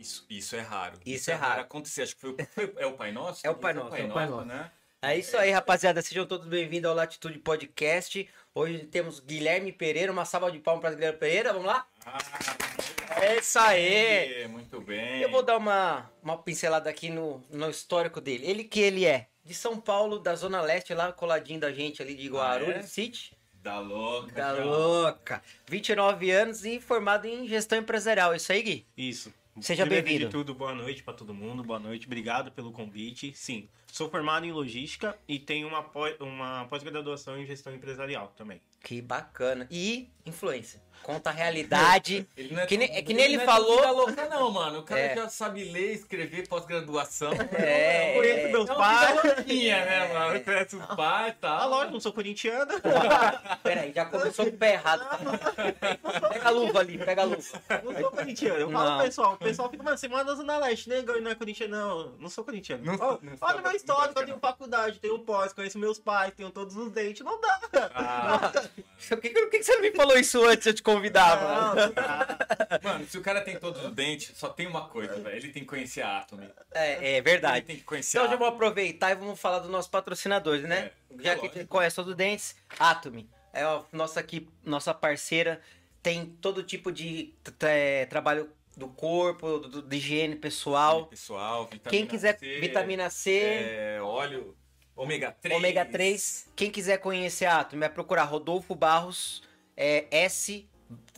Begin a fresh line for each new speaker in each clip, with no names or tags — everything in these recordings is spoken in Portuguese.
Isso, isso é raro.
Isso é raro.
acontecer. Acho que foi, foi- é o Pai Nosso?
É o Pai Nosso, é o Pai Nosso.
né?
É isso aí, rapaziada. Sejam todos bem-vindos ao Latitude Podcast. Hoje temos Guilherme Pereira. Uma salva de palmas para Guilherme Pereira. Vamos lá? É isso aí.
É, Muito bem.
Eu vou dar uma, uma pincelada aqui no, no histórico dele. Ele que ele é de São Paulo, da Zona Leste, lá coladinho da gente ali de Guarulhos
Ah, é?
City.
Da louca.
Da
já.
louca. 29 anos e formado em gestão empresarial. Isso aí, Gui?
Isso.
Seja bem-vindo.
de tudo, boa noite pra todo mundo, boa noite, obrigado pelo convite. Sim, sou formado em logística e tenho uma, pós- uma pós-graduação em gestão empresarial também.
Que bacana. E influência. Conta a realidade.
Ele não
Que nem- é que nem ele
não
falou-
É tão vida louca, não, mano. O cara
É.
já sabe ler, escrever, pós-graduação.
É.
Conheço meus
É
pais.
vida louquinha, né, mano? Conhece os pais e tal.
Ah, lógico, não sou corintiano.
Peraí, já começou com o pé errado. Pega a luva ali, pega a luva.
Não sou corintiano. Eu falo
Não.
pro pessoal, o pessoal fica, mano, você mora na Zona Leste, né? Não é corintiano, não. Não sou corintiano.
Não-
Ó,
não
Olha meu
não
histórico, eu tenho faculdade, tenho pós, conheço meus pais, tenho todos os dentes. Não dá.
Ah,
Por que, por que você não me falou isso antes de eu te convidar, mano?
Não, não
mano, se o cara tem todos os dentes, só tem uma coisa, velho. Ele tem que conhecer a Atomy.
É, é
Ele
verdade.
tem que conhecer
Então
a
já vamos
Atomy.
aproveitar e vamos falar dos nossos patrocinadores, né?
É,
Já que a gente conhece todos os dentes, Atomy. É a nossa aqui, nossa parceira. Tem todo tipo de é, trabalho do corpo, do, de higiene pessoal.
Pessoal, vitamina
Quem quiser
C,
vitamina C,
É, óleo, ômega 3.
ômega 3. Quem quiser conhecer a Atomy, vai procurar Rodolfo Barros, é, S,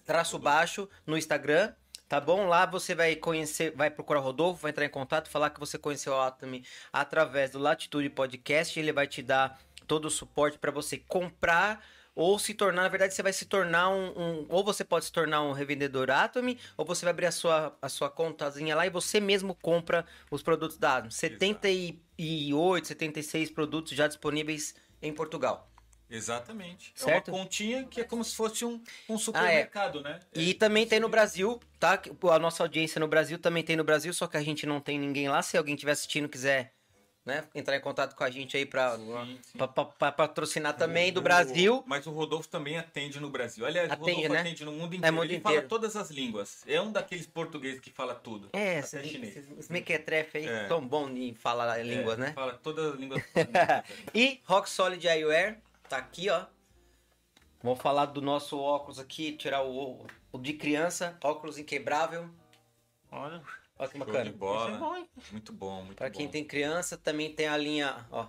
traço baixo, no Instagram. Tá bom? Lá você vai conhecer, vai procurar o Rodolfo, vai entrar em contato, falar que você conheceu a Atomy através do Latitude Podcast. Ele vai te dar todo o suporte para você comprar ou se tornar, na verdade, você vai se tornar um, um- Ou você pode se tornar um revendedor Atomy, ou você vai abrir a sua, a sua contazinha lá e você mesmo compra os produtos da Atomy. 78, 76 produtos já disponíveis em Portugal.
Exatamente.
Certo?
É uma continha que é como se fosse um, um supermercado, né?
E
É,
também tem no Brasil, tá? A nossa audiência no Brasil também tem no Brasil, só que a gente não tem ninguém lá. Se alguém estiver assistindo e quiser né, entrar em contato com a gente aí pra,
Sim, sim.
pra, pra- pra patrocinar também do
O-
Brasil.
Mas o Rodolfo também atende no Brasil. Aliás,
Atende,
o Rodolfo
né?
atende no mundo inteiro.
mundo
Ele
inteiro.
fala todas as línguas. É um daqueles portugueses que fala tudo.
É,
Até
esses,
chinês.
esses mequetrefe aí
É.
tão bom de falar línguas,
É,
né?
Fala todas as línguas.
E Rock Solid Eyewear, tá aqui, ó. Vamos falar do nosso óculos aqui, tirar o, o de criança, óculos inquebrável.
Olha,
Olha que
Show de
bacana.
bola.
isso é bom, hein?
Muito bom, muito
Pra
bom.
quem tem criança, também tem a linha, ó.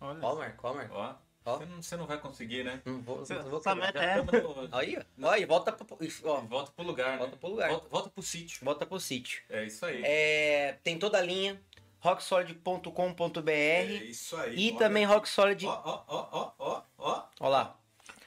Olha.
Ó, Marco, ó, Marco.
Ó. Você, não, você não vai conseguir, né?
Não vou,
Você-
não vou
é-
tamo no-
Aí, ó. Aí, volta pro, ó,
Volta pro lugar, né?
Volta pro lugar.
Volta, volta pro sítio.
volta pro sítio.
É isso aí.
É, tem toda a linha, rocksolid.com.br
É isso aí.
e
Olha
também. Rocksolid,
Ó, ó, ó, ó, ó, ó.
lá.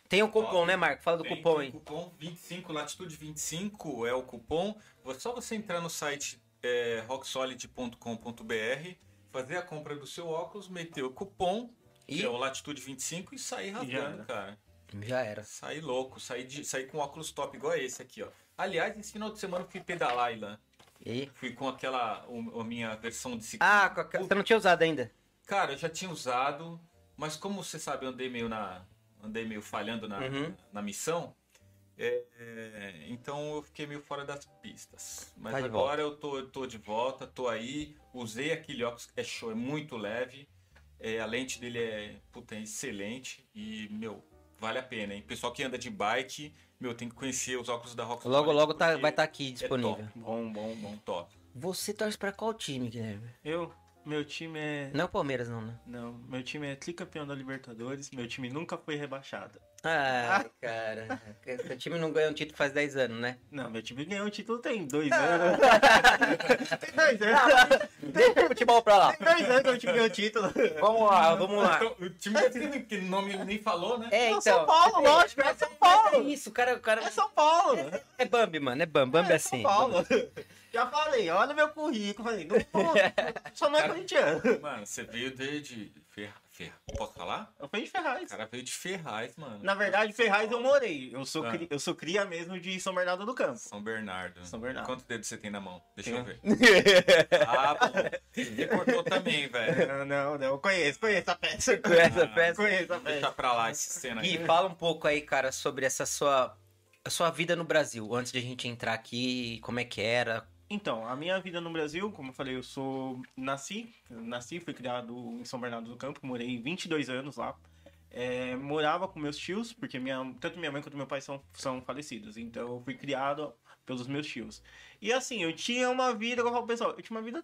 Tem o cupom,
Ó,
né, Marco? Fala do
Tem-
cupom
tem
aí.
Cupom 25, Latitude 25 é o cupom. Só você entrar no site é, rocksolid.com.br, fazer a compra do seu óculos, meter o cupom,
E-
que é o Latitude 25, e sair rasgando, cara.
Já era.
Sair louco, sair, de, sair com óculos top igual esse aqui, ó. Aliás, esse final de semana eu fui pedalar lá.
E...
Fui com aquela, o- a minha versão de ciclismo.
Ah, com a- você não tinha usado ainda.
Cara, eu já tinha usado, mas como você sabe, eu andei meio na. Andei meio falhando na,
Uhum.
na missão. É, é, então eu fiquei meio fora das pistas. Mas
Tá
agora eu tô, eu tô de volta, tô aí. Usei aquele óculos, é show, é muito leve. é, a lente dele é, puta, é excelente. E, meu, vale a pena, hein? Pessoal que anda de bike, meu, tem que conhecer os óculos da Rock
Logo, logo tá, vai estar aqui
é
disponível.
Bom, bom, bom.
top.
Você torce pra qual time, Guilherme?
Eu, meu time é.
Não é o Palmeiras, não, né?
Não, meu time é tricampeão da Libertadores, meu time nunca foi rebaixado.
Ai, cara. Seu time não ganha um título faz 10 anos, né?
Não, meu time ganhou um título tem dois
Ah.
anos. tem dois anos.
Deixa o futebol pra lá.
Tem dois anos que o time ganhou o título.
Vamos lá, vamos lá.
Então, o time que o nome ele nem falou, né?
É,
É
então.
São Paulo, lógico, é São
É
Paulo.
isso, o cara, o cara
É São Paulo.
é Bambi, mano, é Bambi, Bambi é
É
assim.
São Paulo. Já falei, olha meu currículo. Falei, não, não, só não é corintiano.
Mano, você veio de, de Fer, Fer, posso falar?
Eu fui de
O
Ferraz.
cara veio de Ferraz, mano.
Na verdade, Ferraz eu morei. Eu sou,
Ah.
cri- eu sou cria mesmo de São Bernardo do Campo.
São Bernardo.
São Bernardo.
Quantos dedos você tem na mão? Deixa eu
Tenho.
ver. Ah, bom. Você cortou também, velho.
Não, não, não. Eu conheço, conheço a peça.
Conhece a
Ah,
peça?
Conheço a
Deixa
peça.
pra lá essa cena aí.
Gui, fala um pouco aí, cara, sobre essa sua, a sua vida no Brasil, antes de a gente entrar aqui, como é que era,
Então, a minha vida no Brasil, como eu falei, eu sou. Nasci, nasci, fui criado em São Bernardo do Campo, morei 22 anos lá. É, morava com meus tios, porque minha, tanto minha mãe quanto meu pai são, são falecidos. Então eu fui criado pelos meus tios. E assim, eu tinha uma vida, como eu falo pessoal, eu tinha uma vida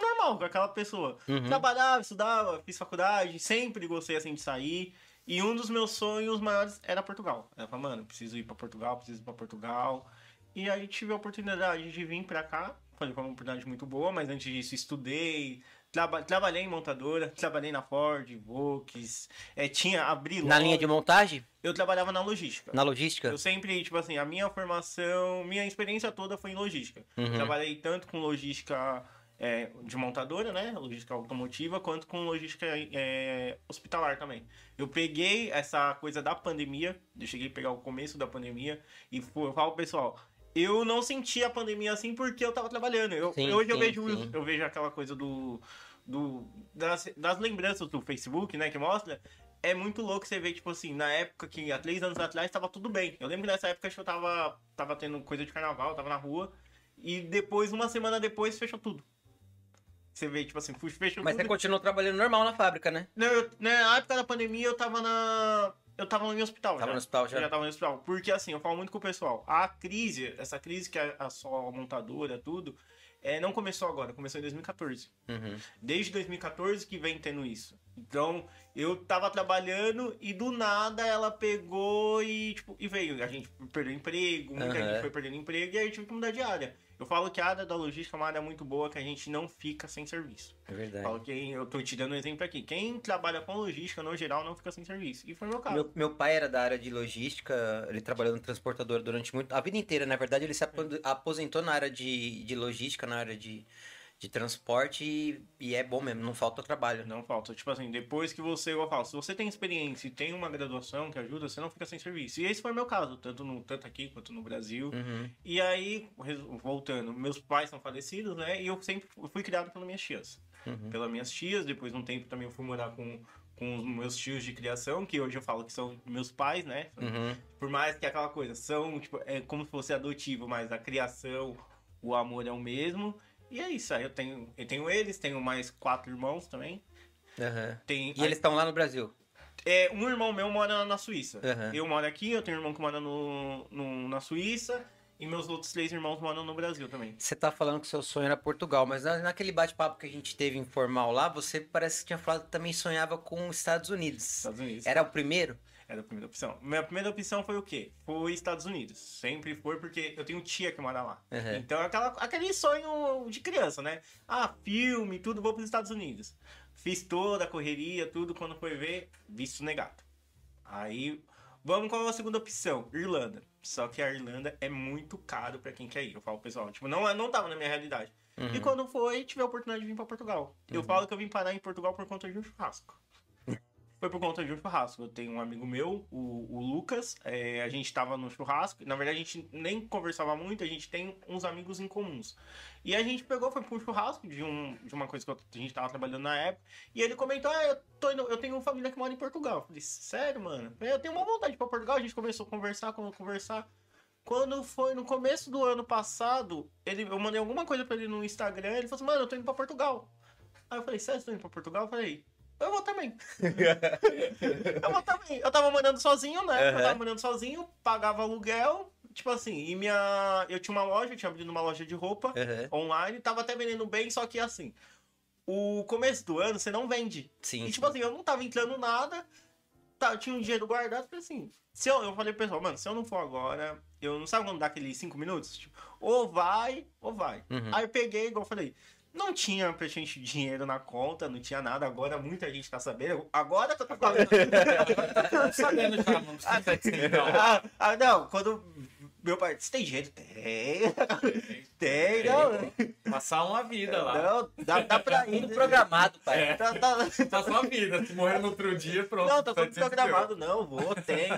normal com aquela pessoa.
Uhum.
Trabalhava, estudava, fiz faculdade, sempre gostei assim de sair. E um dos meus sonhos maiores era Portugal. Eu falei, mano, preciso ir pra Portugal, preciso ir pra Portugal. E aí tive a oportunidade de vir pra cá. Falei, foi uma oportunidade muito boa, mas antes disso estudei, traba trabalhei em montadora, trabalhei na Ford, Volks, é, tinha, abri
Na linha de montagem?
Eu trabalhava na logística.
Na logística?
Eu sempre, tipo assim, a minha formação, minha experiência toda foi em logística.
Uhum.
Trabalhei tanto com logística é, de montadora, né? Logística automotiva, quanto com logística é, hospitalar também. Eu peguei essa coisa da pandemia, eu cheguei a pegar o começo da pandemia e fui, eu falo pessoal. Eu não senti a pandemia assim porque eu tava trabalhando. Eu,
Sim,
hoje eu
sim,
vejo
sim.
eu vejo aquela coisa do, do das, das lembranças do Facebook, né, que mostra é muito louco você ver, tipo assim, na época que há três anos atrás tava tudo bem. Eu lembro que nessa época acho que eu tava, tava tendo coisa de carnaval, tava na rua. E depois, uma semana depois, fechou tudo. Você vê, tipo assim, fechou
Mas você
tudo.
continuou trabalhando normal na fábrica, né?
Não, eu, na época da pandemia eu tava na. Eu tava no hospital.
Tava
já.
no hospital já?
Eu já tava no hospital. Porque assim, eu falo muito com o pessoal. A crise, essa crise que é a só montadora, tudo, é, não começou agora, começou em 2014
Uhum.
desde 2014 que vem tendo isso. Então, eu tava trabalhando e do nada ela pegou e, tipo, e veio. A gente perdeu emprego, muita
Aham.
gente foi perdendo emprego e aí tive que mudar de área. Eu falo que a área da logística é uma área muito boa que a gente não fica sem serviço.
É verdade.
Falo que eu tô te dando um exemplo aqui. Quem trabalha com logística, no geral, não fica sem serviço. E foi meu caso.
Meu, meu pai era da área de logística, ele trabalhou no transportador durante muito. A vida inteira, na verdade, ele se apo- aposentou na área de, de logística, na área de, de transporte e, e é bom mesmo, não falta trabalho.
Não falta. Tipo assim, depois que você, eu falo, se você tem experiência e tem uma graduação que ajuda, você não fica sem serviço. E esse foi o meu caso, tanto, no, tanto aqui quanto no Brasil.
Uhum.
E aí, voltando, meus pais são falecidos, né? E eu sempre fu- fui criado pelas minhas tias.
Uhum.
Pelas minhas tias, depois de um tempo também eu fui morar com, com os meus tios de criação, que hoje eu falo que são meus pais, né?
Uhum.
Por mais que aquela coisa, são, tipo, é como se fosse adotivo, mas a criação, o amor é o mesmo. E é isso, aí eu tenho, eu tenho eles, tenho mais quatro irmãos também.
Uhum.
Tem,
E eles estão lá no Brasil.
é, um irmão meu mora na Suíça.
Uhum.
Eu moro aqui, eu tenho um irmão que mora no, no- na Suíça. E meus outros três irmãos moram no Brasil também.
Você tá falando que seu sonho era Portugal, mas na- naquele bate-papo que a gente teve informal lá, você parece que tinha falado que também sonhava com os Estados Unidos.
Estados Unidos.
Era o primeiro?
Era a primeira opção. Minha primeira opção foi o quê? Foi Estados Unidos. Sempre foi porque eu tenho tia que mora lá.
Uhum.
Então aquela, aquele sonho de criança, né? Ah, filme, tudo, vou para os Estados Unidos. Fiz toda a correria, tudo, quando foi ver, visto negado. Aí, vamos com a segunda opção, Irlanda. Só que a Irlanda é muito caro para quem quer ir. Eu falo, pessoal, tipo, não, não tava na minha realidade.
Uhum.
E quando foi, tive a oportunidade de vir para Portugal. Eu falo que eu vim parar em Portugal por conta de um churrasco. Foi por conta de um churrasco. Eu tenho um amigo meu, o, o Lucas. é, a gente tava no churrasco. Na verdade, a gente nem conversava muito. A gente tem uns amigos em comuns. E a gente pegou, foi pro churrasco de, um, de uma coisa que a gente tava trabalhando na época. E ele comentou: Ah, eu, tô indo- eu tenho uma família que mora em Portugal. Eu falei: Sério, mano? Eu tenho uma vontade pra Portugal. A gente começou a conversar, con- conversar. Quando foi no começo do ano passado, ele, eu mandei alguma coisa pra ele no Instagram. Ele falou assim: Mano, eu tô indo pra Portugal. Aí eu falei: Sério, você tá indo pra Portugal? Eu falei: Eu vou também. eu vou também. Eu tava morando sozinho, né? Eu
Aham.
tava morando sozinho, pagava aluguel. Tipo assim, e minha. Eu tinha uma loja, eu tinha abrido uma loja de roupa
Uhum.
online, tava até vendendo bem, só que assim. O começo do ano você não vende.
Sim.
E tipo assim, eu não tava entrando nada, tá, eu tinha um dinheiro guardado, falei assim, se eu, eu falei pro pessoal, mano, se eu não for agora, eu não sabe quando dá aqueles cinco minutos? Tipo, ou vai, ou vai.
Uhum.
Aí eu peguei, igual eu falei, não tinha pra gente dinheiro na conta, não tinha nada, agora muita gente tá sabendo, agora que eu tô falando.
Tá sabendo já, mano.
Ah, ah, não, quando meu pai, você tem dinheiro? Tem. Tem, não.
Passar uma vida lá.
Não, dá, dá pra ir.
Tudo programado, pai.
É.
Tá, tá,
Passar uma vida. Se morrer no outro dia, pronto.
Não, tá tudo
700
programado, não, vou, tem.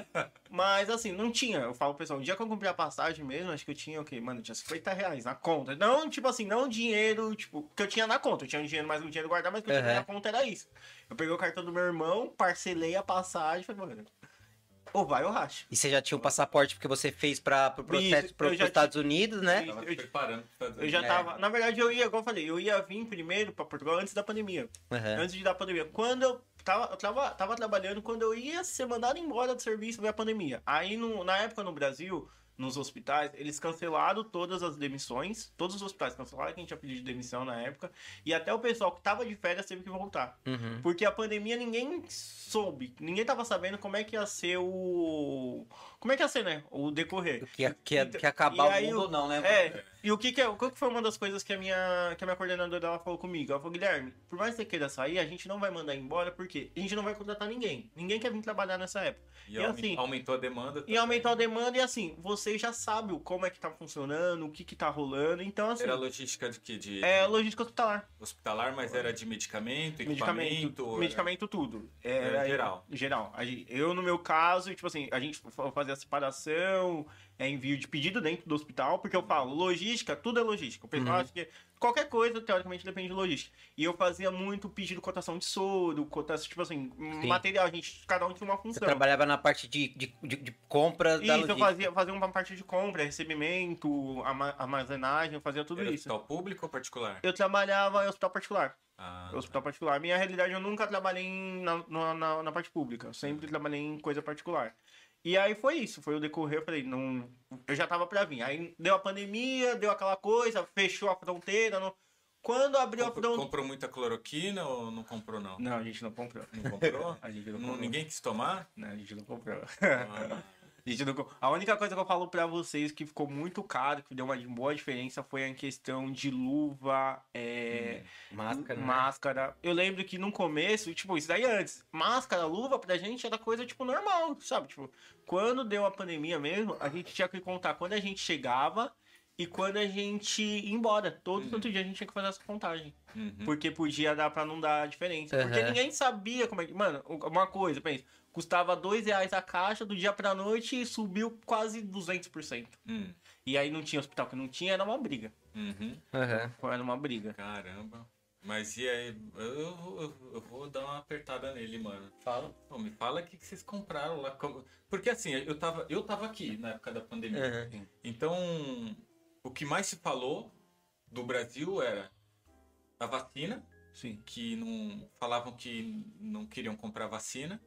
Mas assim, não tinha. Eu falo, pessoal, o dia que eu comprei a passagem mesmo, acho que eu tinha o quê? Mano, tinha 50 reais na conta. Não, tipo assim, não dinheiro, tipo, que eu tinha na conta. Eu tinha um dinheiro mais um dinheiro guardado, mas o que eu tinha
Uhum.
na conta era isso. Eu peguei o cartão do meu irmão, parcelei a passagem, falei, mano. Ou vai ou racha.
E você já tinha um passaporte porque você fez para pro processo para os Estados Unidos, né?
Isso. Eu-
preparando.
Eu já
É.
tava. Na verdade, eu ia, igual eu falei, eu ia vir primeiro pra Portugal antes da pandemia.
Aham.
Antes de dar pandemia. Quando eu tava, eu tava, tava trabalhando, quando eu ia ser mandado embora do serviço, veio a pandemia. Aí, no- na época no Brasil, nos hospitais, eles cancelaram todas as demissões. Todos os hospitais cancelaram quem tinha pedido demissão na época. E até o pessoal que tava de férias teve que voltar.
Uhum.
Porque a pandemia ninguém soube, ninguém tava sabendo como é que ia ser o. Como é que ia ser, né? O decorrer.
Que, ia- que, ia-
Então,
que ia acabar
e
o mundo
o-
não, né?
É, e o que que, é, o que foi uma das coisas que a minha, que a minha coordenadora ela falou comigo? Ela falou, Guilherme, por mais que você queira sair, a gente não vai mandar embora, porque a gente não vai contratar ninguém. Ninguém quer vir trabalhar nessa época.
E,
E assim-
aumentou a demanda.
E
também.
aumentou a demanda e assim, você já sabe o- como é que tá funcionando, o que que tá rolando, então assim,
Era logística de que? De
é logística hospitalar.
hospitalar, mas era de medicamento,
Medicamento,
equipamento.
medicamento tudo.
Era
Era
geral.
Geral. Eu, no meu caso, tipo assim, a gente fa- fazia a separação, é envio de pedido dentro do hospital, porque eu falo, logística, tudo é logística. O pessoal
Uhum.
acha que qualquer coisa, teoricamente, depende de logística. E eu fazia muito pedido cotação de soro, cotação, tipo assim, material, a gente, cada um tinha uma
Você
função.
trabalhava na parte de, de, de, de compra da
Isso, eu
logística.
fazia, fazia uma parte de compra, recebimento, ama- armazenagem, eu fazia tudo
Era
isso.
hospital público ou particular?
Eu trabalhava em hospital particular.
Ah,
Hospital particular. Minha realidade, eu nunca trabalhei na, na, na- na parte pública. Eu sempre trabalhei em coisa particular. E aí foi isso, foi o decorrer, eu falei, não, eu já tava pra vir. Aí deu a pandemia, deu aquela coisa, fechou a fronteira. Não... Quando abriu a
Comprou,
fronteira.
comprou muita cloroquina ou não comprou, não?
Não, a gente não comprou.
Não comprou?
A gente não
Não-
comprou.
ninguém quis tomar?
Não, a gente não comprou.
Ah,
A, gente não a única coisa que eu falo pra vocês que ficou muito caro, que deu uma boa diferença, foi a questão de luva, é,
Máscara, né?
máscara. Eu lembro que no começo, tipo, isso daí antes, máscara, luva pra gente era coisa, tipo, normal, sabe? Tipo, quando deu a pandemia mesmo, a gente tinha que contar quando a gente chegava e quando a gente ia embora. Todo santo dia a gente tinha que fazer essa contagem.
uhum.
Porque podia dar pra não dar diferença. Porque
Aham.
ninguém sabia como é que. Mano, uma coisa, pensa. Custava dois reais a caixa do dia pra noite e subiu quase 200%.
Hum,
E aí não tinha hospital que não tinha, era uma briga.
uhum.
Aham.
Era uma briga.
Caramba. Mas e aí? Eu, eu- eu vou dar uma apertada nele, mano.
Fala.
Pô, me fala o que, que vocês compraram lá. como- Porque assim, eu tava, eu tava aqui na época da pandemia.
Aham.
Então, o que mais se falou do Brasil era a vacina,
Sim.
que não falavam que não queriam comprar vacina.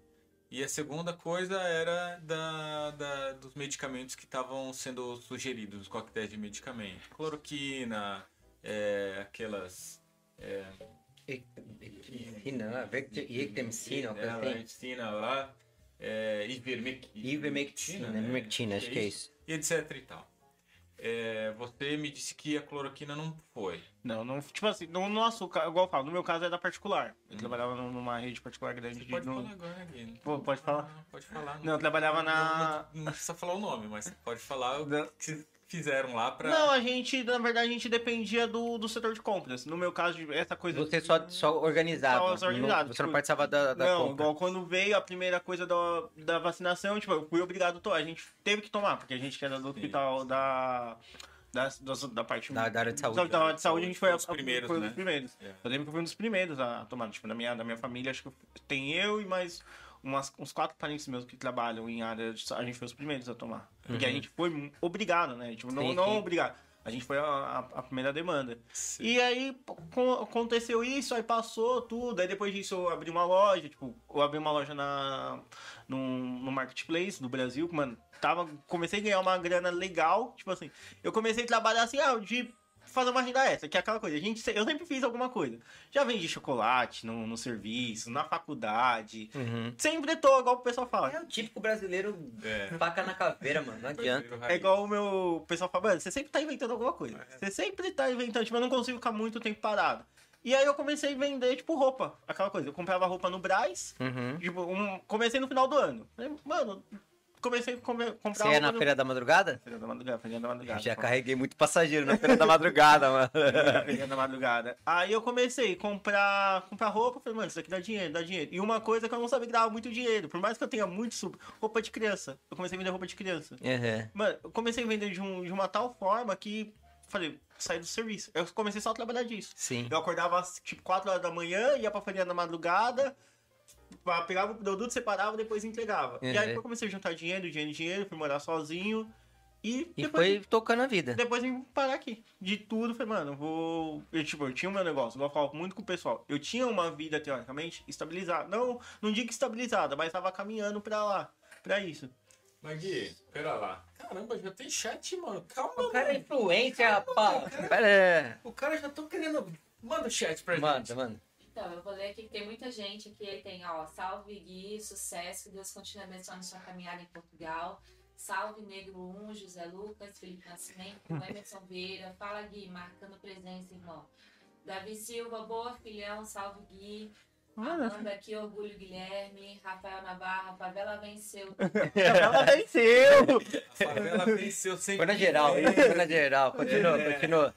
E a segunda coisa era da, da- dos medicamentos que estavam sendo sugeridos, os coquetéis de medicamento. Cloroquina, é, aquelas. É,
uma coisa
é,
assim.
Lá, é, Ivermec-
Ivermectina,
né?
Ivermectina, acho que é isso.
E etc e tal. É, você me disse que a cloroquina não foi.
Não, não. Tipo assim, no nosso caso, igual eu falo, no meu caso era particular. Eu trabalhava num- numa rede particular grande.
Você
de-
pode
no-
falar agora, Gui.
Pô, pode falar?
Ah, pode falar.
Não, eu trabalhava na.
Não, não precisa falar o nome, mas pode falar o
Não.
que fizeram lá pra.
Não, a gente, na verdade, a gente dependia do, do setor de compras. No meu caso, essa coisa.
Você só, só organizava.
Só organizava,
não- você não
tipo,
participava da, da
não,
compra.
igual quando veio a primeira coisa da, da vacinação, tipo, eu fui obrigado a tomar. A gente teve que tomar, porque a gente que era do hospital da. Da, da, da parte
Da- da área de saúde.
Da, área de saúde, a gente foi,
Foi os primeiros,
foi um
né?
dos primeiros.
É.
Eu lembro que eu fui um dos primeiros a tomar. Tipo, na minha, da minha família, acho que tem eu e mais umas, uns quatro parentes meus que trabalham em área de saúde. A gente foi os primeiros a tomar. Porque a gente foi obrigado, né? Tipo, não, não obrigado. A gente foi a, a, a primeira demanda.
Sim.
E aí co- aconteceu isso, aí passou tudo. Aí depois disso eu abri uma loja, tipo, eu abri uma loja na, no, no Marketplace do Brasil, mano, tava, comecei a ganhar uma grana legal. Tipo assim, eu comecei a trabalhar assim, ah, de fazer uma renda extra, que é aquela coisa. A gente, eu sempre fiz alguma coisa. Já vendi chocolate no, no serviço, na faculdade.
Uhum.
Sempre tô, igual o pessoal fala.
É o típico brasileiro
É.
faca na caveira, mano. Não adianta.
É igual o meu o pessoal fala, mano, você sempre tá inventando alguma coisa. Você sempre tá inventando, tipo, eu não consigo ficar muito tempo parado. E aí eu comecei a vender, tipo, roupa. Aquela coisa. Eu comprava roupa no Braz,
Uhum.
tipo, um- comecei no final do ano. Falei, Mano, comecei a comprar
Você
roupa
na. Feira da Madrugada?
Feira da madrugada, feira da madrugada.
Já
pô.
carreguei muito passageiro na Feira da Madrugada, mano.
Feira da madrugada. Aí eu comecei a comprar, comprar roupa, falei, mano, isso aqui dá dinheiro, dá dinheiro. E uma coisa que eu não sabia que dava muito dinheiro, por mais que eu tenha muito sub, roupa de criança. Eu comecei a vender roupa de criança.
Uhum.
Mano, eu comecei a vender de, um- de uma tal forma que, falei, saí do serviço. Eu comecei só a trabalhar disso.
Sim.
Eu acordava, tipo, 4 horas da manhã, ia pra feira da madrugada, pegava o produto, separava, depois entregava. E aí
Uhum.
eu comecei a juntar dinheiro, dinheiro, dinheiro, fui morar sozinho. E,
E
depois,
foi tocando a vida.
depois vim parar aqui. De tudo, falei, mano, vou. Eu, tipo, eu tinha o meu negócio, igual eu falo muito com o pessoal. Eu tinha uma vida, teoricamente, estabilizada. Não, não digo estabilizada, mas tava caminhando pra lá, pra isso.
Mas Gui, pera lá. Caramba, já tem chat, mano. Calma,
O cara é
mano.
influência, rapaz. Pera
O cara já tá querendo. Manda o chat pra gente.
Manda, manda.
Então, eu vou ler aqui que tem muita gente aqui. Tem, ó, salve Gui, sucesso, que Deus continue abençoando sua caminhada em Portugal. Salve Negro 1, José Lucas, Felipe Nascimento, Emerson Vieira. Fala Gui, marcando presença, irmão. Davi Silva, boa filhão, salve Gui. Amanda aqui, Orgulho Guilherme. Rafael Navarra, Favela venceu.
Ela venceu!
A favela venceu sem.
Foi na geral, foi na geral. Continua,
É.
continua.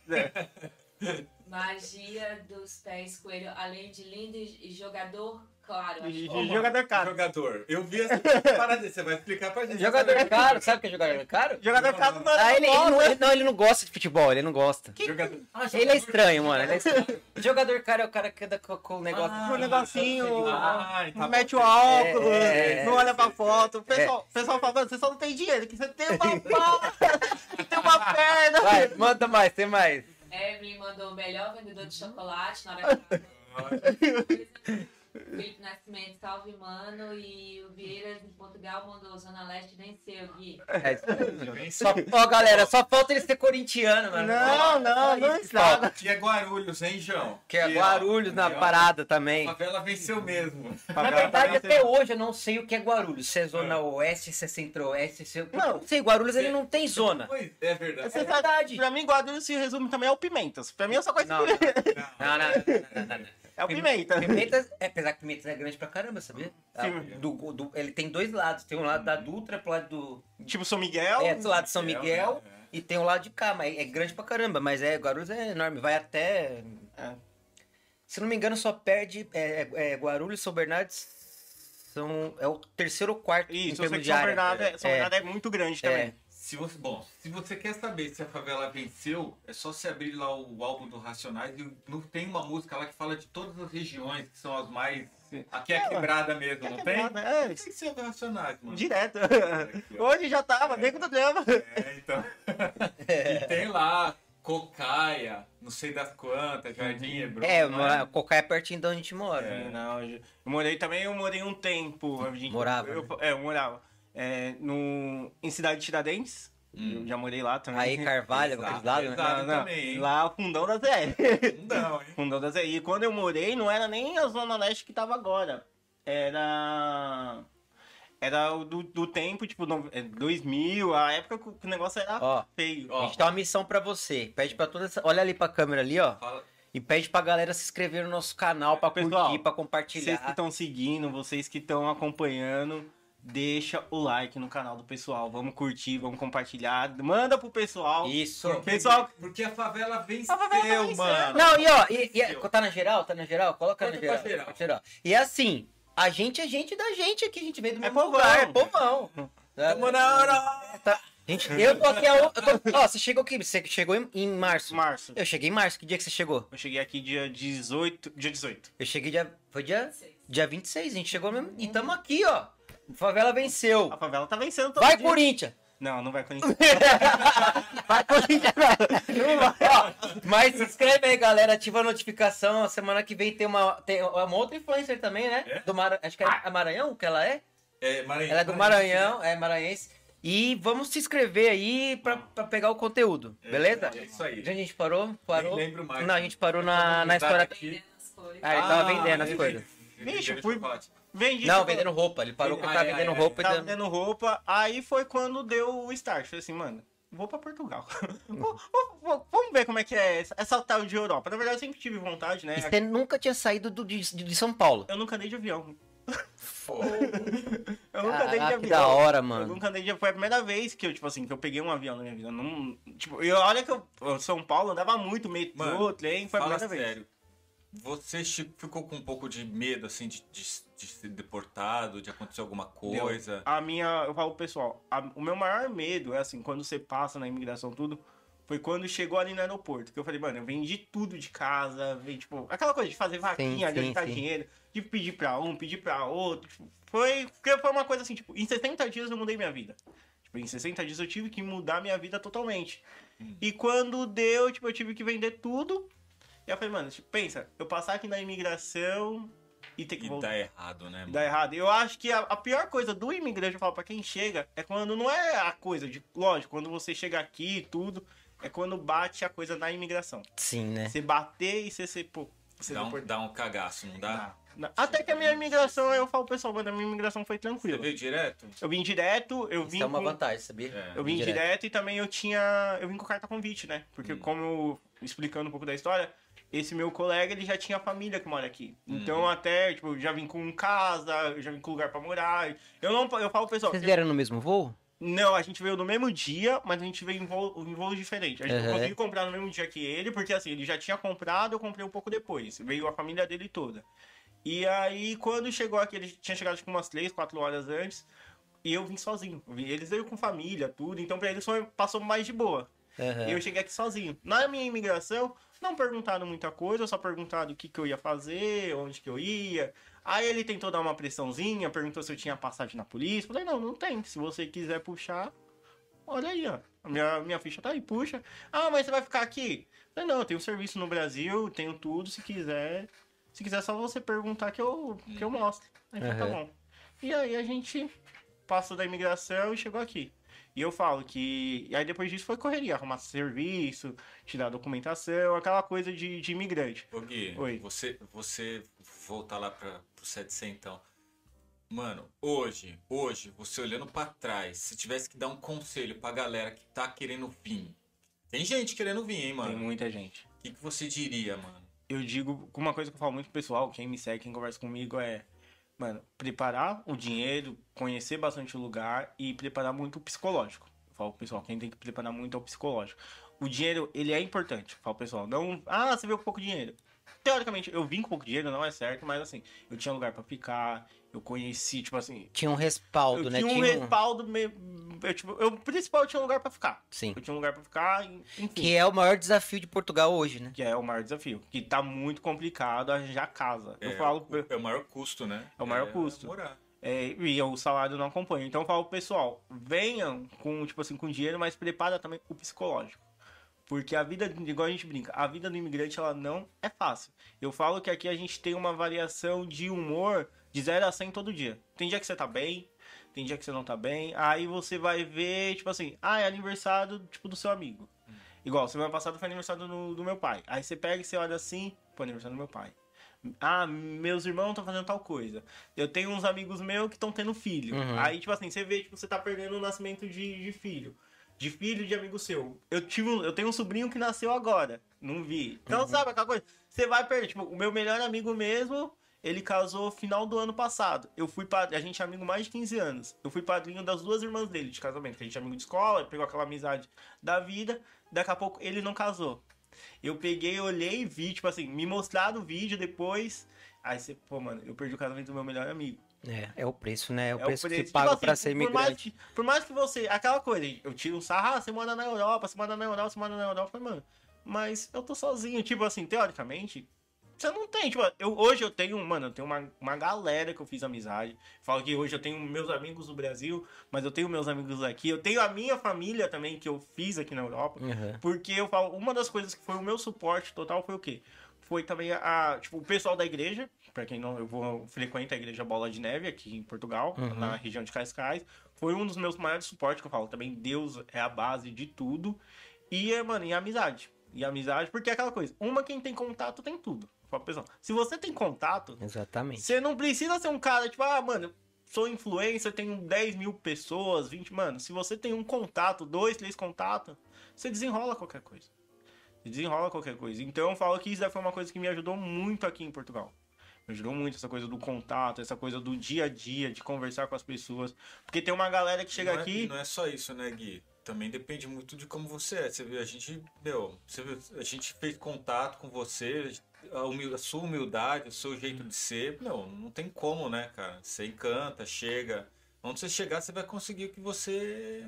Magia dos pés coelho, além de lindo e jogador, claro. acho que-
mano,
Jogador caro.
Jogador. Eu vi essa parada. Você vai explicar pra gente.
Jogador caro, sabe o que é jogador caro?
Jogador caro não
Ah, ele, ele não, ele- não, ele não gosta de futebol, ele não gosta.
Jogador. Ah,
Ele é
jogador-
estranho, mano. Ele é estranho. Jogador caro é o cara que anda com, com o negócio.
Ah,
Com o negocinho,
Ai, tá
mete
bom.
o óculos,
É,
não olha pra foto. O pessoal, o pessoal fala, mano, você só não tem dinheiro, que você tem uma pau, tem uma perna.
Vai, manda mais, tem mais.
Evelyn mandou o melhor vendedor de chocolate na hora que Felipe Nascimento, salve, mano. E o Vieira de Portugal mandou Zona Leste venceu, Gui.
É. Só, ó, galera, só falta ele ser corintiano, mano.
Não, não, não
isso que
está.
Que é Guarulhos, hein, João?
Que é Guarulhos na parada
A
também.
favela venceu mesmo.
Na verdade, até hoje eu não sei o que é Guarulhos. Se é zona oeste, se é centro-oeste, se é...
Não.
não sei, Guarulhos ele não tem zona.
Pois, é verdade.
É verdade.
Pra mim, Guarulhos se resume também ao Pimentas. Pra mim, eu só conheço
Não, não. Não, não,
É o Pimenta.
Pimentas, é, apesar que Pimentas é grande pra caramba, sabia? Ah,
Sim.
do- do- ele tem dois lados. Tem um lado da Dutra pro lado do.
Tipo São Miguel.
É, do lado de São Miguel.
né? É.
E tem o lado de cá, mas é grande pra caramba. Mas é, Guarulhos é enorme. Vai até.
É.
Se não me engano, só perde. É, é, Guarulhos e São Bernardes são. É o terceiro ou quarto em
Isso, sei
termos de
São
área.
Bernardo é, São
É.
Bernardo é muito grande também.
É.
Se você, bom, se você quer saber se a favela venceu, é só você abrir lá o álbum do Racionais e não tem uma música lá que fala de todas as regiões que são as mais. Aqui é
É,
quebrada mesmo, não tem?
quebrada, é.
Tem que ser do Racionais, mano.
Direto.
Aqui.
Hoje já tava, dentro do drama.
É, então. E tem lá Cocaia, não sei das quantas, Jardim Hebron.
É,
não
mora- Cocá é pertinho de onde a gente mora.
É.
Não, eu morei também, eu morei um tempo. a gente-
Morava,
Eu,
né?
É, eu morava. É, no, em Cidade de Tiradentes.
Hum.
Eu já morei lá também.
Aí Carvalho,
Exato,
aqueles lados, né?
exato.
Não, não.
também?
Lá, o fundão da Zé.
Não, hein?
fundão da Zé. E quando eu morei, não era nem a Zona Leste que tava agora. Era. Era o do, do tempo, tipo, no- é, 2000, a época que o negócio era
Ó,
feio.
A gente tem uma missão pra você. Pede pra toda essa... Olha ali pra câmera ali, ó.
Fala.
E pede pra galera se inscrever no nosso canal pra
Pessoal,
curtir, pra
Vocês que
compartilhar.
estão seguindo, vocês que estão acompanhando, deixa o like no canal do pessoal. Vamos curtir, vamos compartilhar. Manda pro pessoal.
Isso.
Porque,
Pessoal-
porque a favela venceu,
A favela venceu.
mano.
Não, e ó, e, e- tá na geral? Tá na geral? Coloca na geral.
geral.
pra geral. E assim, a gente é gente da gente aqui, a gente veio do mesmo
povão.
lugar, é povão.
Tamo na hora.
Tá. Gente, eu tô aqui a, eu tô, Ó, você chegou aqui, você chegou em, em março.
Março.
Eu cheguei em março, que dia que você chegou?
Eu cheguei aqui dia 18. Dia 18.
Eu cheguei dia. Foi dia, dia 26, a gente chegou mesmo. E tamo aqui, ó. Favela venceu.
A favela tá vencendo todo
Vai,
dia.
Corinthians!
Não, não vai Corinthians.
Vai, Corinthians! Não vai, ó. Mas se inscreve aí, galera. Ativa a notificação. Semana que vem tem uma, tem uma outra influencer também, né?
É?
Do Mara... Acho que é a Maranhão que ela é.
É, Maranhão.
Ela é do Maranhão, é maranhense. E vamos se inscrever aí pra, pra pegar o conteúdo, beleza?
É isso aí.
Já a gente parou? Parou?
Nem lembro mais.
Não, a gente parou na, na história.
Aqui.
Vendendo as coisas.
Ah, ele tava vendendo as coisas.
Vixe, fui-
chocolate.
Vendi.
Não,
tipo,
vendendo roupa. Ele parou porque
Ah,
tava vendendo roupa e
Tava vendendo roupa. Aí foi quando deu o start. Falei assim, mano, vou pra Portugal. Vou- vou- vou- Vamos ver como é que é essa, essa tal de Europa. Na verdade, eu sempre tive vontade, né?
E você nunca tinha saído do, de, de São Paulo.
Eu nunca andei de avião. Eu nunca andei de avião.
que da hora,
Eu
mano.
nunca andei de avião. Foi a primeira vez que eu, tipo assim, que eu peguei um avião na minha vida. Eu Não, tipo, eu, olha que eu, eu, São Paulo andava muito, metrô,
Mano,
trem, foi a primeira vez.
Você ficou com um pouco de medo, assim, de, de, de ser deportado, de acontecer alguma
Deu.
coisa?
A minha, eu falo pro pessoal, a- o meu maior medo é assim, quando você passa na imigração tudo, foi quando chegou ali no aeroporto. Que eu falei, mano, eu vendi tudo de casa, vendi, tipo, aquela coisa de fazer vaquinha,
sim,
de dinheiro, de pedir pra um, pedir pra outro. tipo, Foi, porque foi uma coisa assim, tipo, em 60 dias eu mudei minha vida. Tipo, em 60 dias eu tive que mudar minha vida totalmente. E quando deu, tipo, eu tive que vender tudo. E eu falei, mano, tipo, pensa, eu passar aqui na imigração e ter que
E
voltar.
dá errado, né, mano?
dá errado. Eu acho que a, a pior coisa do imigrante, eu falo pra quem chega, é quando não é a coisa de. Lógico, quando você chega aqui e tudo, é quando bate a coisa na imigração.
Sim, né?
Você bater e você ser, pô. Você
Dá um, dá um cagaço, não dá?
Não. Até que a minha imigração, eu falo, pessoal, mano, a minha imigração foi
Você
tranquila.
veio direto?
Eu vim direto, eu vim.
Isso é uma
com-
vantagem, sabia?
É.
Eu vim
Direto.
direto. e também eu tinha. Eu vim com carta convite, né? Porque,
Hum.
como eu. Explicando um pouco da história, esse meu colega ele já tinha família que mora aqui.
Hum.
Então, até, tipo, eu já vim com casa, eu já vim com lugar pra morar. Eu não. Eu falo, pessoal.
Vocês vieram no mesmo voo?
Não, a gente veio no mesmo dia, mas a gente veio em, voo, em voos diferentes. A gente
Uhum.
conseguiu comprar no mesmo dia que ele, porque assim, ele já tinha comprado, eu comprei um pouco depois. Veio a família dele toda. E aí, quando chegou aqui, ele tinha chegado tipo, umas 3, 4 horas antes, e eu vim sozinho. Eu Eles veio com família, tudo, então pra eles foi, passou mais de boa. E eu cheguei aqui sozinho. Na minha imigração, não perguntaram muita coisa, só perguntaram o que, que eu ia fazer, onde que eu ia. Aí ele tentou dar uma pressãozinha, perguntou se eu tinha passagem na polícia. Falei, não, não tem. Se você quiser puxar, olha aí, ó. A minha, minha ficha tá aí, puxa. Ah, mas você vai ficar aqui? Falei, não, eu tenho serviço no Brasil, tenho tudo, se quiser. Se quiser, só você perguntar que eu, que eu mostro. Aí falei, tá bom. E aí a gente passou da imigração e chegou aqui. E eu falo que. E aí depois disso foi correria, arrumar serviço, tirar documentação, aquela coisa de, de imigrante.
Ô Gui,
Oi.
Você, você voltar lá pra, pro 700 então. Mano, hoje, hoje, você olhando pra trás, se tivesse que dar um conselho pra galera que tá querendo vir. Tem gente querendo vir, hein,
Tem
mano?
muita gente.
O que, que você diria, mano?
Eu digo, uma coisa que eu falo muito pro pessoal, quem me segue, quem conversa comigo é. Mano, preparar o dinheiro, conhecer bastante o lugar e preparar muito o psicológico. Eu falo pro pessoal, quem tem que preparar muito é o psicológico. O dinheiro, ele é importante. Eu falo pro pessoal, não. Ah, você veio com pouco dinheiro. Teoricamente, eu vim com pouco dinheiro, não é certo, mas assim, eu tinha lugar pra ficar, eu conheci, tipo assim.
Tinha um respaldo,
eu
né?
tinha um respaldo meio. Eu, tipo, eu, principal, eu tinha um lugar pra ficar.
Sim.
Eu tinha um lugar pra ficar, enfim.
Que é o maior desafio de Portugal hoje, né?
Que é o maior desafio. Que tá muito complicado arranjar casa. Eu
é,
falo.
o- É o maior custo, né?
É o maior custo.
Morar.
É, e o salário não acompanha. Então eu falo pro pessoal, venham com, tipo assim, com dinheiro, mas prepara também o psicológico. Porque a vida, igual a gente brinca, a vida do imigrante ela não é fácil. Eu falo que aqui a gente tem uma variação de humor de 0 a 100 todo dia. Tem dia que você tá bem, tem dia que você não tá bem. Aí você vai ver, tipo assim, ah, é aniversário tipo do seu amigo. Igual, semana passada foi aniversário do, do meu pai. Aí você pega e você olha assim, pô, aniversário do meu pai. Ah, meus irmãos estão fazendo tal coisa. Eu tenho uns amigos meus que estão tendo filho.
Uhum.
Aí, tipo assim, você vê, tipo, você tá perdendo o nascimento de, de filho. De filho de amigo seu. Eu, tive eu tenho um sobrinho que nasceu agora. Não vi. Então, sabe aquela coisa? Você vai perder. Tipo, o meu melhor amigo mesmo, ele casou final do ano passado. Eu fui padrinho. A gente é amigo mais de 15 anos. Eu fui padrinho das duas irmãs dele de casamento. Que a gente é amigo de escola, pegou aquela amizade da vida. Daqui a pouco ele não casou. Eu peguei, olhei e vi, tipo assim, me mostraram o vídeo depois. Aí você, pô, mano, eu perdi o casamento do meu melhor amigo.
É, é o preço, né? É o
É
preço que
Tipo
paga
assim,
pra ser
por mais,
imigrante.
que, por mais que você. Aquela coisa, eu tiro um sarro, ah, você mora na Europa, você mora na Europa, você mora na Europa. Eu falei, mano, mas eu tô sozinho. Tipo assim, teoricamente, você não tem. Tipo, eu, hoje eu tenho, mano, eu tenho uma, uma galera que eu fiz amizade. Falo que hoje eu tenho meus amigos do Brasil, mas eu tenho meus amigos aqui. Eu tenho a minha família também que eu fiz aqui na Europa.
Uhum.
Porque eu falo, uma das coisas que foi o meu suporte total foi o quê? Foi também a, tipo, o pessoal da igreja, pra quem não, eu vou frequento a igreja Bola de Neve aqui em Portugal,
Uhum.
na região de Cascais. Foi um dos meus maiores suportes que eu falo também, Deus é a base de tudo. E, mano, e a amizade. E a amizade, porque é aquela coisa, uma quem tem contato tem tudo. Pessoal, se você tem contato,
Exatamente.
você não precisa ser um cara, tipo, ah, mano, sou influencer, tenho 10 mil pessoas, 20. Mano, se você tem um contato, dois, três contatos, você desenrola qualquer coisa. Você desenrola qualquer coisa. Então eu falo que isso daí foi uma coisa que me ajudou muito aqui em Portugal. Me ajudou muito essa coisa do contato, essa coisa do dia a dia, de conversar com as pessoas. Porque tem uma galera que chega
não é-
aqui.
não é só isso, né, Gui? Também depende muito de como você é. Você vê, a gente, meu, você vê, a gente fez contato com você, a, humil- a sua humildade, o seu jeito de ser, meu, não tem como, né, cara? Você encanta, chega, Onde você chegar, você vai conseguir o que você,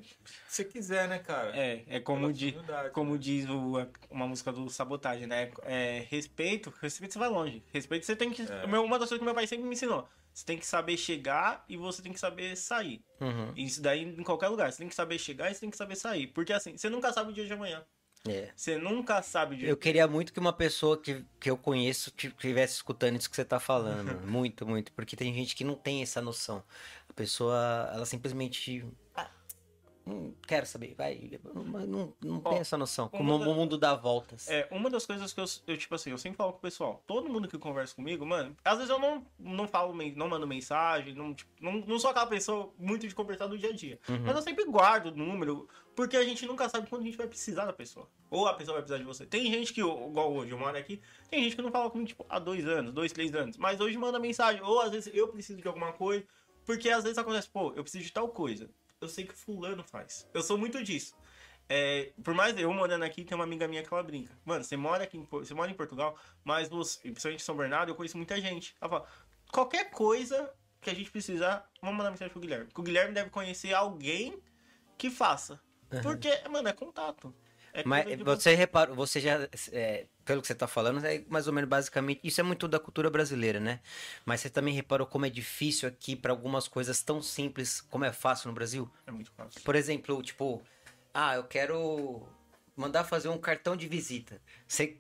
você quiser, né, cara?
É, é como, di, como
né?
diz o, uma música do Sabotagem, né? É, respeito, respeito você vai longe. Respeito você tem que.
É.
Uma das coisas que meu pai sempre me ensinou. Você tem que saber chegar e você tem que saber sair.
Uhum.
Isso daí em qualquer lugar. Você tem que saber chegar e você tem que saber sair. Porque assim, você nunca sabe o dia de amanhã.
É.
Você nunca sabe dia
Eu queria muito que uma pessoa que, que eu conheço que estivesse escutando isso que você tá falando. Muito, muito. Porque tem gente que não tem essa noção. A pessoa, ela simplesmente. Ah, não quero saber, vai. Não, não, não
Ó,
tem essa noção. Como
da-
o mundo dá voltas.
É, uma das coisas que eu, eu, tipo assim, eu sempre falo com o pessoal, todo mundo que conversa comigo, mano, às vezes eu não, não falo, não mando mensagem, não, tipo, não, não sou aquela pessoa muito de conversar no dia a dia.
Uhum.
Mas eu sempre guardo o número, porque a gente nunca sabe quando a gente vai precisar da pessoa. Ou a pessoa vai precisar de você. Tem gente que, igual hoje, eu moro aqui, tem gente que não fala comigo, tipo, há dois anos, dois, três anos. Mas hoje manda mensagem, ou às vezes eu preciso de alguma coisa, porque às vezes acontece, pô, eu preciso de tal coisa. Eu sei que fulano faz. Eu sou muito disso. É, por mais eu morando aqui, tem uma amiga minha que ela brinca. Mano, você mora aqui em, você mora em Portugal, mas você, principalmente em São Bernardo, eu conheço muita gente. Ela fala, qualquer coisa que a gente precisar, vamos mandar mensagem pro Guilherme. Porque o Guilherme deve conhecer alguém que faça. Porque, mano, é contato. É
Mas você reparou, você já, é, pelo que você tá falando, é mais ou menos basicamente, isso é muito da cultura brasileira, né? Mas você também reparou como é difícil aqui para algumas coisas tão simples como é fácil no Brasil?
É muito fácil.
Por exemplo, tipo, ah, eu quero mandar fazer um cartão de visita. Você,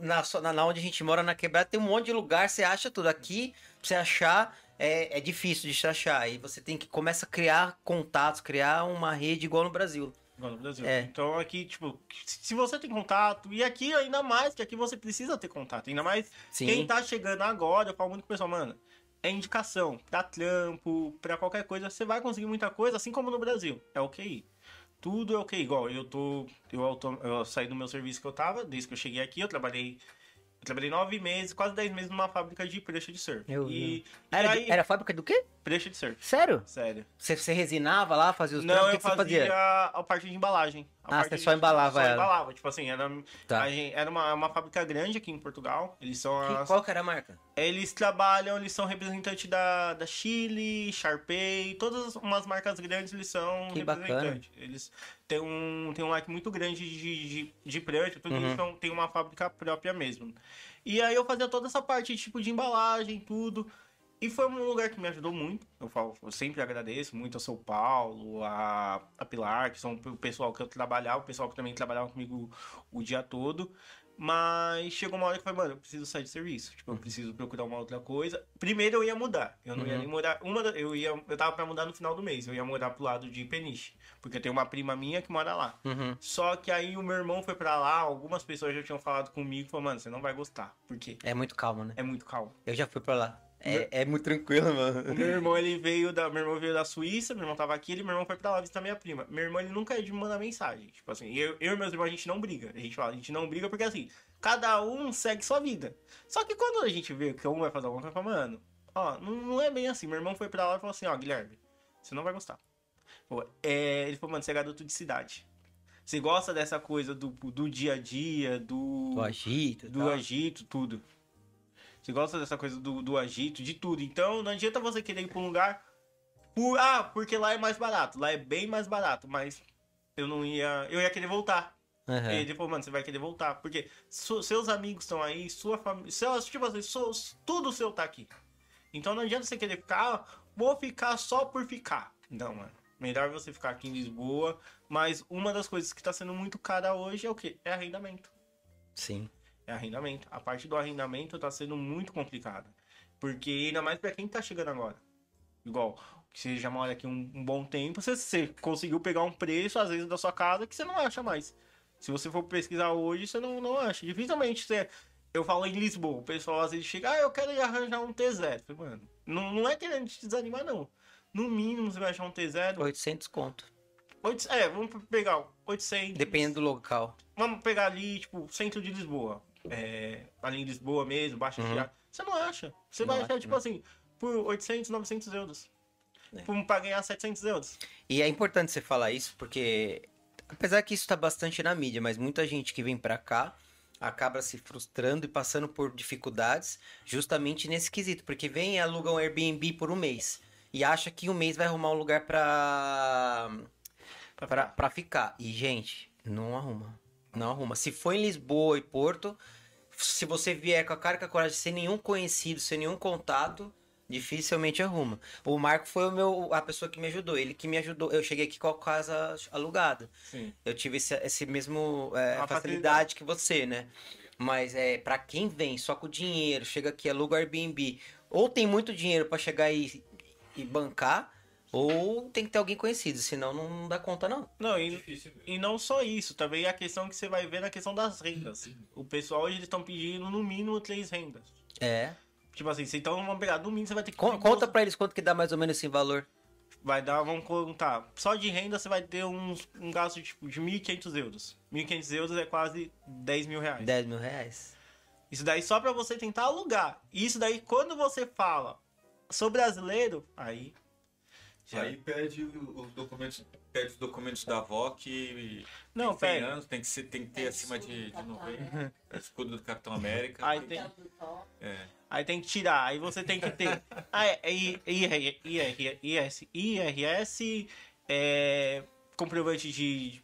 na, na, na onde a gente mora, na quebrada, tem um monte de lugar, você acha tudo. Aqui, pra você achar, é, é difícil de se achar. Aí você tem que começa a criar contatos, criar uma rede igual no Brasil.
No Brasil.
É.
Então aqui, tipo, se você tem contato, e aqui ainda mais, que aqui você precisa ter contato. Ainda mais
Sim.
quem tá chegando agora, eu falo muito com o pessoal, mano, é indicação. Pra trampo, pra qualquer coisa, você vai conseguir muita coisa, assim como no Brasil. É o QI. Tudo é o QI. Igual, eu tô. Eu, auto- eu saí do meu serviço que eu tava, desde que eu cheguei aqui, eu trabalhei. Eu trabalhei nove meses, quase dez meses numa fábrica de prancha de surf.
Eu
e, e
Era,
aí,
era fábrica do quê?
Prancha de surf.
Sério?
Sério.
Você, você resinava lá, fazia os
Não,
trampos?
Eu
que, que você
fazia,
fazia?
a parte de embalagem.
Ah, você
de-
só embalava
só
ela.
embalava. Tipo assim, era,
Tá.
a era uma, uma fábrica grande aqui em Portugal. Eles são
Que-
as-
qual que era a marca?
Eles trabalham, eles são representantes da, da Chile, Sharpay, todas umas marcas grandes eles são
Que bacana.
representantes. Eles têm um, têm um leque muito grande de, de, de prancha, tudo
Uhum.
eles são, têm uma fábrica própria mesmo. E aí eu fazia toda essa parte tipo de embalagem, tudo. E foi um lugar que me ajudou muito. Eu, falo, eu sempre agradeço muito ao São Paulo, a, a Pilar, que são o pessoal que eu trabalhava, o pessoal que também trabalhava comigo o dia todo. Mas chegou uma hora que eu falei, mano, eu preciso sair de serviço. Tipo, eu preciso procurar uma outra coisa. Primeiro eu ia mudar. Eu não ia
Uhum.
nem morar. Uma eu, ia, eu tava pra mudar no final do mês. Eu ia morar pro lado de Peniche. Porque tem uma prima minha que mora lá.
Uhum.
Só que aí o meu irmão foi pra lá, algumas pessoas já tinham falado comigo falou, mano, você não vai gostar. Por quê?
É muito calmo, né?
É muito calmo.
Eu já fui pra lá. É, é muito tranquilo,
O
mano.
meu irmão, ele veio da. Meu irmão veio da Suíça, meu irmão tava aqui, ele, meu irmão foi pra lá visitar minha prima. Meu irmão, ele nunca é de me mandar mensagem. Tipo assim, eu, eu e meus irmãos, a gente não briga. A gente fala, a gente não briga porque assim, cada um segue sua vida. Só que quando a gente vê que um vai fazer alguma coisa, fala, mano, ó, não, não é bem assim. Meu irmão foi pra lá e falou assim, ó, Guilherme, você não vai gostar. Pô, é, ele falou, mano, você é garoto de cidade. Você gosta dessa coisa do, do dia a dia, do.
Do agito
do
tal.
agito, tudo. Você gosta dessa coisa do, do agito, de tudo. Então não adianta você querer ir pra um lugar. Por, ah, porque lá é mais barato. Lá é bem mais barato, mas eu não ia. Eu ia querer voltar.
Aham.
E ele falou, mano, você vai querer voltar. Porque seus amigos estão aí, sua família. Seus, tipo assim, seus- tudo seu tá aqui. Então não adianta você querer ficar, ah, vou ficar só por ficar. Não, mano. Melhor você ficar aqui em Lisboa. Mas uma das coisas que tá sendo muito cara hoje é o quê? É arrendamento
Sim.
É arrendamento. A parte do arrendamento tá sendo muito complicada. Porque ainda mais pra quem tá chegando agora. Igual, que você já mora aqui um, um bom tempo, você, você conseguiu pegar um preço, às vezes, da sua casa que você não acha mais. Se você for pesquisar hoje, você não, não acha. Dificilmente você. Eu falo em Lisboa, o pessoal às vezes chega, ah, eu quero arranjar um T0. Eu falei, mano, não, não é querendo te desanimar, não. No mínimo você vai achar um T0.
800 conto.
oito- É, vamos pegar 800.
Dependendo do local.
Vamos pegar ali, tipo, centro de Lisboa. É, ali em Lisboa mesmo, Baixa
Uhum.
Chiado. Você não acha. Você
Não
vai
acha,
achar, tipo
né?
assim, por 800, 900 euros.
É.
Pra ganhar 700 euros.
E é importante você falar isso porque, apesar que isso tá bastante na mídia, mas muita gente que vem pra cá acaba se frustrando e passando por dificuldades justamente nesse quesito, porque vem e aluga um Airbnb por um mês. e acha que um mês vai arrumar um lugar pra, pra, pra ficar. E, gente, não arruma. Não arruma. Se for em Lisboa e Porto, se você vier com a cara e com a coragem, sem nenhum conhecido, sem nenhum contato, dificilmente arruma. O Marco foi o meu, a pessoa que me ajudou. Ele que me ajudou. Eu cheguei aqui com a casa alugada.
Sim.
Eu tive esse, esse mesmo é,
Uma
facilidade que você, né? Mas é para quem vem só com dinheiro, chega aqui, aluga Airbnb, ou tem muito dinheiro pra chegar e, e bancar, ou tem que ter alguém conhecido, senão não dá conta não.
Não, e, e não só isso, também a questão que você vai ver na questão das rendas. O pessoal hoje eles estão pedindo no mínimo três rendas.
É.
Tipo assim, você então vamos pegar, no mínimo você vai ter que.
Con- conta
duas-
pra eles quanto que dá mais ou menos esse valor.
Vai dar, vamos contar. Só de renda você vai ter uns, um gasto tipo, de 1.500 euros. 1.500 euros é quase 10 mil reais.
10 mil reais.
Isso daí só pra você tentar alugar. E Isso daí, quando você fala sou brasileiro, aí. Já-
Aí pede os documentos, pede os documentos da avó que
Não,
tem 100
pera.
anos, tem que, ser, tem que ter acima de, de
Capitão
90. Escudo do Capitão América.
Aí tem,
Thor.
É.
aí tem que tirar. Aí você tem que ter. Ah, é, I- IR, IR, IS, IRS, é, comprovante de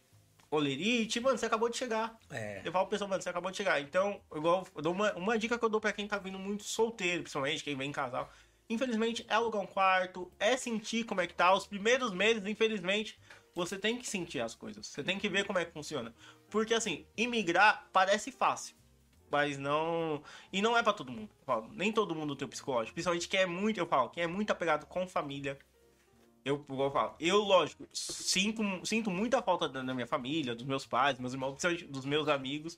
olerite. Mano, você acabou de chegar.
É.
Eu falo pro pessoal, mano, você acabou de chegar. Então, igual, eu dou uma, uma dica que eu dou pra quem tá vindo muito solteiro, principalmente quem vem em casal. Infelizmente, é alugar um quarto, é sentir como é que tá. Os primeiros meses, infelizmente, você tem que sentir as coisas. Você tem que ver como é que funciona. Porque, assim, imigrar parece fácil. Mas não. E não é pra todo mundo. Falo, nem todo mundo tem o psicológico. Principalmente quem é muito, eu falo, quem é muito apegado com família. Eu, eu falo, eu, lógico, sinto, sinto muita falta da, da minha família, dos meus pais, meus irmãos, dos meus amigos.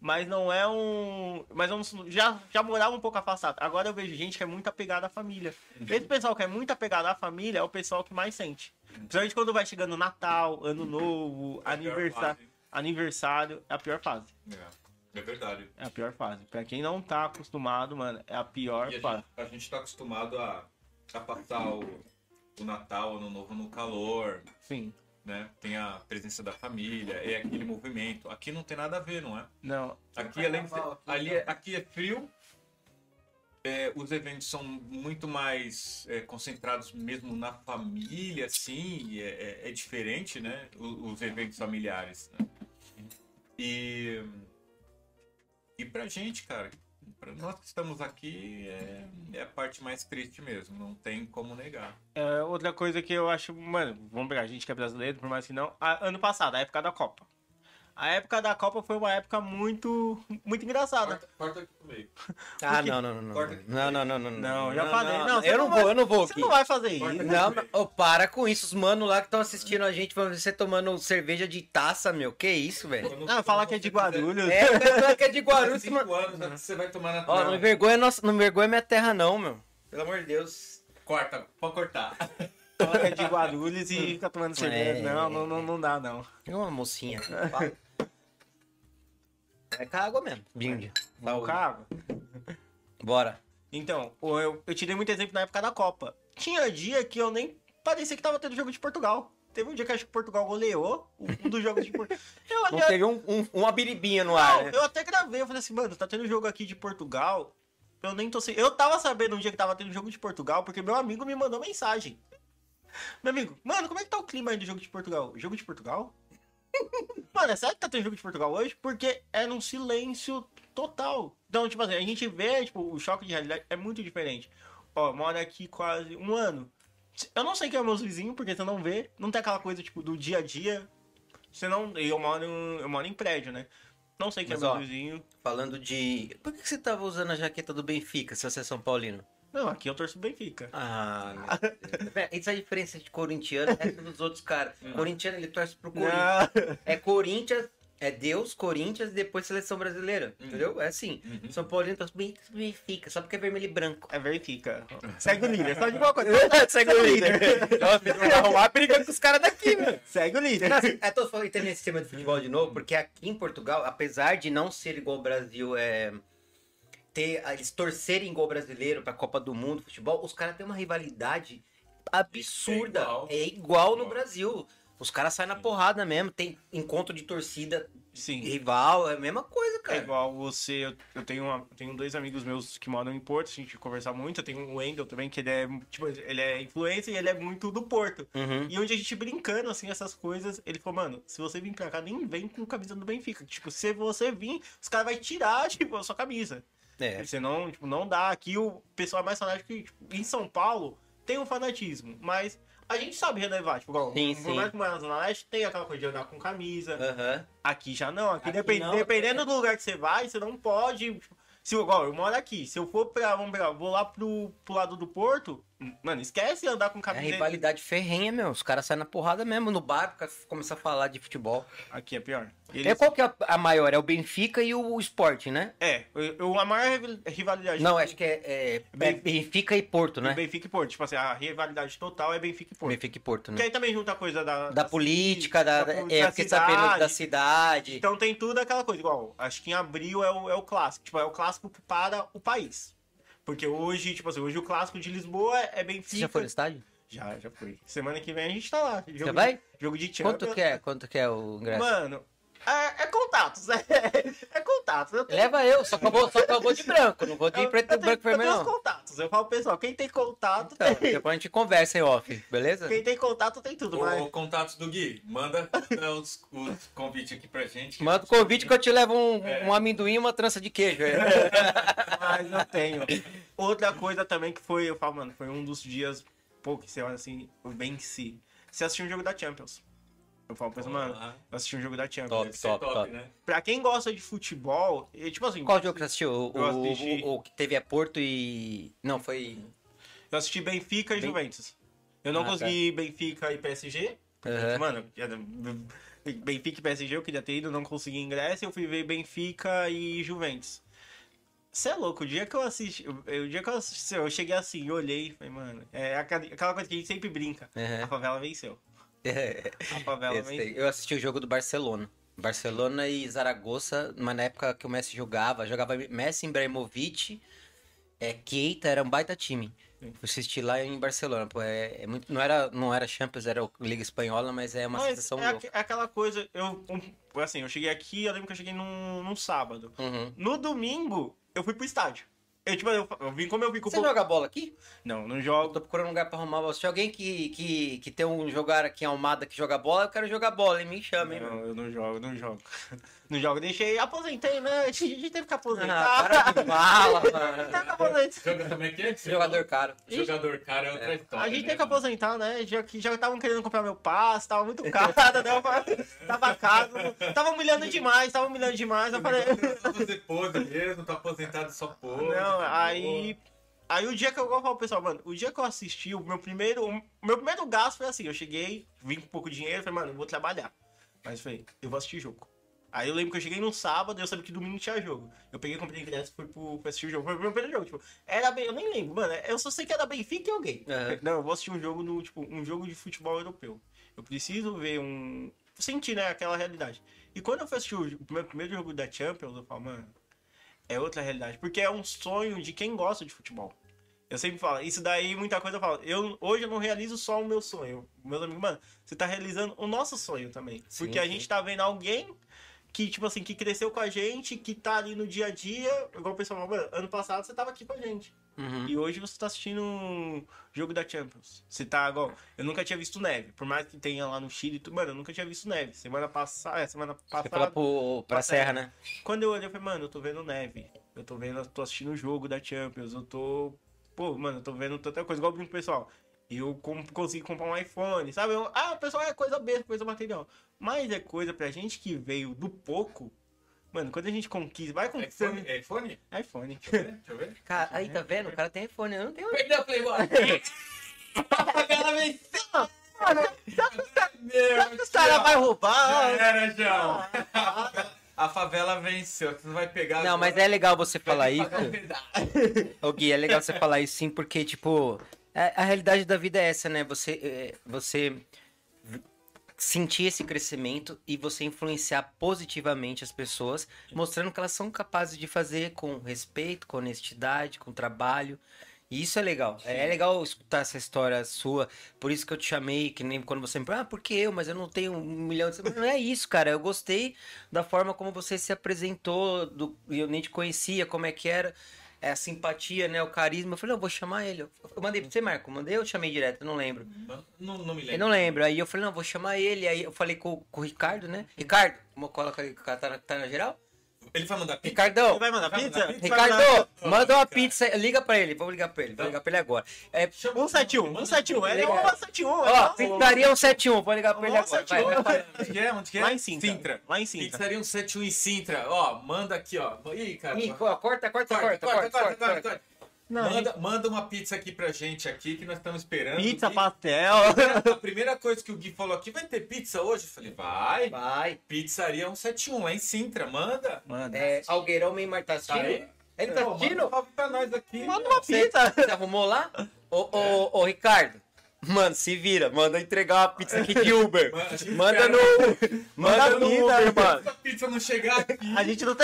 Mas não é um. Mas é já, já morava um pouco afastado. Agora eu vejo gente que é muito apegada à família. Esse pessoal que é muito apegado à família é o pessoal que mais sente. Principalmente quando vai chegando Natal, Ano Novo,
É a
aniversário.
fase.
Aniversário é a pior fase.
É, é verdade.
É a pior fase. Pra quem não tá acostumado, mano, é a pior
E a
fase.
gente, a gente tá acostumado a, a passar o, o Natal, Ano Novo no calor,
Sim.
Né? Tem a presença da família, é aquele movimento. Aqui não tem nada a ver, não é?
Não.
Aqui, além de ser, ali é, aqui é frio, é, os eventos são muito mais é, concentrados mesmo na família, assim, é, é- é diferente, né? O- Os, eventos familiares. né? E, e pra gente, cara, pra nós que estamos aqui, é, é a parte mais triste mesmo, não tem como negar.
É, outra coisa que eu acho, mano, vamos pegar a gente que é brasileiro, por mais que não. a- ano passado, a época da Copa. A época da Copa foi uma época muito, muito engraçada.
corta aqui pro meio.
Ah, não, não, não, não.
Corta aqui.
Não, não, não, não.
Não, já falei. Não, você
eu
não
não
vai-
vou, eu não vou
Você
aqui.
não vai fazer isso.
Corta aqui.
Não, não, ô, para com isso. Os mano lá que estão assistindo a gente, vão ver você tomando cerveja de taça, meu. Que isso, velho?
Quando-
Ah, falar que é de Guarulhos.
É, pessoal que é de Guarulhos,
Cinco anos, você vai tomar na
Ó, não envergonha, nossa, não envergonha minha terra, não, meu. Pelo amor de Deus.
Corta, pode cortar.
Fala que é de Guarulhos e fica tomando cerveja.
É.
Não, não, não, não dá, não.
É uma mocinha. É com água mesmo. Brinde.
Não, cara.
Bora.
Então, eu, eu te dei muito exemplo na época da Copa. Tinha dia que eu nem parecia que tava tendo jogo de Portugal. Teve um dia que acho que Portugal goleou um dos jogos de Portugal. Eu,
Não teve um, um- uma biribinha no
Não,
ar, né?
eu até gravei, eu falei assim, mano, tá tendo jogo aqui de Portugal. Eu nem tô sem. Eu tava sabendo um dia que tava tendo jogo de Portugal, porque meu amigo me mandou mensagem. Meu amigo, mano, como é que tá o clima aí do jogo de Portugal? Jogo de Portugal? Mano, é sério que tá tendo jogo de Portugal hoje? Porque é num silêncio total. Então, tipo assim, a gente vê, tipo, o choque de realidade é muito diferente. Ó, mora aqui quase um ano. Eu não sei quem é meus vizinhos, porque você não vê. Não tem aquela coisa, tipo, do dia a dia. Você não. Eu moro, eu moro em prédio, né? Não sei quem
Mas,
é meu vizinho.
Falando de. Por que você tava usando a jaqueta do Benfica, se você é São Paulino?
Não, aqui eu torço pro Benfica.
Ah, meu Deus. Vé, Isso é a diferença de corintiano e resto dos outros caras. Corintiano, ele torce pro Corinthians. É Corinthians, é Deus, Corinthians e depois seleção brasileira. Entendeu? É assim. São Paulino torce pro Benfica, só porque é vermelho e branco.
É Benfica. Segue o líder. Só de boa coisa.
Segue o líder. Nossa, arrumar briga com os caras daqui, meu.
Segue o líder.
Não, assim, é, tô falando entendendo esse tema de futebol de novo, porque aqui em Portugal, apesar de não ser igual ao Brasil, é. Ter, eles torcerem igual o brasileiro pra Copa do Mundo, futebol, os caras têm uma rivalidade absurda.
É igual.
É igual no. Brasil. Os caras saem na porrada mesmo, tem encontro de torcida
Sim.
rival, é a mesma coisa,
É
cara.
igual você, eu, tenho, uma, tenho dois amigos meus que moram em Porto, a gente conversa muito, eu tenho o Wendel também, que ele é, tipo, ele é influencer e ele é muito do Porto.
Uhum.
E onde a gente brincando, assim, essas coisas, ele falou, mano, se você vir pra cá, nem vem com camisa do Benfica. Tipo, se você vir, os caras vão tirar, tipo, a sua camisa.
É.
Você não, tipo, não dá. Aqui o pessoal é mais fanático que, tipo, em São Paulo, tem um fanatismo, mas a gente sabe relevar. Tipo, igual,
Sim,
por
sim.
mais que mora na Zona Leste, tem aquela coisa de andar com camisa.
Aham.
Aqui já não. Aqui,
Aqui
depen-
não.
dependendo do lugar que você vai, você não pode. tipo, Se, igual, eu moro aqui. Se eu for pra. Vamos pra, vou lá pro, pro lado do Porto, mano, esquece andar com
É
camiseta.
rivalidade ferrenha, meu. Os caras saem na porrada mesmo no bar, começa a falar de futebol.
Aqui é pior.
É
Eles-
qual que é a- maior? É o Benfica e o Sport, né?
É, eu, a maior rival- rivalidade.
Não, acho que é, é
Ben-
Benfica e Porto, né?
Benfica e Porto. Tipo assim, a rivalidade total é Benfica e Porto.
Benfica e Porto, né?
aí também junta a coisa da.
Da política, da,
da-
é,
da
sabendo da
cidade.
cidade.
Então tem tudo aquela coisa, igual, acho que em abril é o, é o clássico, tipo, é o clássico para o país. Porque hoje, tipo assim, hoje o clássico de Lisboa é Benfica.
Você já foi no estádio?
Já, já fui. Semana que vem a gente tá lá. Jogo de-
vai?
jogo de Champions.
Quanto que é? Quanto que é o ingresso?
Mano, é, é contatos, é, é contatos. Eu tenho-
Leva eu, só que eu vou, só que eu vou de branco, não vou de
eu-
preto,
eu
branco e
tenho- eu
vermelho,
tenho os
não.
contatos. Eu falo, pessoal, quem tem contato,
Então,
tem.
depois a gente conversa em off, beleza?
Quem tem contato tem tudo, mas...
O contatos do Gui, manda, manda os, os convites aqui pra gente.
Manda o convite que eu te levo um,
É.
um amendoim e uma trança de queijo. é.
Mas eu tenho. Outra coisa também que foi, eu falo, mano, foi um dos dias, pô, que você olha assim, eu venci. Você assistiu um jogo da Champions. Eu falo, pensa, mano, eu assisti um jogo da Champions.
Top.
ser
top, top.
né?
Pra quem gosta de futebol, e, tipo assim,
Qual jogo que você assistiu? O,
Eu
o-
assisti.
o- o que teve é Porto e. Não, foi.
eu assisti Benfica e
Ben-
Juventus. Eu não
Ah, tá.
consegui Benfica e PSG.
Aham.
Mano, Benfica e PSG eu queria ter ido, não consegui ingresso, eu fui ver Benfica e Juventus. Você é louco, o dia que eu assisti, o dia que eu assisti, eu cheguei assim, eu olhei e falei, mano, é aquela coisa que a gente sempre brinca.
Aham.
A favela venceu.
Eu, assisti o jogo do Barcelona. Barcelona e Zaragoza, mas na época que o Messi jogava, jogava Messi, Ibrahimovic, é, Keita, era um baita time. Eu assisti lá em Barcelona, pô, é, é muito, não, era, não era Champions, era Liga Espanhola, mas é uma
Mas
sensação
é,
louca.
é aquela coisa, eu, assim, eu cheguei aqui, eu lembro que eu cheguei num, num sábado.
Uhum.
No domingo, eu fui pro estádio. Eu, tipo, eu, eu vim como eu vim com
Você
povo-
joga bola aqui?
Não, não
Eu
jogo.
tô procurando um lugar pra arrumar. Se alguém que, que, que tem um jogar aqui em Almada que joga bola, eu quero jogar bola, hein? Me chama, hein?
Não, eu não jogo, não jogo. Não jogo, deixei, aposentei, né? A gente, a gente teve que
Ah,
aposentar.
para de mala,
A
mano.
gente teve que aposentar.
Joga, como é que é?
Jogador caro.
Jogador cara é outra história.
A gente
né,
tem que aposentar, né? Já que já estavam querendo comprar meu passe, tava muito caro, né? Falei, tava caro, tava humilhando demais, tava humilhando demais. Eu falei,
Você pôde mesmo, tá aposentado só pôde.
não, aí. Aí o dia que eu vou falar pro pessoal, mano, o dia que eu assisti, o meu primeiro. O meu primeiro gasto foi assim, eu cheguei, vim com pouco dinheiro, falei, mano, eu vou trabalhar. Mas falei, eu vou assistir jogo. Aí eu lembro que eu cheguei no sábado e eu sabia que domingo tinha jogo. Eu peguei, comprei ingresso e fui pro, pra assistir o jogo. Foi o meu primeiro jogo, tipo, era bem. Eu nem lembro, mano. Eu só sei que era Benfica e alguém.
Aham.
Não, eu vou assistir um jogo no, tipo, um jogo de futebol europeu. Eu preciso ver um. Sentir, né, aquela realidade. E quando eu fui assistir o meu primeiro jogo da Champions, eu falo, mano, é outra realidade. Porque é um sonho de quem gosta de futebol. Eu sempre falo, isso daí, muita coisa eu falo. Eu, hoje eu não realizo só o meu sonho. Meus amigos, mano, você tá realizando o nosso sonho também.
Sim,
porque a
sim.
gente tá vendo alguém que, tipo assim, que cresceu com a gente, que tá ali no dia a dia. Igual o pessoal fala, mano, ano passado você tava aqui com a gente.
Uhum.
E hoje você tá assistindo um jogo da Champions. Você tá igual. Eu nunca tinha visto neve. Por mais que tenha lá no Chile e tudo, mano, eu nunca tinha visto neve. Semana passada. É, semana
Você foi lá
passada.
pro, pra Serra, né?
Quando eu olhei, eu falei, mano, eu tô vendo neve. Eu tô vendo, eu tô assistindo o jogo da Champions. Eu tô. Pô, mano, eu tô vendo tanta coisa. Igual eu brinco com o pessoal. Eu consegui comprar um iPhone, sabe? Eu- ah, o pessoal é coisa besta, coisa material. Mas é coisa pra gente que veio do pouco. Mano, quando a gente conquista, vai
iPhone?
conquistando.
É iPhone?
iPhone.
Deixa eu ver. Deixa eu ver.
Cara, aí tá vendo? O cara tem iPhone, eu não tenho.
Perdeu o Playboy. Ela venceu. Meu,
Os caras vão
Já
roubar.
era, João. A favela venceu. Você não vai pegar.
Não, mas é legal você falar isso. Ô Gui, é legal você falar isso sim, porque, tipo, a, a realidade da vida é essa, né? Você, é, você sentir esse crescimento e você influenciar positivamente as pessoas, mostrando que elas são capazes de fazer com respeito, com honestidade, com trabalho. E isso é legal. É legal escutar essa história sua. Por isso que eu te chamei, que nem quando você me perguntou, ah, por que eu? Mas eu não tenho um milhão de. Não é isso, cara. Eu gostei da forma como você se apresentou. Do... Eu nem te conhecia, como é que era. É a simpatia, né? O carisma. Eu falei, não, vou chamar ele. Eu mandei pra você, Marco. Mandei ou chamei direto? Eu não lembro.
Não, não me lembro.
Eu não lembro. Aí eu falei, não, vou chamar ele. Aí eu falei com, com o Ricardo, né? Ricardo, como coloca aí, tá, tá na geral?
Ele vai mandar pizza?
Ricardão,
Você vai mandar
Vai
pizza?
mandar pizza?
Ricardo, manda uma pizza. Liga pra ele, vou ligar pra ele, vou ligar pra ele agora. É,
171, 171. É
Legal.
171.
ó, pizzaria 171, vou ligar pra ele agora. Vai, vai, vai.
Onde que é? Onde que é?
Lá em Sintra.
Sintra.
Lá em Sintra.
Pizzaria 171 em Sintra. Ó, manda aqui, ó. Ih, cara.
Ih, ó, corta, corta, corta, corta, corta, corta.
Não,
Manda, manda uma pizza aqui pra gente aqui, que nós estamos esperando.
Pizza,
Gui.
pastel.
A primeira coisa que o Gui falou aqui, vai ter pizza hoje? Eu falei, vai.
Vai.
Pizzaria 171, lá em Sintra, manda.
Manda.
É, Algueirão meio tá
Tá
assistindo?
aí?
Ele tá
Pô, manda
assistindo?
um pra nós aqui.
Manda uma
Você,
pizza.
você arrumou lá? Ô, ô, ô, Ricardo. Mano, se vira. Manda entregar uma pizza aqui de Uber.
Mano, a
Manda no. Manda no
pizza,
Uber, mano.
Essa pizza não chegar aqui.
A gente não.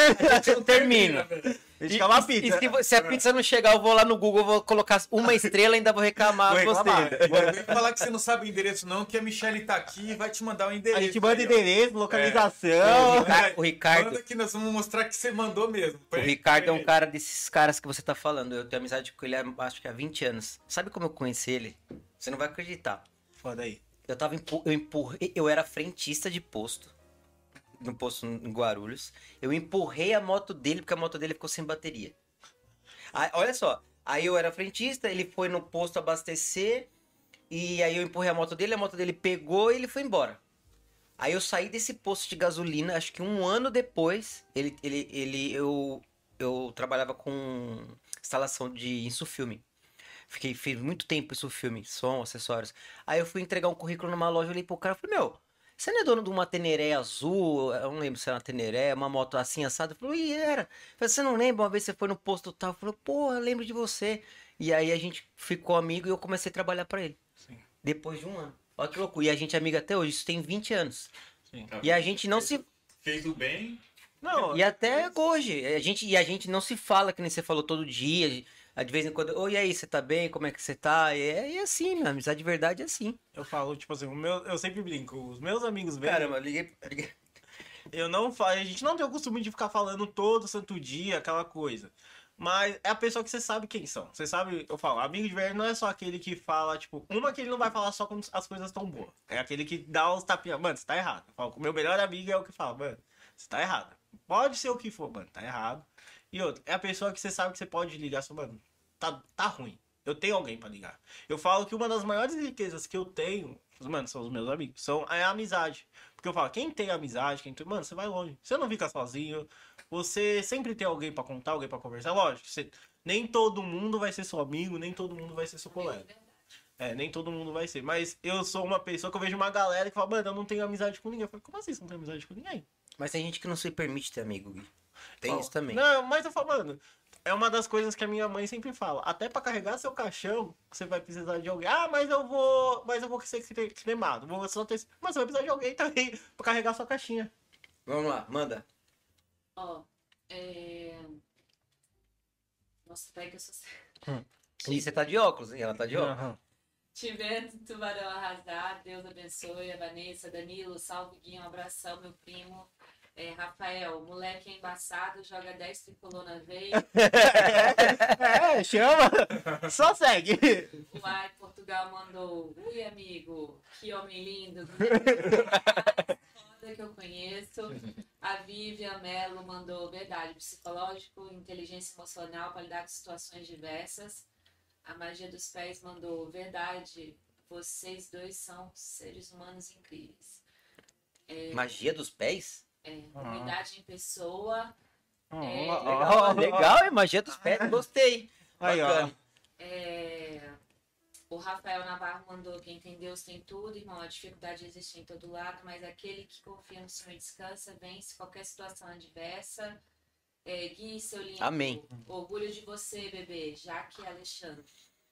Não termina.
velho.
A gente quer uma
E-
pizza.
E, se, se a pizza não chegar, eu vou lá no Google, vou colocar uma estrela e ainda vou reclamar
Vou reclamar.
você.
Não vem falar que você não sabe o endereço, não, que a Michelle tá aqui e vai te mandar o endereço.
A gente manda
aí,
endereço,
O
localização.
Ricardo, o Ricardo,
Manda que nós vamos mostrar que você mandou mesmo.
o Ricardo é um cara desses caras que você tá falando. Eu tenho amizade com ele há, acho que há 20 anos. Sabe como eu conheci ele? Você não vai acreditar.
Foda aí.
Eu tava empu- eu empurrei, eu era frentista de posto. No posto em Guarulhos. Eu empurrei a moto dele porque a moto dele ficou sem bateria. Aí, olha só, aí eu era frentista, ele foi no posto abastecer e aí eu empurrei a moto dele, a moto dele pegou e ele foi embora. Aí eu saí desse posto de gasolina, acho que um ano depois, ele, ele, ele eu, eu trabalhava com instalação de insufilme. Fiquei, fiz muito tempo isso filme, som, acessórios. Aí eu fui entregar um currículo numa loja, olhei pro cara e falei, meu, você não é dono de uma Teneré azul? Eu não lembro se era uma Teneré, uma moto assim, assada. Eu falei, e era. Falei, você não lembra? Uma vez você foi no posto tal? Falou, pô, eu lembro de você. E aí a gente ficou amigo e eu comecei a trabalhar pra ele.
Sim.
Depois de um ano. Olha que loucura. E a gente é amigo até hoje, isso tem 20 anos.
Sim.
E a gente não se.
Fez o bem.
Não,
E até hoje. A gente, e a gente não se fala, que nem você falou todo dia. De vez em quando, oi, e aí, você tá bem? Como é que você tá? E é, e é assim, minha amizade de verdade é assim.
eu falo, tipo assim, o meu, eu sempre brinco. Os meus amigos vêm.
Caramba, liguei. liguei.
Eu não falo, a gente não tem o costume de ficar falando todo santo dia, aquela coisa. Mas é a pessoa que você sabe quem são. Você sabe, eu falo, amigo de verdade não é só aquele que fala, tipo, uma que ele não vai falar só quando as coisas estão boas. É aquele que dá os tapinhas. Mano, você tá errado. Eu falo, o meu melhor amigo é o que fala, mano, você tá errado. Pode ser o que for, mano, tá errado. E outra, é a pessoa que você sabe que você pode ligar, só, mano, tá, tá ruim. Eu tenho alguém pra ligar. Eu falo que uma das maiores riquezas que eu tenho, mano, são os meus amigos, são é a amizade. Porque eu falo, quem tem amizade, quem tem. Mano, você vai longe. Você não fica sozinho. Você sempre tem alguém pra contar, alguém pra conversar. Lógico, você, nem todo mundo vai ser seu amigo, nem todo mundo vai ser seu colega. É, nem todo mundo vai ser. Mas eu sou uma pessoa que eu vejo uma galera que fala, mano, eu não tenho amizade com ninguém. Eu falo, como assim você não tem amizade com ninguém?
Mas tem gente que não se permite ter amigo, Gui. Tem
Fala,
isso também.
Não, mas eu falo, mano, é uma das coisas que a minha mãe sempre fala. Até pra carregar seu caixão, você vai precisar de alguém. Ah, mas eu vou. Mas eu vou ser cre- cremado. Vou só ter... Mas você vai precisar de alguém também pra carregar sua caixinha.
Vamos lá, manda.
Ó, é... Nossa, peraí que eu sou...
E você tá de óculos, hein? Ela tá de óculos.
Aham.
Tivendo tubarão arrasar, Deus abençoe a Vanessa, Danilo, salve Guinho, um abração, meu primo. É, Rafael, moleque é embaçado, joga 10 tricolor na veia.
É, chama. Só segue.
O Ai Portugal mandou, ui amigo, que homem lindo. Que eu conheço. A Vivian Mello mandou verdade, psicológico, inteligência emocional para lidar com situações diversas. A Magia dos Pés mandou verdade, vocês dois são seres humanos incríveis.
Magia dos pés?
É, unidade em pessoa. É,
Legal, legal? Magia dos pés, gostei.
Aí, ó.
É, o Rafael Navarro mandou quem tem Deus tem tudo, irmão. A dificuldade existe em todo lado, mas aquele que confia no Senhor e descansa, vence qualquer situação adversa. É, Gui, seu lindo.
Amém.
Orgulho de você, bebê. Jaque Alexandre.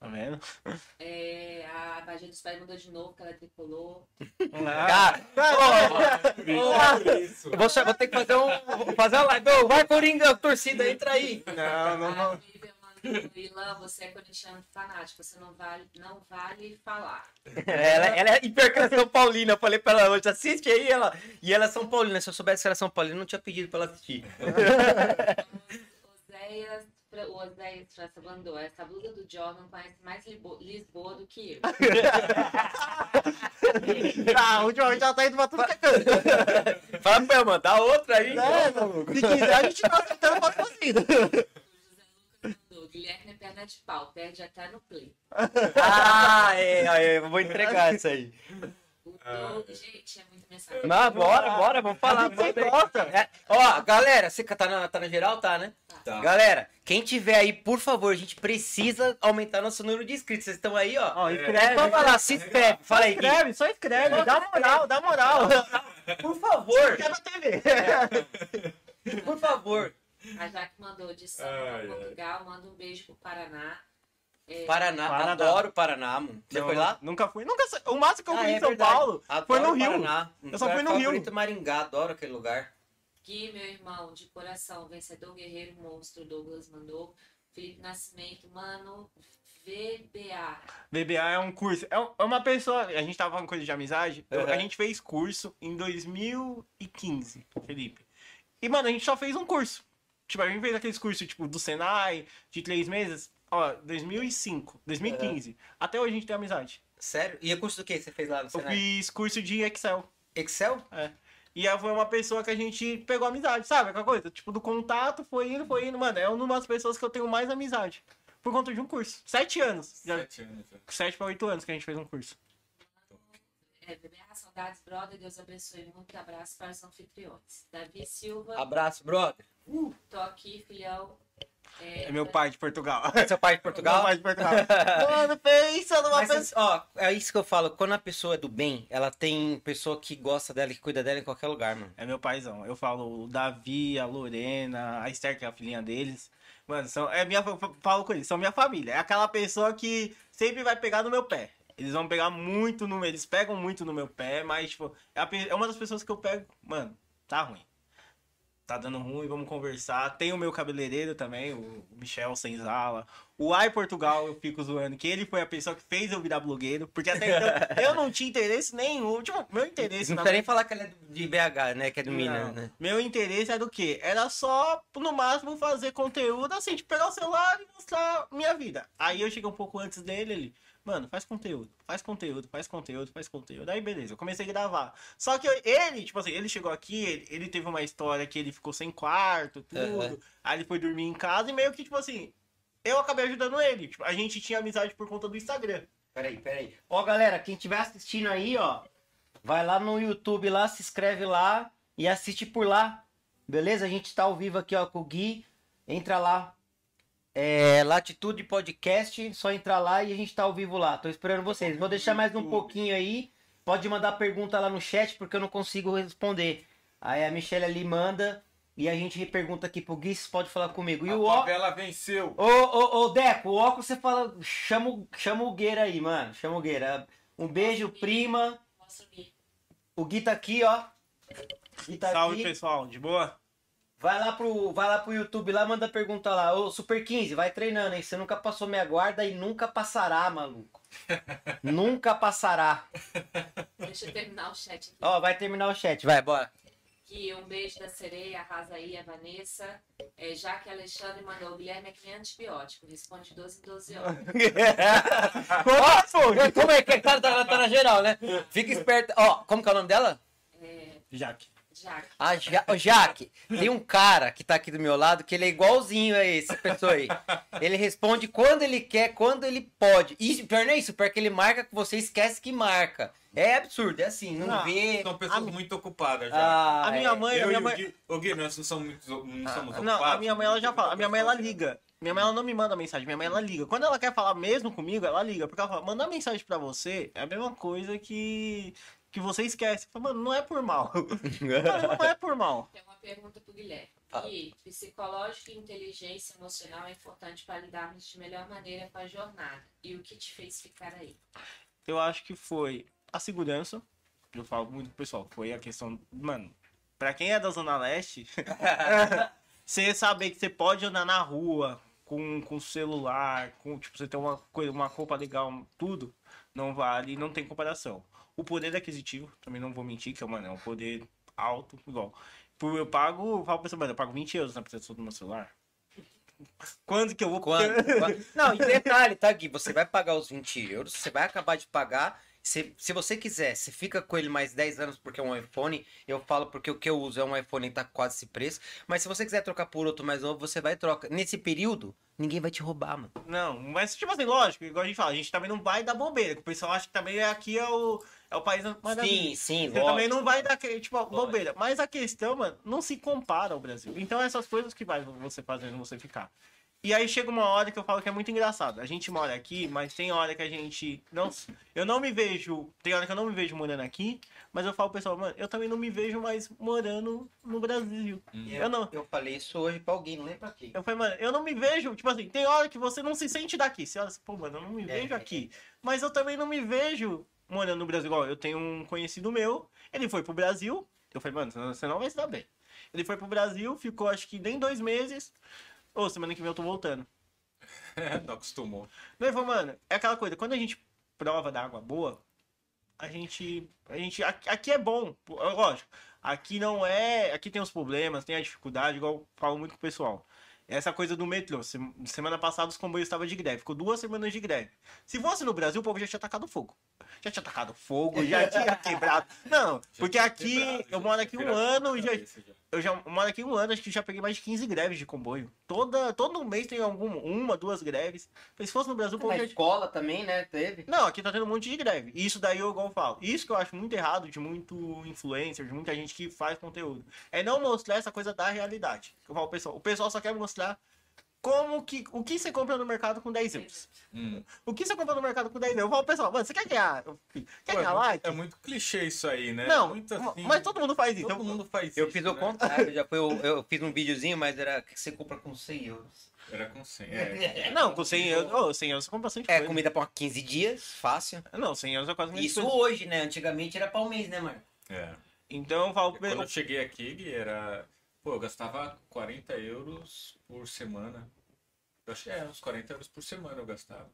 Tá vendo?
É, a Magia dos Pais mandou de novo, que ela tricolou.
Cara,
Isso.
eu vou, vou ter que fazer um. vou Fazer uma live. Ô, Vai, Coringa, torcida, entra aí.
Não, não, não.
Ilan, você é corintiano fanático, você não vale, não vale falar.
ela, ela é hiper que ela é São Paulina. Eu falei pra ela hoje, assiste aí. Ela... E ela é São Paulina. Se eu soubesse que era São Paulina, eu não tinha pedido pra ela assistir.
Oséias, o Oséias França mandou. Essa blusa do Jordan parece mais Libo- Lisboa do que eu.
Ah, ultimamente ela tá indo pra tudo que é canto.
Fala pra eu mandar outra aí.
É, Se quiser, a gente tá aceitando patrocínio.
O José Lucas mandou. Guilherme é perna de pau, perde até no play.
Ah, é, é, eu vou entregar isso aí.
O Doug, gente, é muito.
Não, bora, bora, vamos falar. É, ó, galera, você tá na, tá na geral? Tá, né?
Tá.
Galera, quem tiver aí, por favor, a gente precisa aumentar nosso número de inscritos. Vocês estão aí, ó.
Ó,
É,
escreve.
vamos lá, se inscreve. Fala aí, Gui.
Escreve, só escreve. Dá moral, dá moral.
Por favor,
Quer na TV.
por favor.
A Jaque mandou de São
ai.
Portugal, manda um beijo pro Paraná. É,
Paraná,
Paraná.
adoro Paraná, mano. Você
Não,
foi lá?
Nunca fui. Nunca. O máximo que eu
Ah,
fui
é
em São
verdade.
Paulo
Adoro
foi no Rio.
Paraná.
Eu só fui no Rio.
favorito é Maringá, adoro aquele lugar.
Gui, meu irmão, de coração, vencedor, guerreiro, monstro, Douglas mandou. Felipe Nascimento, mano, VBA.
VBA é um curso. É um- é uma pessoa. A gente tava falando coisa de amizade.
Uhum.
A gente fez curso em 2015, Felipe. E, mano, a gente só fez um curso. Tipo, a gente fez aqueles cursos, tipo, do Senai, de três meses. Ó, 2005, 2015. Até hoje a gente tem amizade.
Sério? E o curso do que você fez lá no
Eu
Senai?
fiz curso de Excel.
Excel?
E ela foi uma pessoa que a gente pegou amizade, sabe? Aquela coisa, tipo, do contato, foi indo, foi indo. Mano, é uma das pessoas que eu tenho mais amizade. Por conta de um curso. Sete anos. Já,
Sete anos, né?
sete pra oito anos que a gente fez um curso.
É, VBA, saudades, brother, Deus abençoe. Muito abraço para os anfitriões. Davi Silva,
Abraço, brother.
tô aqui, filhão.
É meu pai de Portugal.
Seu pai de Portugal?
Meu pai de Portugal. Mano, pensa numa
Mas,
pessoa.
ó, é isso que eu falo. Quando a pessoa é do bem, ela tem pessoa que gosta dela que cuida dela em qualquer lugar, mano.
É meu paizão. Eu falo o Davi, a Lorena, a Esther, que é a filhinha deles. Mano, são, é minha, eu falo com eles, são minha família. É aquela pessoa que sempre vai pegar no meu pé. Eles vão pegar muito no meu. Eles pegam muito no meu pé, mas, tipo, é, a é uma das pessoas que eu pego. Mano, tá ruim. Tá dando ruim, vamos conversar. Tem o meu cabeleireiro também, o Michel Senzala. O Ai Portugal, eu fico zoando, que ele foi a pessoa que fez eu virar blogueiro. Porque até então eu não tinha interesse nenhum. Tipo, meu interesse
Não precisa nem falar que ela é de BH, né? Que é do
não.
Minas, né?
Meu interesse era o quê? Era só, no máximo, fazer conteúdo, assim, de pegar o celular e mostrar minha vida. Aí eu cheguei um pouco antes dele, ele, mano, faz conteúdo, faz conteúdo, faz conteúdo, faz conteúdo. Aí beleza, eu comecei a gravar. Só que eu- ele, tipo assim, ele chegou aqui, ele, ele teve uma história que ele ficou sem quarto, tudo.
Aham.
Aí ele foi dormir em casa e meio que, tipo assim, eu acabei ajudando ele. Tipo, a gente tinha amizade por conta do Instagram.
Peraí, peraí. Ó, galera, quem estiver assistindo aí, ó, vai lá no YouTube lá, se inscreve lá e assiste por lá. Beleza? A gente tá ao vivo aqui, ó, com o Gui. Entra lá. É, Latitude Podcast, só entrar lá e a gente tá ao vivo lá. Tô esperando vocês. Vou deixar mais um pouquinho aí. Pode mandar pergunta lá no chat, porque eu não consigo responder. Aí a Michelle ali manda e a gente pergunta aqui pro Gui, se pode falar comigo. E
A
o ó...
favela venceu.
Ô, ô, ô, Deco, o óculos você fala. Chama, o- chama o Gueira aí, mano. Chama o Gueira. Um beijo, prima.
Mostra o Gui.
O Gui tá aqui, ó. Gui tá
Salve,
aqui.
pessoal, de boa?
Vai lá, pro, vai lá pro YouTube lá, manda pergunta lá. Ô, Super 15, vai treinando, hein? Você nunca passou minha guarda e nunca passará, maluco. nunca passará.
Deixa eu terminar o chat aqui.
Ó, vai terminar o chat, vai, bora.
Gui, um beijo da sereia, arrasa aí, a Vanessa. É, já que Alexandre mandou o Guilherme é que nem antibiótico, responde 12 em 12 horas.
Ó, como é que tá, tá, tá na geral, né? Fica esperto. Ó, como que é o nome dela?
É,
Jaque.
Jaque.
A ja Jaque, tem um cara que tá aqui do meu lado que ele é igualzinho a esse pessoa aí. Ele responde quando ele quer, quando ele pode. E pior não é isso, pior que ele marca que você esquece que marca. É absurdo, é assim, não,
Não,
vê.
São pessoas
A-
muito ocupadas já.
Ah,
A minha
é.
mãe, a
eu
minha
e o
mãe.
Gui, o Gui, nós não somos, muito, não somos
Não, a
ocupados.
minha mãe ela já fala. A minha mãe ela liga. Minha mãe ela não me manda mensagem, minha mãe ela liga. Quando ela quer falar mesmo comigo, ela liga. Porque ela fala, mandar mensagem pra você é a mesma coisa que. Que você esquece. Fala, Mano, não é por mal. Mano, não é por mal.
Tem uma pergunta pro Guilherme.
Fala.
Psicológico e inteligência emocional é importante para lidarmos de melhor maneira com a jornada. E o que te fez ficar aí?
Eu acho que foi a segurança. Eu falo muito pro pessoal. Foi a questão. Mano, pra quem é da Zona Leste, você saber que você pode andar na rua com, com celular, com, tipo, você tem uma coisa, uma roupa legal, tudo, não vale, não tem comparação. O poder aquisitivo, também não vou mentir, que é, mano, é um poder alto, igual. Por, eu pago, eu falo pra você, mano, eu pago 20 euros na prestação do meu celular. Quando que eu vou...
Quando? Quando? Não, e detalhe, tá, Gui? Você vai pagar os 20 euros, você vai acabar de pagar. Se, se você quiser, você fica com ele mais 10 anos porque é um iPhone. Eu falo porque o que eu uso é um iPhone e tá quase esse preço. Mas se você quiser trocar por outro mais novo, você vai e troca. Nesse período, ninguém vai te roubar, mano.
Não, mas tipo assim, lógico, igual a gente fala, a gente também não vai dar bobeira. O pessoal acha que também aqui é o, é o país mais.
Sim, sim,
Você também não vai dar, tipo, bobeira. Mas a questão, mano, não se compara ao Brasil. Então essas coisas que vai você fazendo você ficar. E aí chega uma hora que eu falo que é muito engraçado. A gente mora aqui, mas tem hora que a gente não, eu não me vejo, tem hora que eu não me vejo morando aqui, mas eu falo pro pessoal, mano, eu também não me vejo mais morando no Brasil. Eu não,
Eu falei isso hoje pra alguém, não lembro pra quem.
eu falei, mano, eu não me vejo, tipo assim, tem hora que você não se sente daqui. Você olha assim, pô, mano, eu não me
É,
vejo
é,
aqui. Mas eu também não me vejo morando no Brasil. Igual, eu tenho um conhecido meu, ele foi pro Brasil. Eu falei, mano, você não vai se dar bem. Ele foi pro Brasil, ficou acho que nem dois meses. Ô, semana que vem eu tô voltando.
não acostumou.
Não, ele falou, mano, é aquela coisa, quando a gente prova da água boa, a gente. A gente. Aqui, é bom. Lógico. Aqui não é. Aqui tem os problemas, tem a dificuldade, igual eu falo muito com o pessoal. Essa coisa do metrô. Se- Semana passada os comboios estavam de greve. Ficou duas semanas de greve. Se fosse no Brasil, o povo já tinha atacado fogo. Já tinha atacado fogo, já tinha quebrado. Não, porque aqui.
Quebrado,
Eu moro aqui um ano e já, eu já moro aqui um ano, acho que já peguei mais de 15 greves de comboio. Toda, todo mês tem alguma, uma, duas greves. Se fosse no Brasil, o povo
Na
já
escola também, né? Teve.
não, aqui tá tendo um monte de greve. E isso daí eu igual eu falo. Isso que eu acho muito errado de muito influencer, de muita gente que faz conteúdo. É não mostrar essa coisa da realidade. Eu falo, pessoal, o pessoal só quer mostrar como que. O que você compra no mercado com 10 euros.
Hum.
O que você compra no mercado com 10 euros? Eu falo, pessoal, mano, você quer ganhar? Quer
Pô, é,
ganhar
muito,
like?
é muito clichê isso aí, né?
Não,
assim,
mas todo mundo faz isso.
todo
Eu-
mundo faz
Eu
isso,
fiz o
né?
contrário, já foi o- eu fiz um videozinho, mas era que você compra com 100 euros.
Era com 100. É.
Não, com 100 euros. Ô, 100 euros você compra bastante
É,
coisa.
comida pra 15 dias, fácil.
Não, 100 euros é quase
Isso
coisa.
hoje, né? Antigamente era pra um mês, né, mano?
é.
Então eu falo,
Quando eu cheguei aqui, era. Pô, eu gastava 40 euros por semana. Eu achei, é, uns 40 euros por semana eu gastava.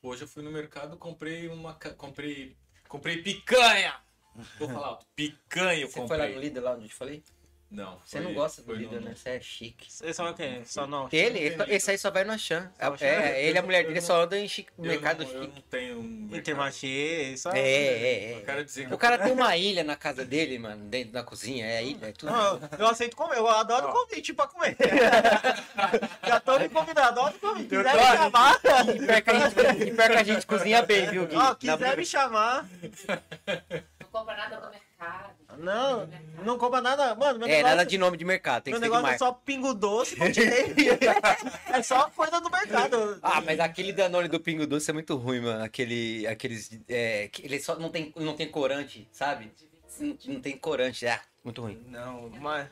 Hoje eu fui no mercado, comprei uma. Comprei. Comprei picanha! Vou falar alto. Picanha eu
Você foi lá
comprei.
no líder lá onde eu te falei?
Não.
Você não gosta do
no-
né? Você é chique.
esse é o quê? Só não.
Ele, esse, esse aí só vai no Achan.
No Auchan?
É, ele e a mulher dele
Eu
só andam em chique,
Eu
mercado
não, eu
chique.
não tenho um.
Intermarché, só.
É, é,
Eu
é.
quero dizer que
O cara tem uma ilha na casa dele, mano, dentro da cozinha. É ilha, é tudo.
Não, eu- eu aceito comer, eu adoro
Ó.
convite pra comer. Já tô me convidando, adoro convite.
Eu
Quiser me chamar,
E pior, que a gente, e pior que a gente cozinha bem, viu, Gui?
ó, quiser me chamar.
Não compra nada do mercado.
Não, não compra nada. Mano, meu
É,
negócio,
nada de nome de mercado, tem
meu
que ser de
negócio é
marca.
só pingo doce. É só coisa do mercado.
Ah, mas aquele Danone do Pingo Doce é muito ruim, mano. Aquele, aqueles, é, ele só não tem, não tem corante, sabe? Não, não tem corante, é muito ruim.
Não, mas.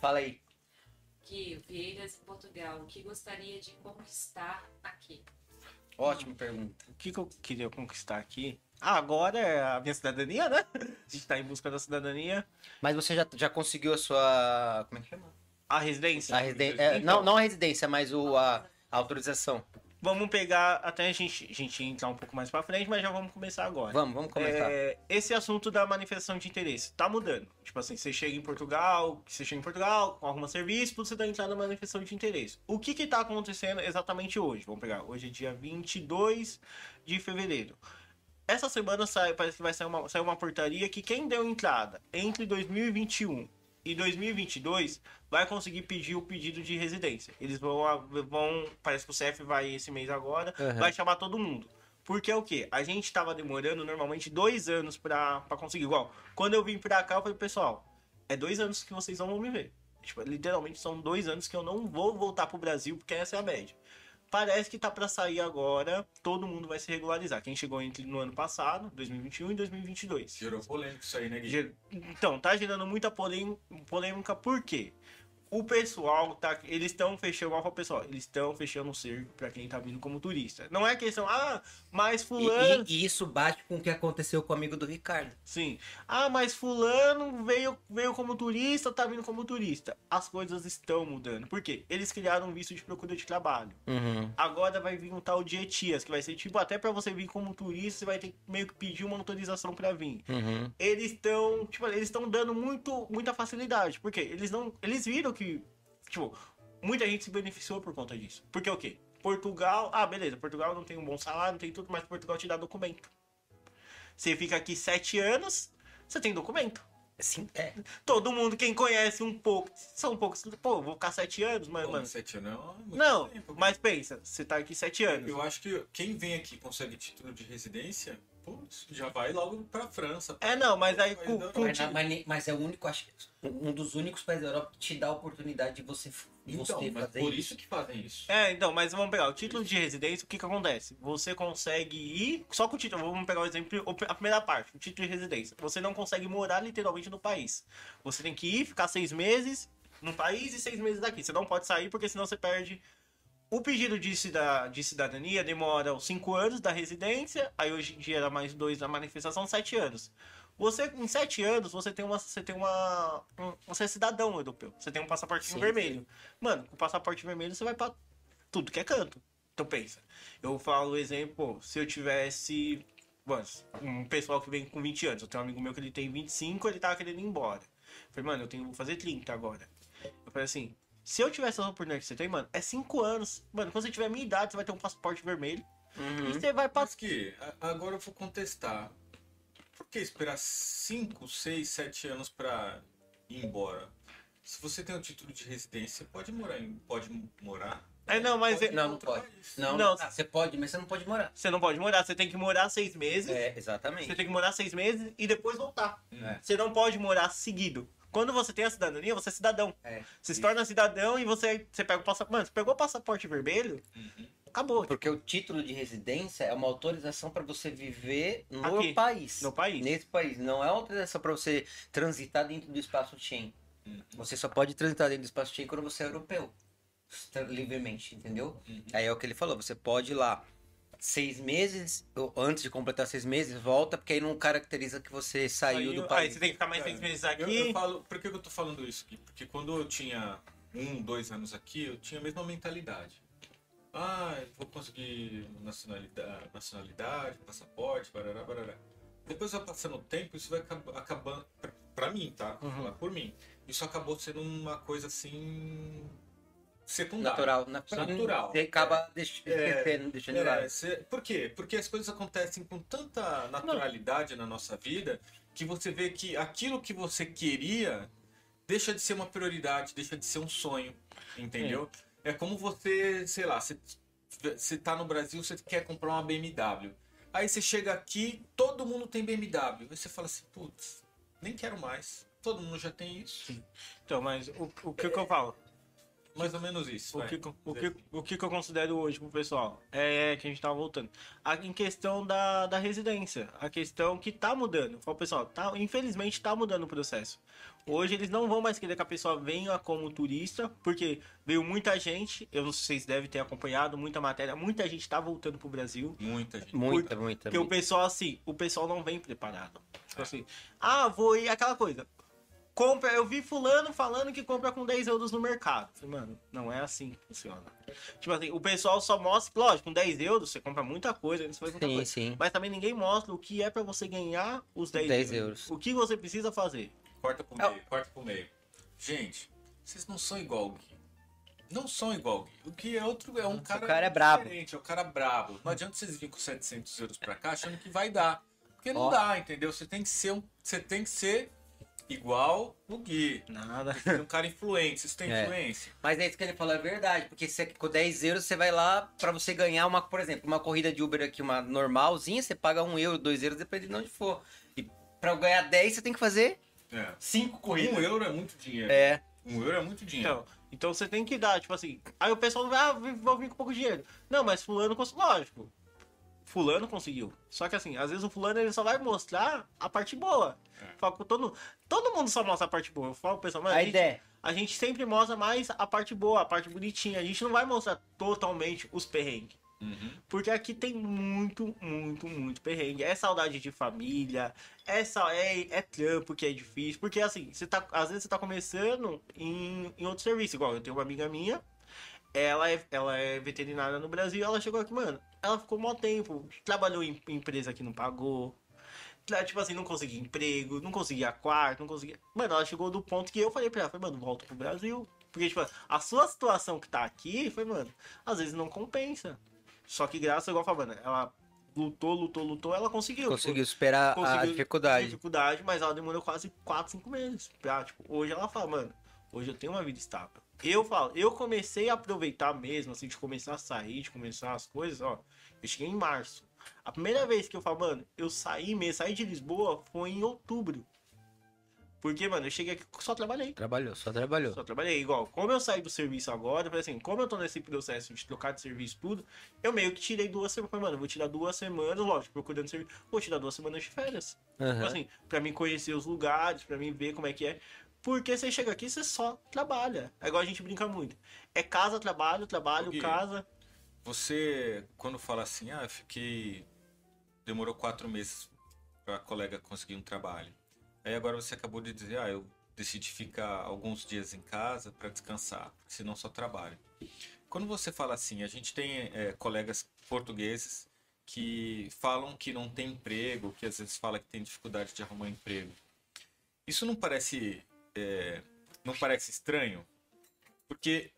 Fala aí.
Que Vieiras Portugal, o que gostaria de conquistar aqui?
Ótima pergunta.
O que, que eu queria conquistar aqui? Agora é a minha cidadania, né? A gente tá em busca da cidadania.
Mas você já, já conseguiu a sua. Como é que chama?
A residência.
A é,
Então.
não, não a residência, mas o, a, a autorização.
Vamos pegar até a gente, a gente entrar um pouco mais pra frente, mas já vamos começar agora.
Vamos, vamos começar.
É, esse assunto da manifestação de interesse tá mudando. Tipo assim, você chega em Portugal, você chega em Portugal, arruma serviço, você dá entrada na manifestação de interesse. O que que tá acontecendo exatamente hoje? Vamos pegar, hoje é dia 22 de fevereiro. Essa semana sai, parece que vai sair uma, sair uma portaria que quem deu entrada entre 2021 e 2022 vai conseguir pedir o pedido de residência. Eles vão, vão parece que o CEF vai esse mês agora,
Aham.
vai chamar todo mundo. Porque é o quê? A gente tava demorando normalmente dois anos pra conseguir. Igual, quando eu vim pra cá, eu falei, pessoal, é dois anos que vocês não vão me ver. Tipo, literalmente são dois anos que eu não vou voltar pro Brasil, porque essa é a média. Parece que tá pra sair agora, todo mundo vai se regularizar. Quem chegou entre no ano passado, 2021 e 2022.
Gerou polêmica isso aí, né, Gui?
Ger- Então, tá gerando muita polêmica, polêmica por quê? O pessoal tá. Eles estão fechando, o pessoal, eles estão fechando o cerco pra quem tá vindo como turista. Não é questão, ah, mas
E,
fulano.
e- e isso bate com o que aconteceu com o amigo do Ricardo.
Sim. Ah, mas fulano veio, veio como turista, tá vindo como turista. As coisas estão mudando. Por quê? Eles criaram um visto de procura de trabalho.
Uhum.
Agora vai vir um tal de ETIAS, que vai ser tipo, até pra você vir como turista, você vai ter que meio que pedir uma autorização pra vir.
Uhum.
Eles estão, tipo, eles estão dando muito, muita facilidade. Por quê? Eles não, eles viram que, tipo, muita gente se beneficiou por conta disso. Porque o quê? Portugal, ah, beleza, Portugal não tem um bom salário, não tem tudo, mas Portugal te dá documento. Você fica aqui sete anos, você tem documento.
Sim, é.
Todo mundo, quem conhece um pouco, são poucos, pô, vou ficar sete anos, mas,
Pô,
mano.
sete anos é
Não,
tempo.
mas pensa, você tá aqui sete anos.
Eu acho que quem vem aqui e consegue título de residência, putz, já vai logo pra França.
É, não, mas aí com, com
Mas, mas- mas é o único, acho que um dos únicos países da Europa que te dá a oportunidade de você, você
Então, mas
fazer
por
isso.
isso que fazem isso.
É, então, mas vamos pegar o título de residência, o que que acontece? Você consegue ir, só com o título, vamos pegar o exemplo, a primeira parte, o título de residência. Você não consegue morar literalmente no país. Você tem que ir, ficar seis meses no país e seis meses daqui. Você não pode sair porque senão você perde. O pedido de, cida- de cidadania demora os cinco anos da residência, aí hoje em dia era mais dois da manifestação, sete anos. Você, em sete anos, você tem uma. Você tem uma. um- você é cidadão europeu. Você tem um passaportinho
Sim,
vermelho. Mano, com o passaporte vermelho você vai pra tudo que é canto. Então pensa. Eu falo exemplo, se eu tivesse. Mano, um pessoal que vem com 20 anos. Eu tenho um amigo meu que ele tem 25, ele tava querendo ir embora. Eu falei, mano, eu tenho, vou fazer 30 agora. Eu falei assim, se eu tivesse essa oportunidade que você tem, mano, é 5 anos. Mano, quando você tiver a minha idade, você vai ter um passaporte vermelho. E
Uhum.
você vai pra.
Mas que, agora eu vou contestar. Por que esperar 5, 6, 7 anos pra ir embora? Se você tem o título de residência, pode morar em, pode morar.
É, não, mas
Pode
é-
Não, não pode. Não,
Não.
você pode, mas você não pode morar.
você não pode morar, você tem que morar seis meses.
É,
Você
exatamente.
tem que morar seis meses e depois voltar.
É.
Você não pode morar seguido. Quando você tem a cidadania, você é cidadão.
É.
Você se torna cidadão e você, você pega o passaporte. Mano, você pegou o passaporte vermelho,
Uhum.
acabou.
Porque o título de residência é uma autorização para você viver no
Aqui,
país.
No país.
Nesse país. Não é uma autorização para você transitar dentro do espaço Schengen.
Uhum.
Você só pode transitar dentro do espaço Schengen quando você é europeu. Livremente, entendeu?
Uhum.
Aí é o que ele falou. Você pode ir lá seis meses, ou antes de completar seis meses, volta, porque aí não caracteriza que você saiu
Aí-
do
Aí
país.
você tem que ficar mais seis meses
Eu,
aqui.
eu falo, por que eu tô falando isso aqui? Porque quando eu tinha um, dois anos aqui, eu tinha a mesma mentalidade. Ah, eu vou conseguir nacionalidade, nacionalidade passaporte, barará, barará. Depois vai passando o tempo, isso vai acab- acabando. Pra, pra mim, tá?
Uhum.
falar por mim. Isso acabou sendo uma coisa assim. Secundária.
Natural. Na,
Natural.
Você acaba
É,
esquecendo, deixando de lado.
É, cê- por quê? Porque as coisas acontecem com tanta naturalidade na nossa vida que você vê que aquilo que você queria deixa de ser uma prioridade, deixa de ser um sonho, entendeu? É, como você, sei lá, você, você tá no Brasil, você quer comprar uma BMW. Aí você chega aqui, todo mundo tem BMW. Aí você fala assim, putz, nem quero mais. Todo mundo já tem isso.
Então, mas o, o que, que eu falo?
Mais ou menos isso.
O
vai.
que, o, que, o que, que eu considero hoje pro pessoal é que a gente tava voltando. A, em questão da, da residência. A questão que tá mudando. Fala, pessoal, tá, infelizmente tá mudando o processo. Hoje eles não vão mais querer que a pessoa venha como turista, porque veio muita gente, eu não sei se vocês devem ter acompanhado, muita matéria, muita gente tá voltando pro Brasil.
Muita gente.
Muita, muita.
Porque o
muita.
pessoal, assim, o pessoal não vem preparado. Tipo assim, ah, vou ir, aquela coisa. Compra, eu vi fulano falando que compra com 10 euros no mercado. Falei, mano, não é assim que funciona. Tipo assim, o pessoal só mostra, lógico, com 10 euros você compra muita coisa, você faz muita
Sim,
coisa.
sim.
Mas também ninguém mostra o que é pra você ganhar os 10,
10
euros.
euros.
O que você precisa fazer.
Corta pro
É o-
meio, corta pro meio. Gente, vocês não são igual o Gui. Não são igual o Gui. O Gui é outro, é um cara,
cara é brabo.
diferente, é um cara brabo. Não adianta vocês virem com 700 euros pra cá achando que vai dar. Porque não
Ó.
dá, entendeu? Você tem que ser um, você tem que ser igual o Gui.
Nada.
Tem um cara influente, vocês têm
É.
influência.
Mas é isso que ele falou, é verdade. Porque você, com 10 euros você vai lá pra você ganhar uma, por exemplo, uma corrida de Uber aqui, uma normalzinha, você paga 1 euro, 2 euros, depende de onde for. E pra eu ganhar 10, você tem que fazer
É.
5
Um
corridas.
euro é muito dinheiro.
É.
Um euro é muito dinheiro.
Então, então você tem que dar, tipo assim. Aí o pessoal vai, ah, vou vir com pouco dinheiro. Não, mas fulano. Lógico. Fulano conseguiu. Só que assim, às vezes o fulano ele só vai mostrar a parte boa.
É.
Fala com todo, todo mundo só mostra a parte boa. Eu falo pro pessoal, mano,
A
a gente,
ideia.
a gente sempre mostra mais a parte boa, a parte bonitinha. A gente não vai mostrar totalmente os perrengues.
Uhum.
Porque aqui tem muito, muito, muito perrengue. É saudade de família, é, sa- é, é trampo que é difícil. Porque assim, você tá, às vezes você tá começando em, em outro serviço. Igual eu tenho uma amiga minha, ela é, ela é veterinária no Brasil, ela chegou aqui, mano. Ela ficou mó tempo, trabalhou em em empresa que não pagou. Tipo assim, não conseguia emprego, não conseguia quarto, não conseguia. Mano, ela chegou do ponto que eu falei pra ela, falei, mano, volta pro Brasil. Porque, tipo, a sua situação que tá aqui, foi, mano, às vezes não compensa. Só que graças, igual eu falo, mano, ela lutou, lutou, lutou, ela conseguiu.
Conseguiu superar a
Conseguiu
dificuldade.
dificuldade, mas ela demorou quase 4, 5 meses. Pra, tipo, hoje ela fala, mano, hoje eu tenho uma vida estável. Eu falo, eu comecei a aproveitar mesmo, assim, de começar a sair, de começar as coisas, ó. Eu cheguei em março. A primeira vez que eu falo, mano, eu saí mesmo, saí de Lisboa foi em outubro. Porque, mano, eu cheguei aqui só trabalhei.
Trabalhou, só trabalhou.
Só trabalhei. Igual, como eu saí do serviço agora, eu falei assim, como eu tô nesse processo de trocar de serviço tudo, eu meio que tirei duas semanas. Falei, mano, vou tirar duas semanas, lógico, procurando serviço, vou tirar duas semanas de férias. Tipo assim, pra mim conhecer os lugares, pra mim ver como é que é. Porque você chega aqui, você só trabalha. É igual a gente brinca muito. É casa, trabalho, trabalho,
Gui,
casa.
Você, quando fala assim, ah, eu fiquei. Demorou quatro meses pra colega conseguir um trabalho. Aí agora você acabou de dizer, ah, eu decidi ficar alguns dias em casa pra descansar, senão só trabalho. Quando você fala assim, a gente tem é, colegas portugueses que falam que não tem emprego, que às vezes fala que tem dificuldade de arrumar emprego. Isso não parece, é, não parece estranho? Porque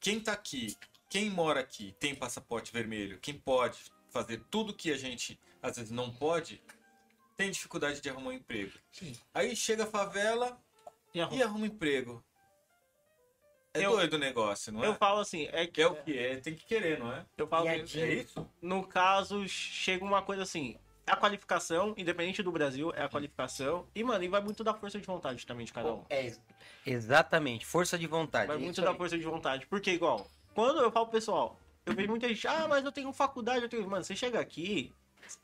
quem tá aqui, quem mora aqui, tem passaporte vermelho, quem pode fazer tudo que a gente às vezes não pode, tem dificuldade de arrumar um emprego.
Sim.
Aí chega a favela
E arruma.
e arruma emprego. É
Eu-
doido o negócio, não é?
Eu falo assim, é que
É o que é, tem que querer, não é?
eu falo
E
que,
É isso?
no caso, chega uma coisa assim. A qualificação, independente do Brasil, é a qualificação. E, mano, e vai muito da força de vontade também de cada um.
É, ex- exatamente, força de vontade.
Vai
é
muito da força de vontade. Porque, igual, quando eu falo pro pessoal, eu vejo muita gente, ah, mas eu tenho faculdade, eu tenho. Mano, você chega aqui,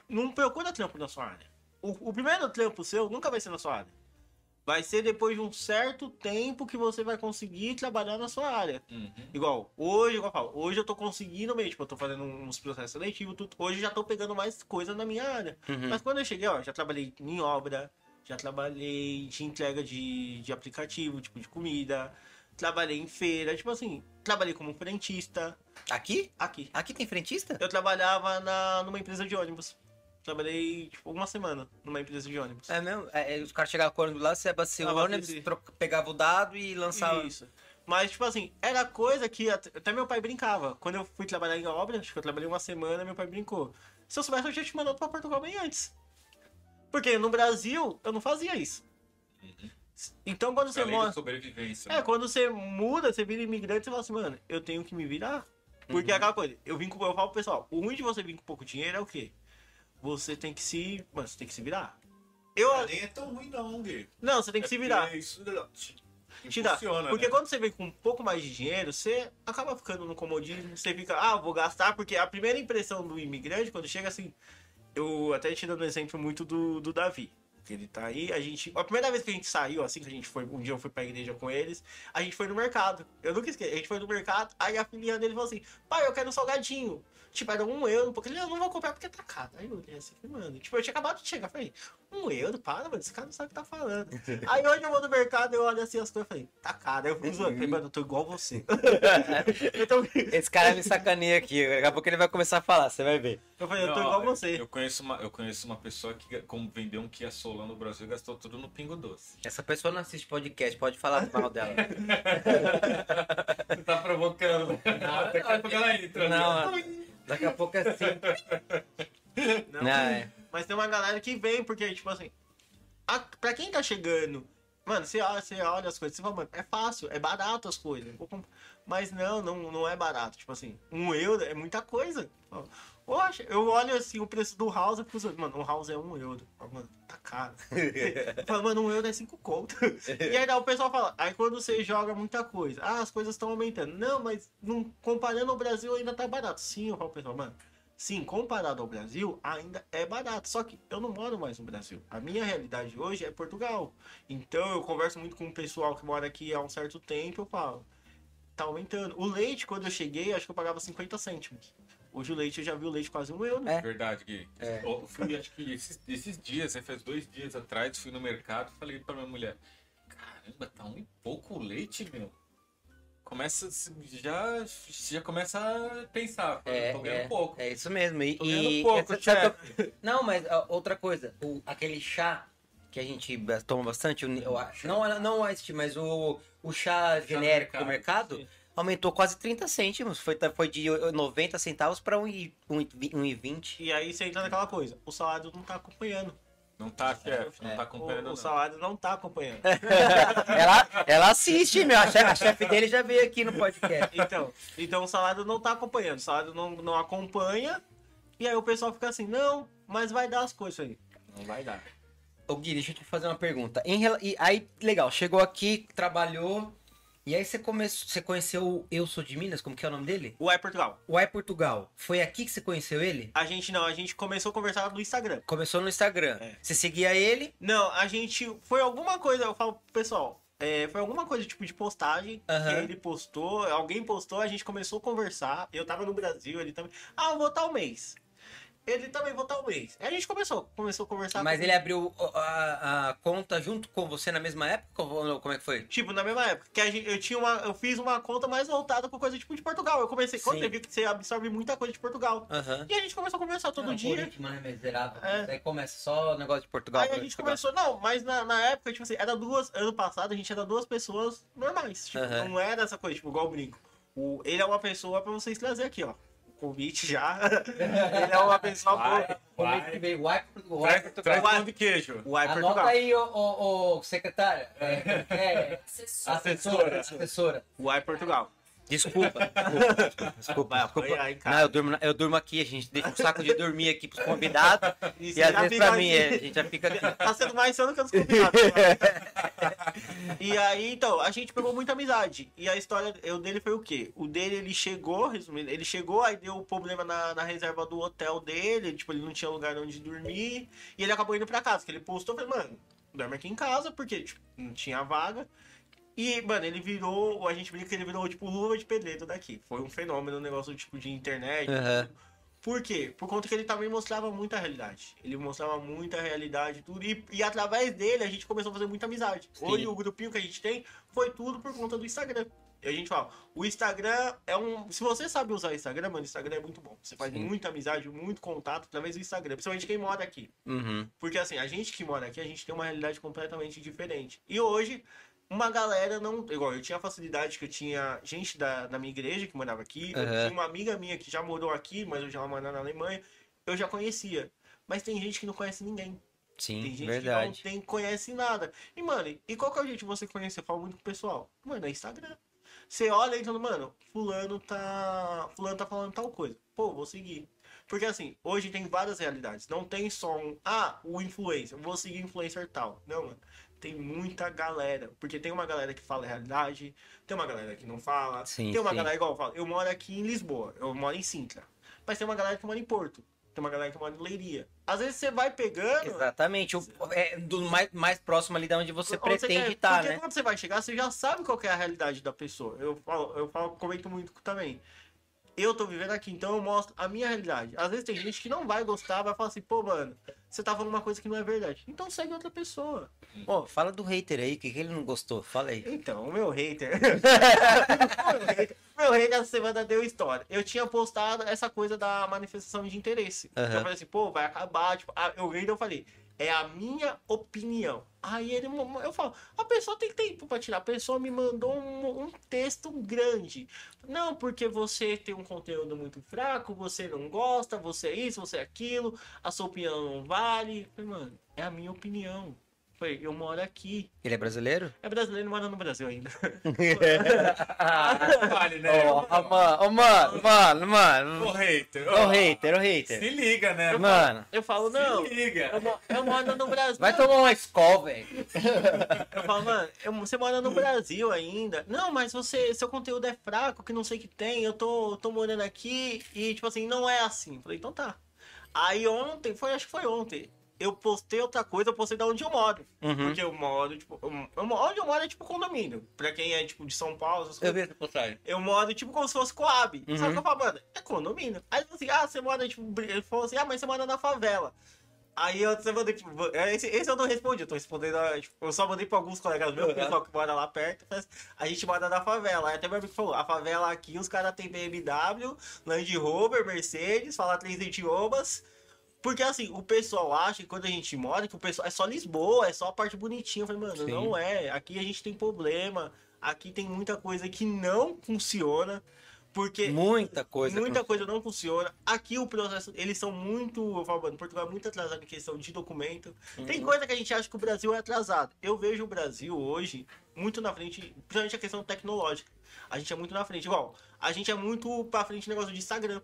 não procura trampo na sua área. O, o primeiro trampo seu nunca vai ser na sua área. Vai ser depois de um certo tempo que você vai conseguir trabalhar na sua área.
Uhum.
Igual, hoje, igual eu falo, hoje eu tô conseguindo mesmo, tipo, eu tô fazendo uns processos seletivos, tudo. Hoje já tô pegando mais coisa na minha área.
Uhum.
Mas quando eu cheguei, ó, já trabalhei em obra, já trabalhei de entrega de, de aplicativo, tipo, de comida, trabalhei em feira, tipo assim, trabalhei como frentista
Aqui?
aqui.
Aqui tem frentista?
Eu trabalhava na, numa empresa de ônibus. Trabalhei, tipo, uma semana numa empresa de ônibus.
É mesmo? É, é, os caras chegavam com o ônibus lá, você abastecia o
Abasteci.
ônibus, troca- pegava o dado e lançava.
Isso. Mas, tipo assim, era coisa que até meu pai brincava. Quando eu fui trabalhar em obra, acho que eu trabalhei uma semana, meu pai brincou. Se eu soubesse, eu tinha te mandado pra Portugal bem antes. Porque no Brasil, eu não fazia isso. Então, quando você
da
mora...
sobrevivência.
É,
né?
quando você muda, você vira imigrante, você fala assim, mano, eu tenho que me virar. Porque é aquela coisa, eu vim com, eu falo pro pessoal, o ruim de você vir com pouco dinheiro é o quê? Você tem que se. Mano, você tem que se virar. Eu.
Ah, Nem é tão ruim não, Gui.
Não, você tem que
É
se virar.
porque Isso te,
dá. Porque
né?
quando você vem com um pouco mais de dinheiro, você acaba ficando no comodismo, você fica, ah, vou gastar, porque a primeira impressão do imigrante, quando chega assim, eu até te dando um exemplo muito do, do Davi. Que Ele tá aí, a gente. A primeira vez que a gente saiu, assim, que a gente foi, um dia eu fui pra igreja com eles, a gente foi no mercado. Eu nunca esqueci, a gente foi no mercado, aí a filhinha dele falou assim, pai, eu quero um salgadinho. Tipo, era um euro, porque ele, eu não vou comprar porque tá caro. Aí eu olhei assim, mano, tipo, eu tinha acabado de chegar, falei, um euro, para, mano, esse cara não sabe o que tá falando. Aí hoje eu vou no mercado, eu olho assim as coisas, falei, tá caro. Aí eu fui zoando, falei, mano, eu tô igual você. tô...
Esse cara me sacaneia aqui. Daqui a pouco ele vai começar a falar, você vai ver.
Eu falei, eu tô
Não,
igual você.
Eu conheço, uma, eu conheço uma pessoa que, como vendeu um Kia Soul lá no Brasil, gastou tudo no Pingo Doce.
Essa pessoa não assiste podcast, pode falar mal dela.
Você tá provocando. Daqui a pouco ela entra.
Não, daqui a pouco é assim.
Não,
Não, é.
Mas tem uma galera que vem, porque, tipo assim, a, pra quem tá chegando, mano, você olha, você olha as coisas, você fala, mano, é fácil, é barato as coisas. Mas não, não, não é barato. Tipo assim, um euro é muita coisa. Poxa, eu olho assim o preço do house e fico mano, um house é um euro. Eu falo, Mano, tá caro. Falo, mano, um euro é cinco conto. E aí o pessoal fala, aí quando você joga muita coisa, ah, as coisas estão aumentando. Não, mas não, comparando ao Brasil ainda tá barato. Sim, eu falo pessoal, mano, sim, comparado ao Brasil, ainda é barato. Só que eu não moro mais no Brasil. A minha realidade hoje é Portugal. Então eu converso muito com o pessoal que mora aqui há um certo tempo, eu falo, tá aumentando. O leite, quando eu cheguei, acho que eu pagava 50 cêntimos. Hoje o leite, eu já vi o leite quase um euro.
É.
Verdade, Gui.
É.
Eu fui, acho que esses, esses dias, né, faz dois dias atrás, fui no mercado e falei pra minha mulher: Caramba, tá um e pouco o leite, meu. Começa, já, já começa a pensar.
É,
tô ganhando
é,
pouco.
é isso mesmo. E,
Tô ganhando
e-
pouco,
essa-
chefe.
Não, mas ó, outra coisa, o- aquele chá que a gente toma bastante, o- eu acho- não, não este, mas o, o chá genérico do mercado
sim.
Aumentou quase 30 cêntimos. Foi, foi de 90 centavos para 1,20.
E aí você entra naquela coisa, o salário não tá acompanhando.
Não tá, chefe, não
É.
tá
O,
acompanhando.
o
não.
salário não tá acompanhando.
ela, ela assiste, meu. A chefe, a chefe dele já veio aqui no podcast.
Então, então o salário não tá acompanhando, o salário não, não acompanha. E aí o pessoal fica assim, não, mas vai dar as coisas aí. Não vai dar.
Ô Gui, deixa eu te fazer uma pergunta. Em e aí, legal, chegou aqui, trabalhou. E aí você, começou, você conheceu o Eu Sou de Minas, como que é o nome dele?
O é Portugal.
O Ai Portugal. Foi aqui que você conheceu ele?
A gente não, a gente começou a conversar no Instagram.
Começou no Instagram.
É.
Você seguia ele?
Não, a gente. Foi alguma coisa, eu falo pro pessoal. é, foi alguma coisa tipo de postagem
Aham.
que ele postou, alguém postou, a gente começou a conversar. Eu tava no Brasil, ele também. Ah, eu vou tal mês. Ele também vou tal mês. Aí a gente começou, começou a conversar.
Mas
com-
ele abriu a, a conta junto com você na mesma época? Ou como é que foi?
Tipo, na mesma época, que a gente, eu tinha uma. Eu fiz uma conta mais voltada com coisa tipo de Portugal. Eu comecei. Quando você viu que você absorve muita coisa de Portugal.
Aham.
E a gente começou a conversar todo
Não,
dia.
algoritmo, né, miserável.
É.
Aí começa só o negócio de Portugal.
Aí a gente
Portugal.
começou, não, mas na, na época, tipo assim, era duas. Ano passado a gente era duas pessoas normais. Tipo,
Aham.
não era essa coisa, tipo, igual o brinco. O, ele é uma pessoa pra vocês trazer aqui, ó. O convite já. ele é uma pessoa boa.
Vai,
Como é que
vai.
veio? O Ai Portugal. O Ai
Traz,
Portugal.
traz pão de queijo.
O Ai
Anota
Portugal.
aí, ô, ô, ô, secretária. É, é,
Assessor.
assessora. Assessora.
O Ai Portugal.
Desculpa. Desculpa. Desculpa. Desculpa. Não, eu durmo, eu durmo aqui, a gente deixa um saco de dormir aqui pros convidados.
E
e às vezes pra mim, é, a gente já fica aqui.
Tá sendo mais cedo que os convidados. e aí, então, a gente pegou muita amizade. E a história o dele foi o quê? O dele, ele chegou, resumindo, ele chegou, aí deu um problema na, na reserva do hotel dele, tipo, ele não tinha lugar onde dormir, e ele acabou indo pra casa, que ele postou, falei, mano, dorme aqui em casa, porque, tipo, não tinha vaga. E, mano, ele virou, a gente brinca que ele virou, tipo, luva de pedreiro daqui. Foi um fenômeno, um negócio, tipo, de internet,
Aham.
por quê? Por conta que ele também mostrava muita realidade. Ele mostrava muita realidade, tudo. E, e através dele a gente começou a fazer muita amizade.
Sim.
Hoje o grupinho que a gente tem foi tudo por conta do Instagram. E a gente fala, o Instagram é um. Se você sabe usar o Instagram, mano, o Instagram é muito bom. Você faz
Sim.
muita amizade, muito contato através do Instagram. Principalmente quem mora aqui.
Uhum.
Porque assim, a gente que mora aqui, a gente tem uma realidade completamente diferente. E hoje, uma galera não. Igual, eu tinha a facilidade que eu tinha gente da, da minha igreja que morava aqui. Eu
Aham.
tinha uma amiga minha que já morou aqui, mas eu já ela morava na Alemanha. Eu já conhecia. Mas tem gente que não conhece ninguém. Tem
Sim,
gente
verdade.
que não tem, conhece nada. E, mano, e qual que é o jeito de você conhecer? Eu falo muito com o pessoal. Mano, é Instagram. Você olha e fala, mano, fulano tá. Fulano tá falando tal coisa. Pô, vou seguir. Porque assim, hoje tem várias realidades. Não tem só um. Ah, o influencer. Vou seguir influencer tal. Não, mano. Tem muita galera. Porque tem uma galera que fala a realidade, tem uma galera que não fala.
Sim,
tem uma
sim.
galera, igual eu falo, eu moro aqui em Lisboa, eu moro em Sintra. Mas tem uma galera que mora em Porto. Tem uma galera que mora em Leiria. Às vezes você vai pegando.
Exatamente. O, é do mais, mais próximo ali da onde você
Onde
pretende
quer.
estar,
Porque
né?
quando você vai chegar, você já sabe qual é a realidade da pessoa. Eu falo, eu falo, comento muito também. Eu tô vivendo aqui, então eu mostro a minha realidade. Às vezes tem gente que não vai gostar, vai falar assim, pô, mano, você tá falando uma coisa que não é verdade. Então segue outra pessoa.
Pô, fala do hater aí, o que, que ele não gostou? Fala aí.
Então, o meu hater. meu hater. Meu hater essa semana deu história. Eu tinha postado essa coisa da manifestação de interesse.
Aham.
Eu falei assim, pô, vai acabar. Tipo, ah, eu ainda eu falei, é a minha opinião. Aí ele, eu falo, a pessoa tem tempo pra tirar. A pessoa me mandou um, um texto grande. Não, porque você tem um conteúdo muito fraco, você não gosta, você é isso, você é aquilo, a sua opinião não vale. Mano, é a minha opinião. Falei, eu moro aqui.
Ele é brasileiro?
É brasileiro, mora no Brasil ainda.
Vale, né?
Ó, mano, mano, mano, mano.
Ô, hater.
Ô, hater, ô,
Se
hater.
liga, né?
Mano,
Eu falo, não,
Se liga.
eu, eu moro no Brasil.
vai tomar uma escola, velho.
Eu falo, mano, eu- você mora no Brasil ainda. Não, mas você, seu conteúdo é fraco, que não sei o que tem. Eu tô, tô morando aqui e, tipo assim, não é assim. Falei, então tá. Aí ontem, foi, acho que foi ontem. Eu postei outra coisa, eu postei da onde eu moro.
Uhum.
Porque eu moro, tipo, eu, eu, onde eu moro é tipo condomínio. Pra quem é, tipo, de São Paulo, essas
Eu
coisas.
essa postagem.
Eu moro, tipo, como se fosse Coab.
Uhum.
Só que eu falo, mano, é condomínio. Aí assim, ah, você mora, tipo, ele falou assim, ah, mas você mora na favela. Aí eu você mandei, tipo, esse, esse eu não respondi, eu tô respondendo, tipo, eu só mandei pra alguns colegas meus, o pessoal que mora lá perto, mas a gente mora na favela. Aí até meu amigo falou, a favela aqui, os caras têm BMW, Land Rover, Mercedes, fala três idiomas. Porque assim, o pessoal acha que quando a gente mora, que o pessoal é só Lisboa, é só a parte bonitinha. Eu falei, mano,
Sim.
não é. Aqui a gente tem problema. Aqui tem muita coisa que não funciona. Porque
Muita coisa.
muita coisa não funciona. Aqui o processo, eles são muito, eu falo, mano, Portugal é muito atrasado em questão de documento. Tem coisa que a gente acha que o Brasil é atrasado. Eu vejo o Brasil hoje muito na frente, principalmente a questão tecnológica. A gente é muito na frente. Igual, a gente é muito pra frente no negócio de Instagram,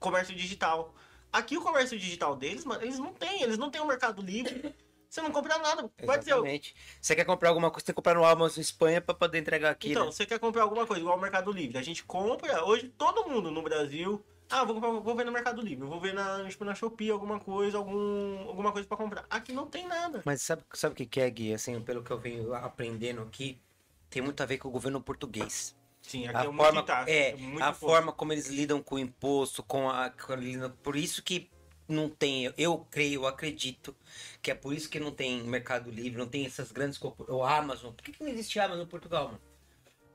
comércio digital. Aqui o comércio digital deles, mano, eles não têm, eles não têm um mercado livre. Você não compra nada. Vai dizer,
Exatamente. Você quer comprar alguma coisa, tem que comprar no Amazon Espanha pra poder entregar aqui,
Então,
né?
você quer comprar alguma coisa, igual o Mercado Livre. A gente compra, hoje todo mundo no Brasil. Ah, vou, comprar, vou ver no Mercado Livre, vou ver na, tipo, na Shopee alguma coisa, algum, alguma coisa pra comprar. Aqui não tem nada.
Mas sabe, sabe o que que é, Gui? Assim, pelo que eu venho aprendendo aqui, tem muito a ver com o governo português.
Sim, aqui
A
é muito
forma,
taxa,
é,
muito
a
imposto.
forma como eles lidam com o imposto, com a, com a por isso que não tem, eu creio, eu acredito que é por isso que não tem Mercado Livre, não tem essas grandes o Amazon. Por que, que não existe Amazon em Portugal, mano?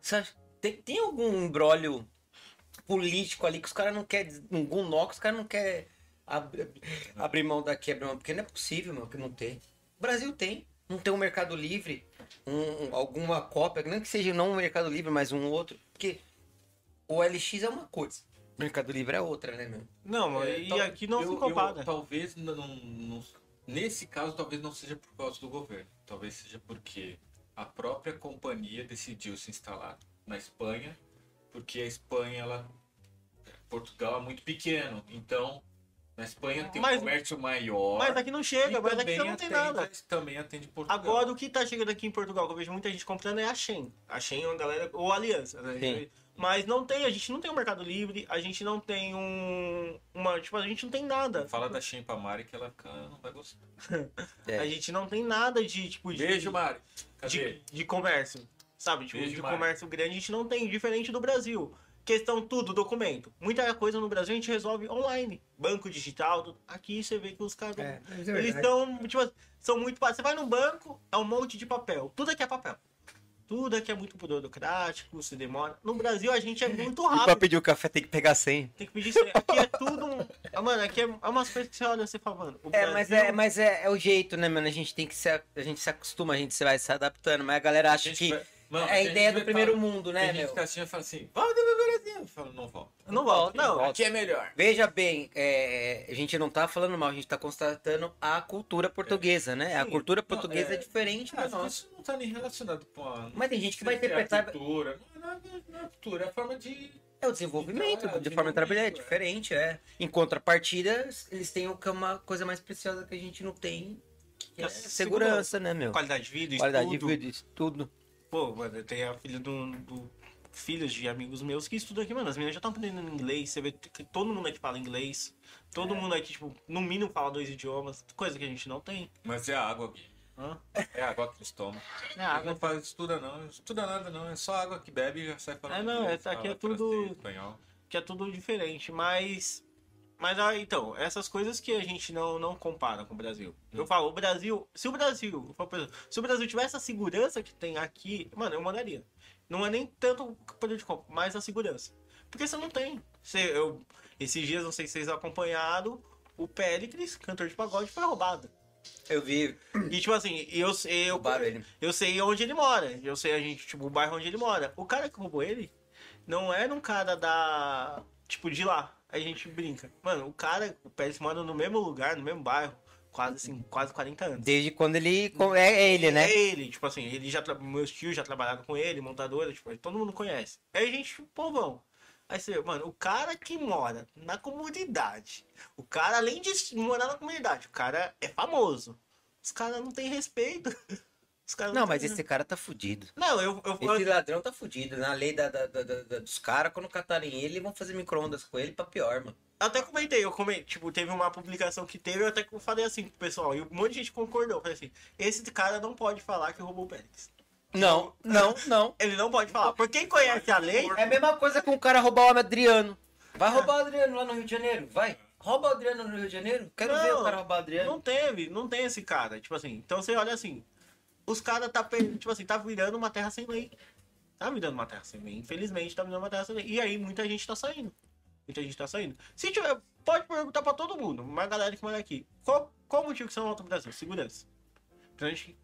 Sabe, tem, tem algum embrólio político ali que os caras não querem, algum nó que os caras não querem abrir, abrir mão daqui, abrir mão, porque não é possível, mano, que não tem. O Brasil tem, não tem um Mercado Livre, um- um- alguma cópia, nem que seja não um Mercado Livre, mas um outro, porque o LX é uma coisa, o Mercado Livre é outra, né, meu?
Não,
É,
e
tal-
aqui não
eu-
se
eu-
compara.
talvez não, não- nesse caso talvez não seja por causa do governo. Talvez seja porque a própria companhia decidiu se instalar na Espanha, porque a Espanha ela Portugal é muito pequeno, então na Espanha tem
Mas-
um comércio maior.
Mas aqui não chega, mas aqui não tem
atende-
nada.
Também atende Portugal.
Agora o que tá chegando aqui em Portugal, que eu vejo muita gente comprando, é a Shen. A Shen é uma galera. Ou a Aliança, né?
Sim.
Mas não tem, a gente não tem um Mercado Livre, a gente não tem um. Uma, tipo, a gente não tem nada.
Fala da Shen pra Mari que ela não vai gostar.
É.
A gente não tem nada de, tipo, de.
Beijo, Mari. Cadê?
de, de comércio. Sabe? Tipo,
Beijo,
de
Mari.
comércio grande a gente não tem, diferente do Brasil. Questão tudo, documento. Muita coisa no Brasil a gente resolve online. Banco digital, tudo. aqui você vê que os caras.
É,
eles estão, tipo, são muito. Você vai no banco, é um monte de papel. Tudo aqui é papel. Tudo aqui é muito burocrático, se demora. No Brasil a gente é muito
E pra
rápido.
pedir o café tem que pegar 100.
Tem que pedir senha. Aqui é tudo. um- Ah, Mano, aqui é, é umas coisas que você olha e você fala, mano. o
É, mas,
Brasil-
é, mas é, é o jeito, né, mano? A gente tem que se, a gente se acostuma, a gente se vai se adaptando, mas a galera acha
gente
que
vai- Mano,
é a ideia do primeiro
fala-
mundo, né,
Tem gente
meu?
que assim e fala assim, volta pro Brasil. Eu falo, não volta.
Não volta, não.
volta.
Aqui é melhor.
Veja bem, é, a gente não tá falando mal, a gente tá constatando a cultura portuguesa, né? A
Sim.
cultura portuguesa
é-
é, diferente da
Ah,
nossa.
isso não tá nem relacionado com a...
Mas tem gente que vai
É a
interpretar.
cultura. Não, não, não é a cultura, é a forma de...
É o desenvolvimento,
Então, é,
de forma de trabalhar, é
é.
diferente, é. Em contrapartida, eles têm o que é uma coisa mais preciosa que a gente não tem, que é
É
segurança, né, meu?
Qualidade de vida,
Qualidade de
estudo.
vida, isso tudo.
Pô, mano, tenho a filha do, do- Filhos de amigos meus que estudam aqui, mano. As meninas já estão aprendendo inglês. Você vê que todo mundo aqui fala inglês. Todo mundo aqui, tipo, no mínimo fala dois idiomas. Coisa que a gente não tem.
Mas é a água, Gui.
Hã?
É a água que eles tomam.
É
Eles não faz, estuda não, estuda nada não, é só água que bebe e já sai falando.
É, não,
inglês,
aqui é tudo-
francês, espanhol.
que é tudo diferente, mas. Mas ah, então, essas coisas que a gente não, não compara com o Brasil. Eu falo, o Brasil. Se o Brasil. eu Se o Brasil tivesse a segurança que tem aqui, mano, eu mandaria. Não é nem tanto o poder de compra, mas a segurança. Porque você não tem. Você, eu, esses dias, não sei se vocês acompanharam, o Péricles, cantor de pagode, foi roubado.
Eu vi,
E tipo assim, eu, eu,
roubaram ele.
eu sei onde ele mora. Eu sei a gente, tipo, o bairro onde ele mora. O cara que roubou ele não era um cara da. Tipo, de lá. A gente brinca. Mano, o cara, o Pérez mora no mesmo lugar, no mesmo bairro. quase assim, quase 40 anos.
Desde quando ele. É ele, né?
É ele, tipo assim, ele já meus tios já trabalharam com ele, montadora, tipo, todo mundo conhece. Aí a gente, povão. Aí você, mano, o cara que mora na comunidade, o cara, além de morar na comunidade, o cara é famoso. Os caras não têm respeito. Os caras
Não,
têm-
mas esse cara tá fudido.
Não, eu, eu,
Esse ladrão tá fudido. Na lei da, da- da- da- dos caras, quando catarem ele, vão fazer micro-ondas com ele pra pior, mano.
Eu até comentei, eu comentei, tipo, teve uma publicação que teve, eu até falei assim pro pessoal, e um monte de gente concordou. Eu Falei assim, esse cara não pode falar que roubou o Pérez.
Não, não, não.
Ele não pode falar. Por quem conhece a lei,
É a mesma coisa com o cara roubar o Adriano. Vai roubar o Adriano lá no Rio de Janeiro, vai. Rouba o Adriano no Rio de Janeiro. Quero ver
Não,
o cara roubar o Adriano.
não teve, não tem esse cara. Tipo assim, então você olha assim, os caras tá, tipo assim, tá virando uma terra sem lei. Tá virando uma terra sem lei. Infelizmente, tá virando uma terra sem lei. E aí muita gente tá saindo. Muita gente tá saindo. Se tiver, pode perguntar pra todo mundo, uma galera que mora aqui. Qual, qual motivo que você não volta pro Brasil? Segurança.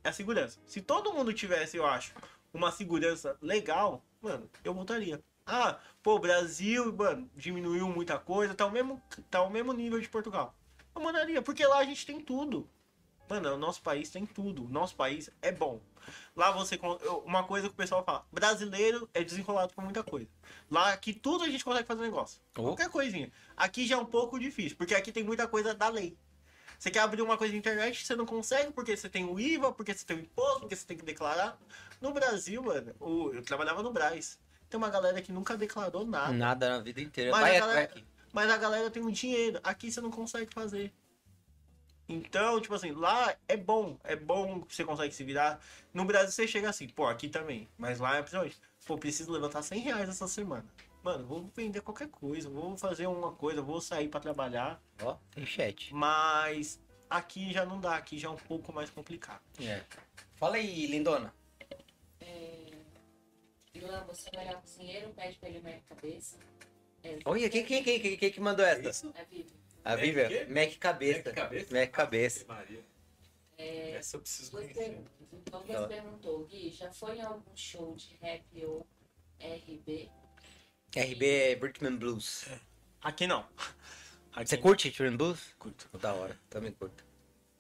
É segurança. Se todo mundo tivesse, eu acho, uma segurança legal, mano, eu voltaria. Ah, pô, Brasil, mano, diminuiu muita coisa, tá o mesmo, tá o mesmo nível de Portugal. Eu mandaria, porque lá a gente tem tudo. Mano, o nosso país tem tudo. O nosso país é bom. Lá você. Uma coisa que o pessoal fala: brasileiro é desenrolado por muita coisa. Lá aqui tudo a gente consegue fazer negócio.
Oh.
Qualquer coisinha. Aqui já é um pouco difícil, porque aqui tem muita coisa da lei. Você quer abrir uma coisa na internet, você não consegue, porque você tem o IVA, porque você tem o imposto, porque você tem que declarar. No Brasil, mano, eu trabalhava no Braz. Tem uma galera que nunca declarou nada.
Nada na vida inteira.
Mas
vai,
a galera-. Mas a galera tem um dinheiro. Aqui você não consegue fazer. Então, tipo assim, lá é bom. É bom que você consegue se virar. No Brasil você chega assim, pô, aqui também. Mas lá é principalmente, pô, preciso levantar 100 reais essa semana. Mano, vou vender qualquer coisa, vou fazer uma coisa, vou sair pra trabalhar.
Ó, tem chat.
Mas aqui já não dá, aqui já é um pouco mais complicado.
É. Fala aí, lindona.
Luan, você é o melhor cozinheiro, pede pra ele meia cabeça. É,
Olha, quem, quem, quem, quem, quem que mandou essa?
Isso?
É vivo.
A
Mac
Vivian?
quê?
Mac cabeça.
Mac cabeça?
Mac cabeça.
Maria.
É,
Essa eu preciso
Duas
conhecer.
perguntas. Então, perguntou, Gui, já foi em algum show de rap ou RB?
RB é Brickman Blues.
Aqui não. Aqui
Você curte Rhythm and Blues?
Curto.
Da hora, também curto.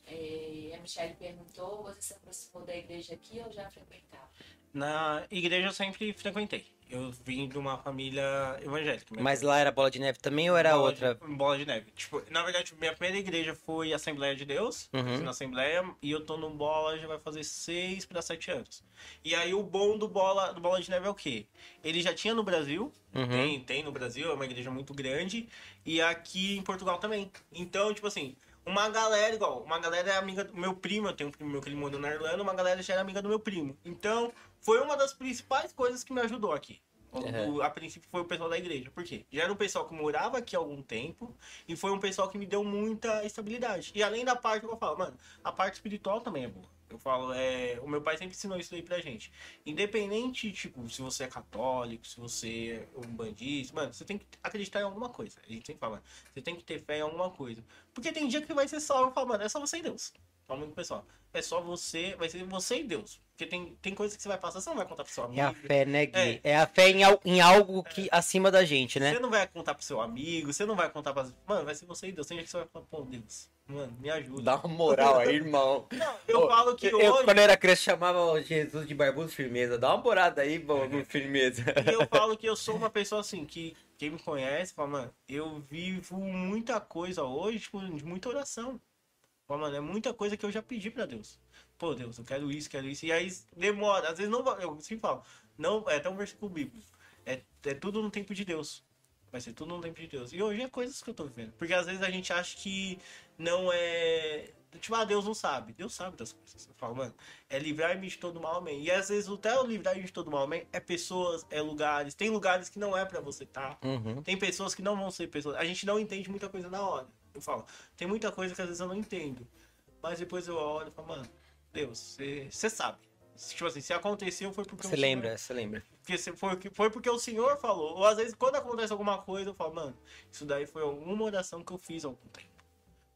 É, a Michelle perguntou, você se aproximou da igreja aqui ou já frequentava?
Na igreja eu sempre frequentei. Eu vim de uma família evangélica.
Mas lá era bola de neve também ou era
bola
outra?
De, bola de neve. Tipo, na verdade, minha primeira igreja foi Assembleia de Deus.
Uhum.
Na Assembleia e eu tô no bola já vai fazer seis para sete anos. E aí o bom do bola, do bola de neve é o quê? Ele já tinha no Brasil,
Uhum.
tem, tem no Brasil, é uma igreja muito grande, e aqui em Portugal também. Então, tipo assim, uma galera igual, uma galera é amiga do meu primo, eu tenho um primo meu que ele mora na Irlanda, uma galera já era amiga do meu primo. Então, foi uma das principais coisas que me ajudou aqui.
Uhum.
a princípio foi o pessoal da igreja. Por quê? Já era um pessoal que morava aqui há algum tempo e foi um pessoal que me deu muita estabilidade. E além da parte que eu falo, mano, a parte espiritual também é boa. Eu falo, é, o meu pai sempre ensinou isso aí pra gente. Independente, tipo, se você é católico, se você é um bandista, mano, você tem que acreditar em alguma coisa. A gente sempre fala, você tem que ter fé em alguma coisa. Porque tem dia que vai ser só, eu falo, mano, é só você e Deus. Fala muito pessoal. É só você, vai ser você e Deus. Porque tem, tem coisas que você vai passar, você não vai contar pro seu amigo.
É a fé, né, Gui? É, a fé em, em algo que acima da gente, né?
Você não vai contar pro seu amigo, você não vai contar pra. Mano, vai ser você e Deus. Tem dia que você vai falar, pô, Deus, mano, me ajuda.
Dá uma moral aí, irmão.
Eu
Ô,
falo que
eu,
hoje.
quando eu era criança, chamava Jesus de barbudo firmeza. Dá uma morada aí, barbudo firmeza.
E eu falo que eu sou uma pessoa assim, que quem me conhece, fala, mano, eu vivo muita coisa hoje, tipo, de muita oração. Fala, mano, é muita coisa que eu já pedi pra Deus. Pô, Deus, eu quero isso, quero isso. E aí demora, às vezes não vai. Eu sempre falo, não, é até um versículo bíblico. É, é tudo no tempo de Deus. Vai ser tudo no tempo de Deus. E hoje é coisas que eu tô vivendo. Porque às vezes a gente acha que não é. Tipo, ah, Deus não sabe. Deus sabe das coisas. Eu falo, mano, é livrar-me de todo mal, amém. E às vezes até o livrar-me de todo mal, amém, é pessoas, é lugares. Tem lugares que não é pra você estar.
Uhum.
Tem pessoas que não vão ser pessoas. A gente não entende muita coisa na hora. Eu falo, tem muita coisa que às vezes eu não entendo. Mas depois eu olho e falo, mano, Deus, você sabe. Tipo assim, se aconteceu foi porque o
Você lembra, você lembra.
porque foi, foi porque o Senhor falou. Ou às vezes, quando acontece alguma coisa, eu falo, mano, isso daí foi alguma oração que eu fiz algum tempo.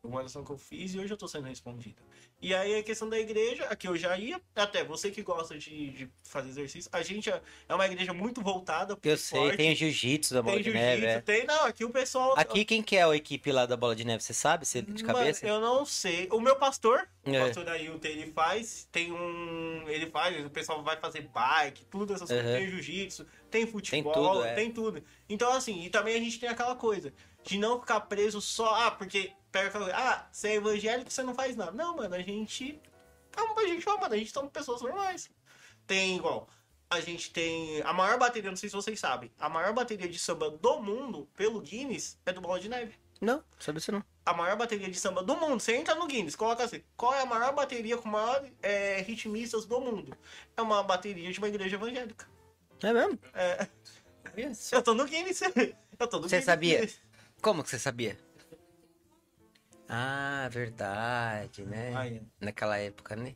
Uma oração que eu fiz e hoje eu tô sendo respondida. E aí a questão da igreja, aqui eu já ia, até você que gosta de, de fazer exercício, a gente é é uma igreja muito voltada pro
Eu sei,
esporte,
tem o jiu-jitsu da bola
tem
de neve. é.
tem, não, aqui o pessoal...
Aqui quem que é a equipe lá da bola de neve, você sabe? Você de
Mano,
cabeça?
eu não sei. O meu pastor, o
É.
pastor Ailton, ele faz, tem um. Ele faz, o pessoal vai fazer bike, tudo essas
Uhum.
coisas. Tem jiu-jitsu, tem futebol,
tudo, é.
tem tudo. Então, assim, e também a gente tem aquela coisa de não ficar preso só. Ah, porque pega ah, você é evangélico, você não faz nada. Não, mano, a gente. A gente, ó, mano, a gente somos pessoas normais. Tem igual. A gente tem. A maior bateria, não sei se vocês sabem, a maior bateria de samba do mundo, pelo Guinness, é do Bola de Neve
Não, sabe isso não.
a maior bateria de samba do mundo. Você entra no Guinness, coloca assim: qual é a maior bateria com maior é, ritmistas do mundo? É uma bateria de uma igreja evangélica.
É mesmo?
É, eu tô no Guinness. Eu tô no
Você
Guinness.
sabia? Como que você sabia? Ah, verdade, né?
Aí,
Naquela época, né?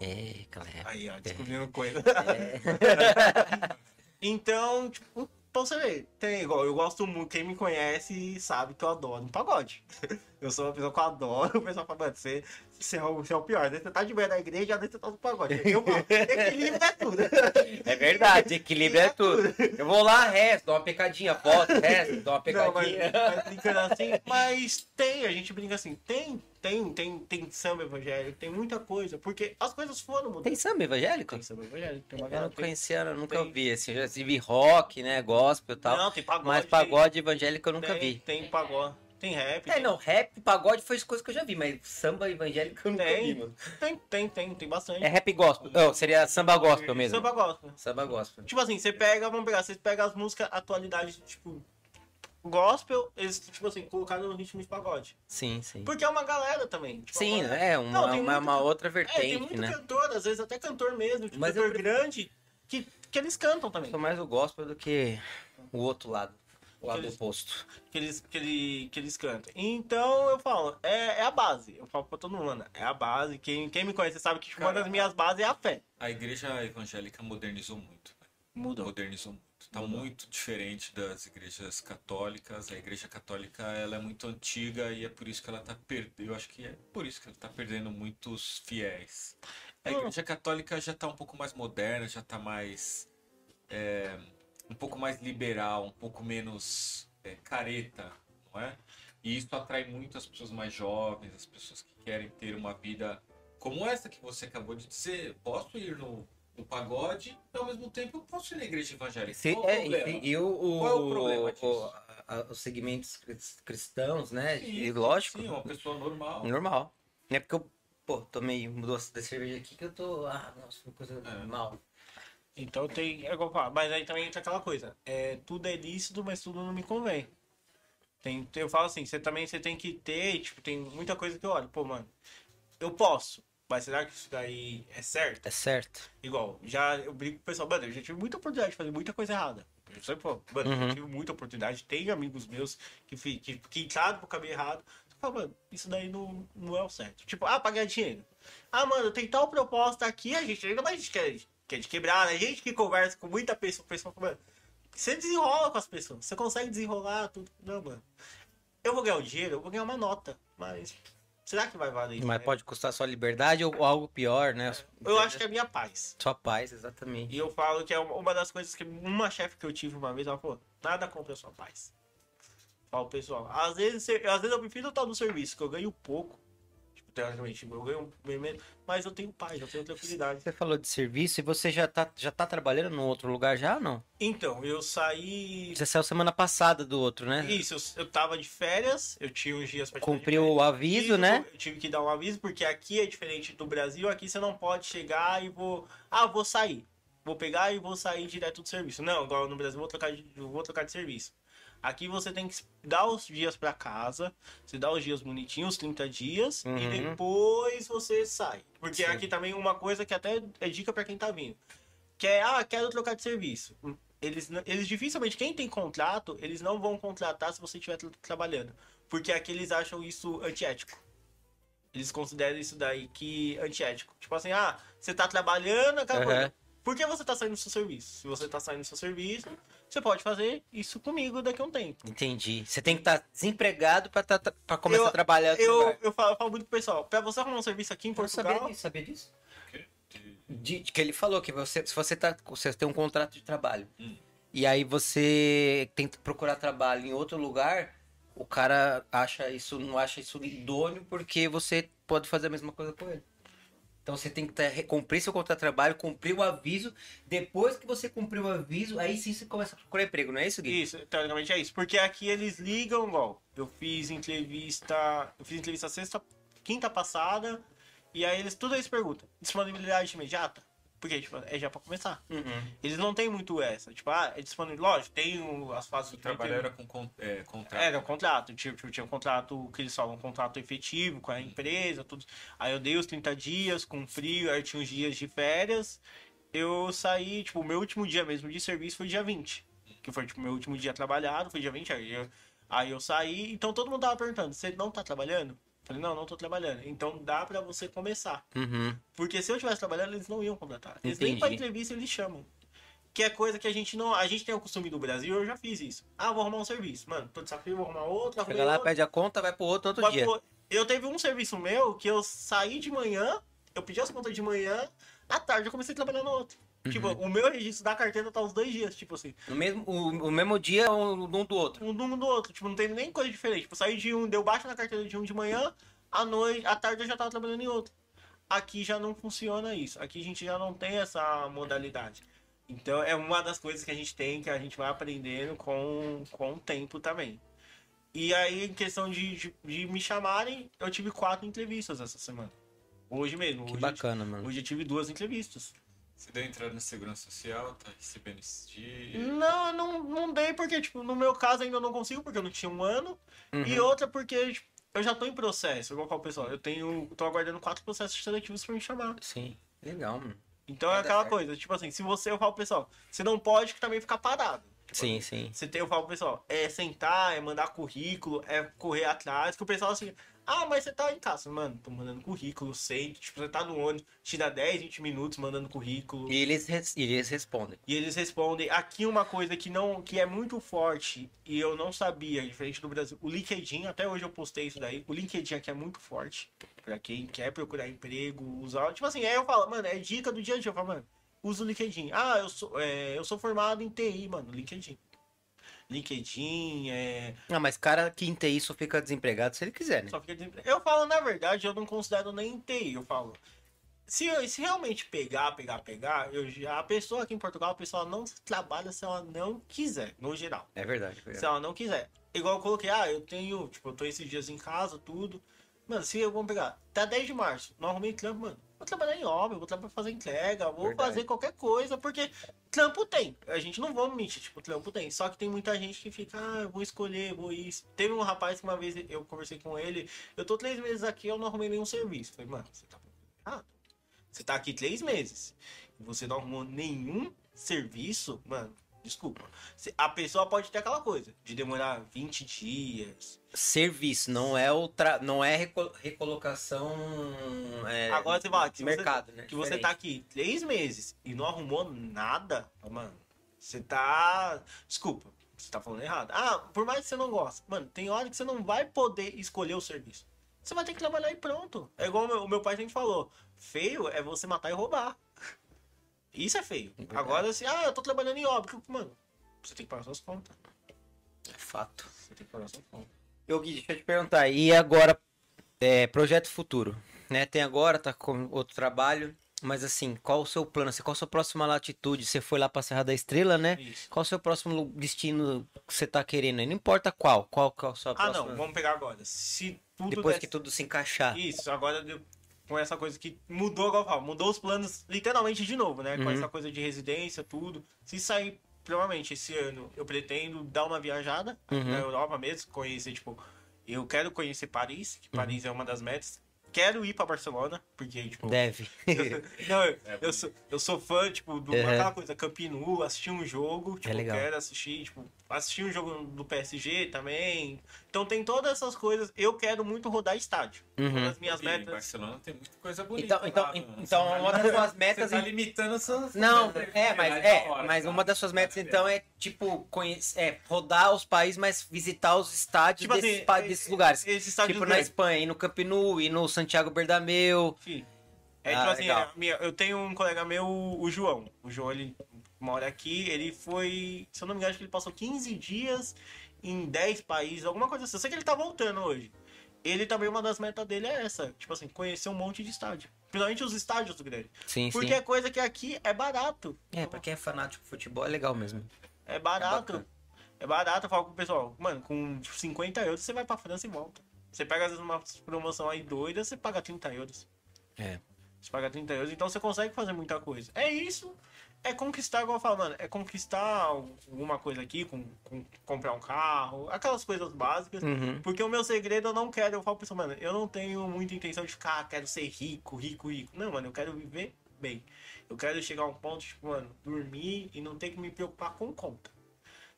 É, aquela época.
aí, ó, descobrindo coisa.
É.
Então, tipo, pra você ver, tem igual, eu gosto muito, quem me conhece sabe que eu adoro um pagode. Eu sou uma pessoa que eu adoro, o pessoal fala, mano, você, você, é o, é o pior, né? Você tá de meio da igreja, às vezes você tá no pagode. Eu equilíbrio é tudo.
É verdade, equilíbrio é tudo. Eu vou lá, resto, dou uma pecadinha, volto, resto, dou uma
Não, mas,
pecadinha.
mas brincando assim, mas tem, a gente brinca assim, tem, tem, tem, tem samba evangélico, tem muita coisa, porque as coisas foram mudando.
Tem samba evangélico?
Tem samba evangélico, tem uma
Eu
galera.
não conhecia, eu nunca
tem-
ouvi, assim, eu já vi rock, né, gospel e tal,
Não, tem pagode.
mas pagode evangélico eu nunca
tem,
vi.
Tem pagode, tem rap.
É,
tem,
não, rap, pagode foi as coisas que eu já vi, mas samba evangélico eu nunca
Tem.
vi, mano.
Tem, tem, tem, tem bastante.
É rap gospel, não, seria samba gospel mesmo.
Samba gospel.
Samba gospel.
Tipo assim, você pega, vamos pegar, você pega as músicas atualidade, tipo, gospel, eles, tipo assim, colocaram no ritmo de pagode.
Sim, sim.
Porque é uma galera também. Tipo,
Sim,
uma-
é uma,
Não,
uma,
muito
uma outra
É, tem
vertente,
muito
né?
cantor, às vezes até cantor mesmo, tipo,
Mas eu
cantor
prefiro-
grande, que, que eles cantam também.
Sou mais o gospel do que o outro lado, o lado
Aqueles-
oposto.
que eles, que, ele, que eles cantam. Então eu falo, é, é a base. Eu falo pra todo mundo, mano, é a base. Quem, quem me conhece sabe que tipo, uma
Cara,
das minhas bases é a fé.
A igreja evangélica modernizou muito.
Mudou.
Modernizou muito. Tá
Mudou.
muito diferente das igrejas católicas. A igreja católica ela é muito antiga e é por isso que ela tá perdendo. Eu acho que é por isso que ela tá perdendo muitos fiéis. A igreja católica já tá um pouco mais moderna, já tá mais. é, um pouco mais liberal, um pouco menos é, careta, não é? E isso atrai muito as pessoas mais jovens, as pessoas que querem ter uma vida como essa que você acabou de dizer. Posso ir no, no pagode e ao mesmo tempo eu posso ir na igreja evangélica.
Sim,
Qual o
é,
problema?
o, o,
Qual é o problema
o-
disso?
a- a- os segmentos cris- cristãos, né?
Sim,
e lógico,
Sim, uma pessoa normal.
normal. Não é porque eu, pô, tomei mudou da cerveja aqui que eu tô, ah, nossa, uma coisa
É.
mal.
Então tem. É igual eu falo, mas aí também entra aquela coisa. É, tudo é lícito, mas tudo não me convém. Tem, eu falo assim, você também você tem que ter, tipo, tem muita coisa que eu olho, pô, mano, eu posso. Mas será que isso daí é certo?
É certo.
Igual, já eu brigo com o pessoal, mano, eu já tive muita oportunidade de fazer muita coisa errada. Eu sempre falo, mano, eu
Uhum.
já tive muita oportunidade. Tem amigos meus que, que, que entraram pro caminho errado. Eu falo, mano, isso daí não, não é o certo. Tipo, ah, pagar dinheiro. Ah, mano, tem tal proposta aqui, a gente ainda mais a quer, quer de quebrar, né? A gente que conversa com muita pessoa, fala, mano, você desenrola com as pessoas, você consegue desenrolar tudo. Não, mano. Eu vou ganhar o dinheiro, eu vou ganhar uma nota, mas será que vai valer isso?
Mas
né?
pode custar sua liberdade ou, algo pior, né?
Eu acho que é a minha paz.
Sua paz, exatamente.
E eu falo que é uma das coisas que uma chefe que eu tive uma vez, ela falou, nada contra a sua paz. Fala, pessoal, às vezes, às vezes eu prefiro estar no serviço, que eu ganho pouco. Teoricamente, eu ganho bem menos, mas eu tenho paz, eu tenho tranquilidade.
Você falou de serviço e você já tá, já tá trabalhando no outro lugar já ou não?
Então, eu saí.
Você saiu semana passada do outro, né?
Isso, eu, eu tava de férias, eu tinha uns dias pra
Cumpriu o aviso,
Isso,
né?
Eu tive que dar um aviso, porque aqui é diferente do Brasil. Aqui você não pode chegar e vou. Ah, vou sair. Vou pegar e vou sair direto do serviço. Não, agora no Brasil eu vou trocar de, vou trocar de serviço. Aqui você tem que dar os dias pra casa, você dá os dias bonitinhos, os 30 dias,
Uhum.
e depois você sai. Porque
Sim.
aqui também uma coisa que até é dica pra quem tá vindo. Que é, ah, quero trocar de serviço. Eles, eles dificilmente, quem tem contrato, eles não vão contratar se você estiver tra- trabalhando. Porque aqui eles acham isso antiético. Eles consideram isso daí que antiético. Tipo assim, ah, você tá trabalhando,
Aham.
coisa. Por que você tá saindo do seu serviço? Se você tá saindo do seu serviço, você pode fazer isso comigo daqui a um tempo.
Entendi. Você tem que estar desempregado pra, tá- tá- pra começar
Eu-
a trabalhar.
Eu, eu, falo, eu falo muito pro pessoal, pra você arrumar um serviço aqui em
Eu
Portugal,
sabia disso, sabia disso?
quê?
De, de que ele falou que você, se você, tá, você tem um contrato de trabalho
Hum.
e aí você que procurar trabalho em outro lugar, o cara acha isso, não acha isso idôneo porque você pode fazer a mesma coisa com ele. Então você tem que ter, cumprir seu contrato de trabalho, cumprir o aviso. Depois que você cumprir o aviso, aí sim você começa a procurar emprego, não é isso, Gui?
Isso, teoricamente é isso. Porque aqui eles ligam, igual. Eu fiz entrevista. Eu fiz entrevista sexta, quinta passada. E aí eles tudo eles perguntam. Disponibilidade imediata? Porque, tipo, é já pra começar.
Uhum.
Eles não tem muito essa. Tipo, ah, é disponível. Lógico, tem o- as fases
O
de
trabalho era com con- é, contrato.
Era um contrato, tipo, tipo, tinha um contrato que eles falam, um contrato efetivo com a empresa, tudo. Aí eu dei os 30 dias, cumpri, aí tinha uns dias de férias. Eu saí, tipo, o meu último dia mesmo de serviço foi dia 20. Que foi, tipo, meu último dia trabalhado, foi dia 20. Aí eu, aí eu saí, então todo mundo tava perguntando, você não tá trabalhando? Falei, não, não tô trabalhando. Então dá pra você começar.
Uhum.
Porque se eu tivesse trabalhando, eles não iam contratar. Eles nem
Entendi.
pra entrevista eles chamam. Que é coisa que a gente não. A gente tem o costume do Brasil, eu já fiz isso. Ah, vou arrumar um serviço. Mano, tô de saco, vou arrumar outro.
Chega lá,
outro.
pede a conta, vai pro outro outro
Vai
dia.
pro- Eu teve um serviço meu que eu saí de manhã, eu pedi as contas de manhã, à tarde eu comecei a trabalhar no outro. Tipo,
Uhum.
o meu registro da carteira tá os dois dias, tipo assim.
No mesmo, o, o mesmo dia, um, um do outro.
Um um do outro. Tipo, não teve nem coisa diferente. Tipo, eu saí de um, deu baixo na carteira de um de manhã, à noite, à tarde eu já tava trabalhando em outro. Aqui já não funciona isso. Aqui a gente já não tem essa modalidade. Então é uma das coisas que a gente tem, que a gente vai aprendendo com, com o tempo também. E aí, em questão de, de, de me chamarem, eu tive quatro entrevistas essa semana. Hoje mesmo.
Que
hoje,
bacana, mano.
hoje eu tive duas entrevistas.
Você deu entrada na segurança social, tá recebendo esse dia.
Não, eu não, não dei porque, tipo, no meu caso ainda eu não consigo, porque eu não tinha um ano. E
Uhum.
outra porque tipo, eu já tô em processo, igual qual pessoal. Eu tenho. tô aguardando quatro processos seletivos pra me chamar.
Sim, legal, mano.
Então é
Vai
aquela
certo.
coisa, tipo assim, se você, eu falo pro pessoal, você não pode também ficar parado. Tipo
Sim, sim.
Você tem, eu falo pro pessoal, é sentar, é mandar currículo, é correr atrás, que o pessoal assim, ah, mas você tá em casa. Mano, tô mandando currículo, sei, tipo, você tá no ônibus, te dá 10, 20 minutos mandando currículo.
E eles, res- e eles respondem.
E eles respondem. Aqui uma coisa que não que é muito forte e eu não sabia, diferente do Brasil. O LinkedIn, até hoje eu postei isso daí. O LinkedIn aqui é muito forte. Pra quem quer procurar emprego, usar. Tipo assim, aí eu falo, mano, é dica do dia a dia. Eu falo, mano, usa o LinkedIn. Ah, eu sou, é, eu sou formado em TI, mano, LinkedIn. LinkedIn, é.
Ah, mas cara que em TI só fica desempregado se ele quiser, né?
Só fica desempre- Eu falo, na verdade, eu não considero nem TI, eu falo. Se, se realmente pegar, pegar, pegar, eu já, a pessoa aqui em Portugal, a pessoa não trabalha se ela não quiser, no geral.
É verdade. é
Se ela não quiser. Igual eu coloquei, ah, eu tenho, tipo, eu tô esses dias em casa, tudo. Mano, se eu vou pegar, tá 10 de março, não arrumei trampo, mano. Vou trabalhar em obra, vou trabalhar pra fazer entrega, vou
Verdade.
fazer qualquer coisa, porque trampo tem. A gente não vamos mentir, tipo, trampo tem. Só que tem muita gente que fica, ah, eu vou escolher, vou isso. Teve um rapaz que uma vez eu conversei com ele, eu tô três meses aqui, eu não arrumei nenhum serviço. Falei, mano, você tá errado. Você tá aqui três meses e você não arrumou nenhum serviço, mano, desculpa. A pessoa pode ter aquela coisa de demorar 20 dias.
Serviço, não é outra, não é reco- recolocação. é,
Agora você fala que você-
mercado, né?
Que você
Diferente.
tá aqui três meses e não arrumou nada, mano, você tá. Desculpa, você tá falando errado. Ah, por mais que você não goste, mano, tem hora que você não vai poder escolher o serviço. Você vai ter que trabalhar e pronto. É igual o meu, o meu pai sempre falou: feio é você matar e roubar. Isso é feio.
Verdade.
Agora, assim, ah, eu tô trabalhando em obra. Mano, você tem que pagar suas contas.
É fato.
Você tem que pagar suas contas.
Eu, Gui, deixa eu te perguntar. E agora, é, projeto futuro, né? Tem agora, tá com outro trabalho. Mas assim, qual o seu plano? Assim, Qual a sua próxima latitude? Você foi lá pra Serra da Estrela, né?
Isso.
Qual o seu próximo destino que você tá querendo? Não importa qual. Qual que é a sua
Ah,
próxima?
não, vamos pegar agora. Se tudo
Depois
der
que tudo se encaixar.
Isso, agora com essa coisa que mudou, igual eu falo, mudou os planos literalmente de novo, né? Com
Uhum.
essa coisa de residência, tudo. Se sair, provavelmente, esse ano, eu pretendo dar uma viajada
Uhum.
na Europa mesmo, conhecer, tipo, eu quero conhecer Paris,
Uhum.
que Paris é uma das metas. Quero ir pra Barcelona, porque, tipo.
Deve.
Não, eu,
É
eu, sou, eu sou fã, tipo, do,
Uhum.
aquela coisa, Campinu, assistir um jogo, tipo,
É legal.
quero assistir, tipo, assistir um jogo do PSG também. Então tem todas essas coisas. Eu quero muito rodar estádio.
Uhum.
Uma das minhas
E em
metas.
Barcelona tem muita coisa bonita.
Então- então-
lá,
então,
Você tá
uma das suas metas
Você tá
em-
limitando as suas.
Não,
suas
é, mas é,
hora,
mas
tá?
uma das suas metas então é tipo, conhece, é, rodar os países, mas visitar os estádios
Tipo
desses,
assim,
pa-
é-
desses lugares.
Esse estádio
Tipo, na
Grêmio.
Espanha, ir no Camp Nou, ir no Santiago Bernabéu.
Sim. É
Ah,
tipo assim,
legal.
a minha- eu tenho um colega meu, o João. O João, ele mora aqui, ele foi, se eu não me engano, acho que ele passou 15 dias em 10 países, alguma coisa assim. Eu sei que ele tá voltando hoje. Ele também, uma das metas dele é essa, tipo assim, conhecer um monte de estádio. Principalmente os estádios do Grêmio.
Sim,
Porque é coisa que aqui é barato.
É, pra quem é fanático de futebol é legal mesmo.
É
É
barato.
bacana.
É barato, eu falo com o pessoal, mano, com 50 euros você vai pra França e volta. Você pega às vezes uma promoção aí doida, você paga 30 euros.
É.
Você paga 30 euros, então você consegue fazer muita coisa. É isso, é conquistar, igual eu falo, mano, é conquistar alguma coisa aqui, com, com- comprar um carro, aquelas coisas básicas.
Uhum.
Porque o meu segredo eu não quero, eu falo pra pessoa, mano, eu não tenho muita intenção de ficar, ah, quero ser rico, rico, rico. Não, mano, eu quero viver bem. Eu quero chegar a um ponto, tipo, mano, dormir e não ter que me preocupar com conta.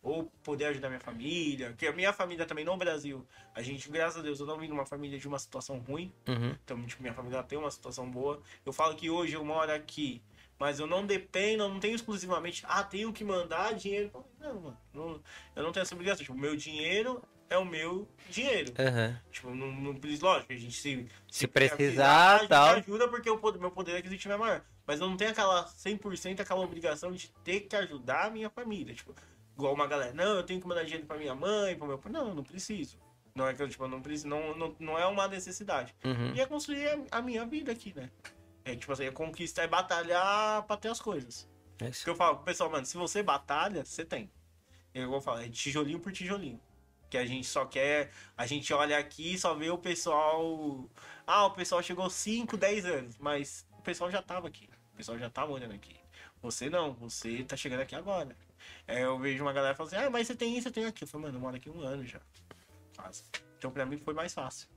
Ou poder ajudar minha família, porque a minha família também no Brasil, a gente, graças a Deus, eu não vim de uma família de uma situação ruim,
Uhum.
então, tipo, minha família tem uma situação boa. Eu falo que hoje eu moro aqui, mas eu não dependo, eu não tenho exclusivamente, ah, tenho que mandar dinheiro. Não, mano, não- eu não tenho essa obrigação. Tipo, meu dinheiro é o meu dinheiro.
Aham.
Tipo, não, não precisa, lógico, a gente se,
Se
precisar,
precisar,
a gente
tal.
ajuda porque o poder- meu poder aquisitivo é maior. Mas eu não tenho aquela 100% aquela obrigação de ter que ajudar a minha família. Tipo, igual uma galera, não, eu tenho que mandar dinheiro pra minha mãe, pro meu pai. Não, não preciso. Não é que eu, tipo, eu não preciso, não, não, não é uma necessidade.
Uhum.
E é construir a, a minha vida aqui, né? É tipo assim, é conquista, é batalhar pra ter as coisas.
É isso.
Porque eu falo pro pessoal, mano, se você batalha, você tem. Eu vou falar, é tijolinho por tijolinho. Que a gente só quer. A gente olha aqui e só vê o pessoal. Ah, o pessoal chegou 5, 10 anos. Mas o pessoal já tava aqui. O pessoal já tava olhando aqui. Você não, você tá chegando aqui agora. É, eu vejo uma galera falando assim, ah, mas você tem isso, você tem aquilo. Eu falo, mano, eu moro aqui um ano já. Fácil. Então pra mim foi mais fácil.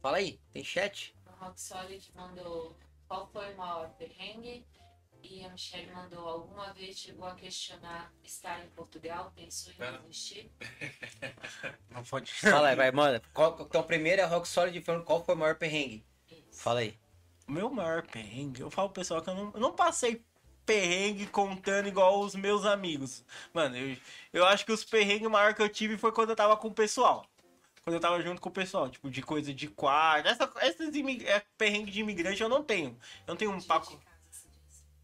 Fala aí, tem chat?
Rock Solid mandou qual foi o maior perrengue. E a Michelle mandou alguma vez chegou a questionar estar em Portugal, pensou em
Não.
desistir.
Não pode.
Fala aí, vai, manda. Qual, então, primeiro é Rock Solid falando qual foi o maior perrengue.
Isso.
Fala aí.
O meu maior perrengue, eu falo pro pessoal que eu não, eu não passei perrengue contando igual os meus amigos. Mano, eu, eu acho que os perrengues maior que eu tive foi quando eu tava com o pessoal. Quando eu tava junto com o pessoal, tipo, de coisa de quarto. Essa, esses imi- é, perrengue de imigrante eu não tenho. Eu não tenho um
diz.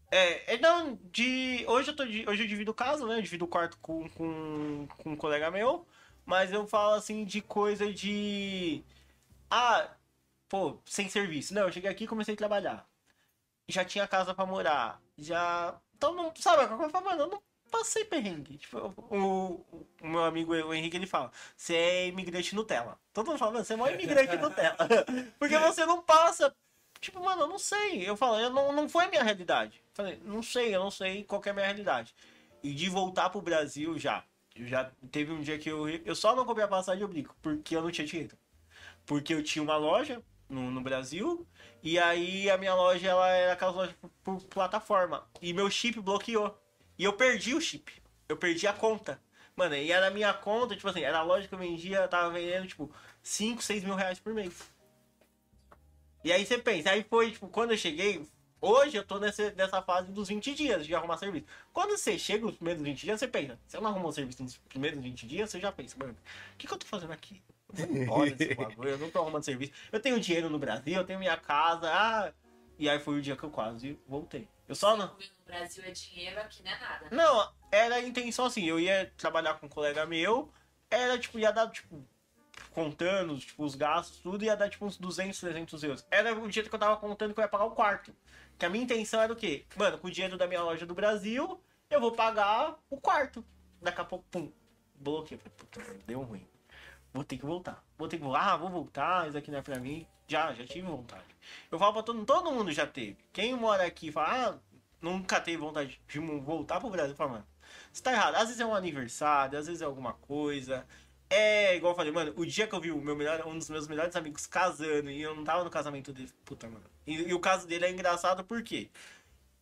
É, não, de. Hoje eu tô de, Hoje eu divido casa, né? Eu divido o quarto com, com, com um colega meu. Mas eu falo assim de coisa de. Ah, pô, sem serviço. Não, eu cheguei aqui e comecei a trabalhar. Já tinha casa pra morar. Já. Então não. Sabe, eu falo, mano, eu não passei perrengue. Tipo, o, o meu amigo o Henrique ele fala: você é imigrante Nutella. Todo mundo fala, você é maior imigrante Nutella. Porque você não passa Tipo, mano, eu não sei. Eu falo, eu não, não foi a minha realidade. Falei, não sei, eu não sei qual é a minha realidade. E de voltar pro Brasil já. Eu já teve um dia que eu. Eu só não comprei a passagem eu brinco, porque eu não tinha dinheiro. Porque eu tinha uma loja no, no Brasil. E aí a minha loja ela era aquela loja por, por plataforma. E meu chip bloqueou. E eu perdi o chip. Eu perdi a conta. Mano, e era a minha conta, tipo assim, era a loja que eu vendia, eu tava vendendo, tipo, 5, 6 mil reais por mês. E aí você pensa, aí foi, tipo, quando eu cheguei, hoje eu tô nessa, nessa fase dos 20 dias de arrumar serviço. Quando você chega nos primeiros 20 dias, você pensa, se eu não arrumou serviço nos primeiros 20 dias, você já pensa, mano, o que, que eu tô fazendo aqui? Eu embora eu não tô arrumando serviço. Eu tenho dinheiro no Brasil, eu tenho minha casa, ah... E aí foi o dia que eu quase voltei. Eu só não...
No Brasil é dinheiro, aqui não é nada.
Não, era a intenção assim, eu ia trabalhar com um colega meu, era tipo, ia dar, tipo, contando, tipo, os gastos, tudo, ia dar tipo uns 200, 300 euros. Era o dia que eu tava contando que eu ia pagar o quarto. Que a minha intenção era o quê? Mano, com o dinheiro da minha loja do Brasil, eu vou pagar o quarto. Daqui a pouco, pum, bloqueei. Falei, puta, deu ruim. Vou ter que voltar. Vou ter que voltar. Ah, vou voltar, isso aqui não é pra mim. Já, já tive vontade. Eu falo pra todo todo mundo já teve. Quem mora aqui fala, ah, nunca teve vontade de voltar pro Brasil. Fala, mano, você tá errado. Às vezes é um aniversário, às vezes é alguma coisa. É, igual eu falei, mano, o dia que eu vi o meu melhor, um dos meus melhores amigos casando e eu não tava no casamento dele, puta, mano. E, e o caso dele é engraçado porque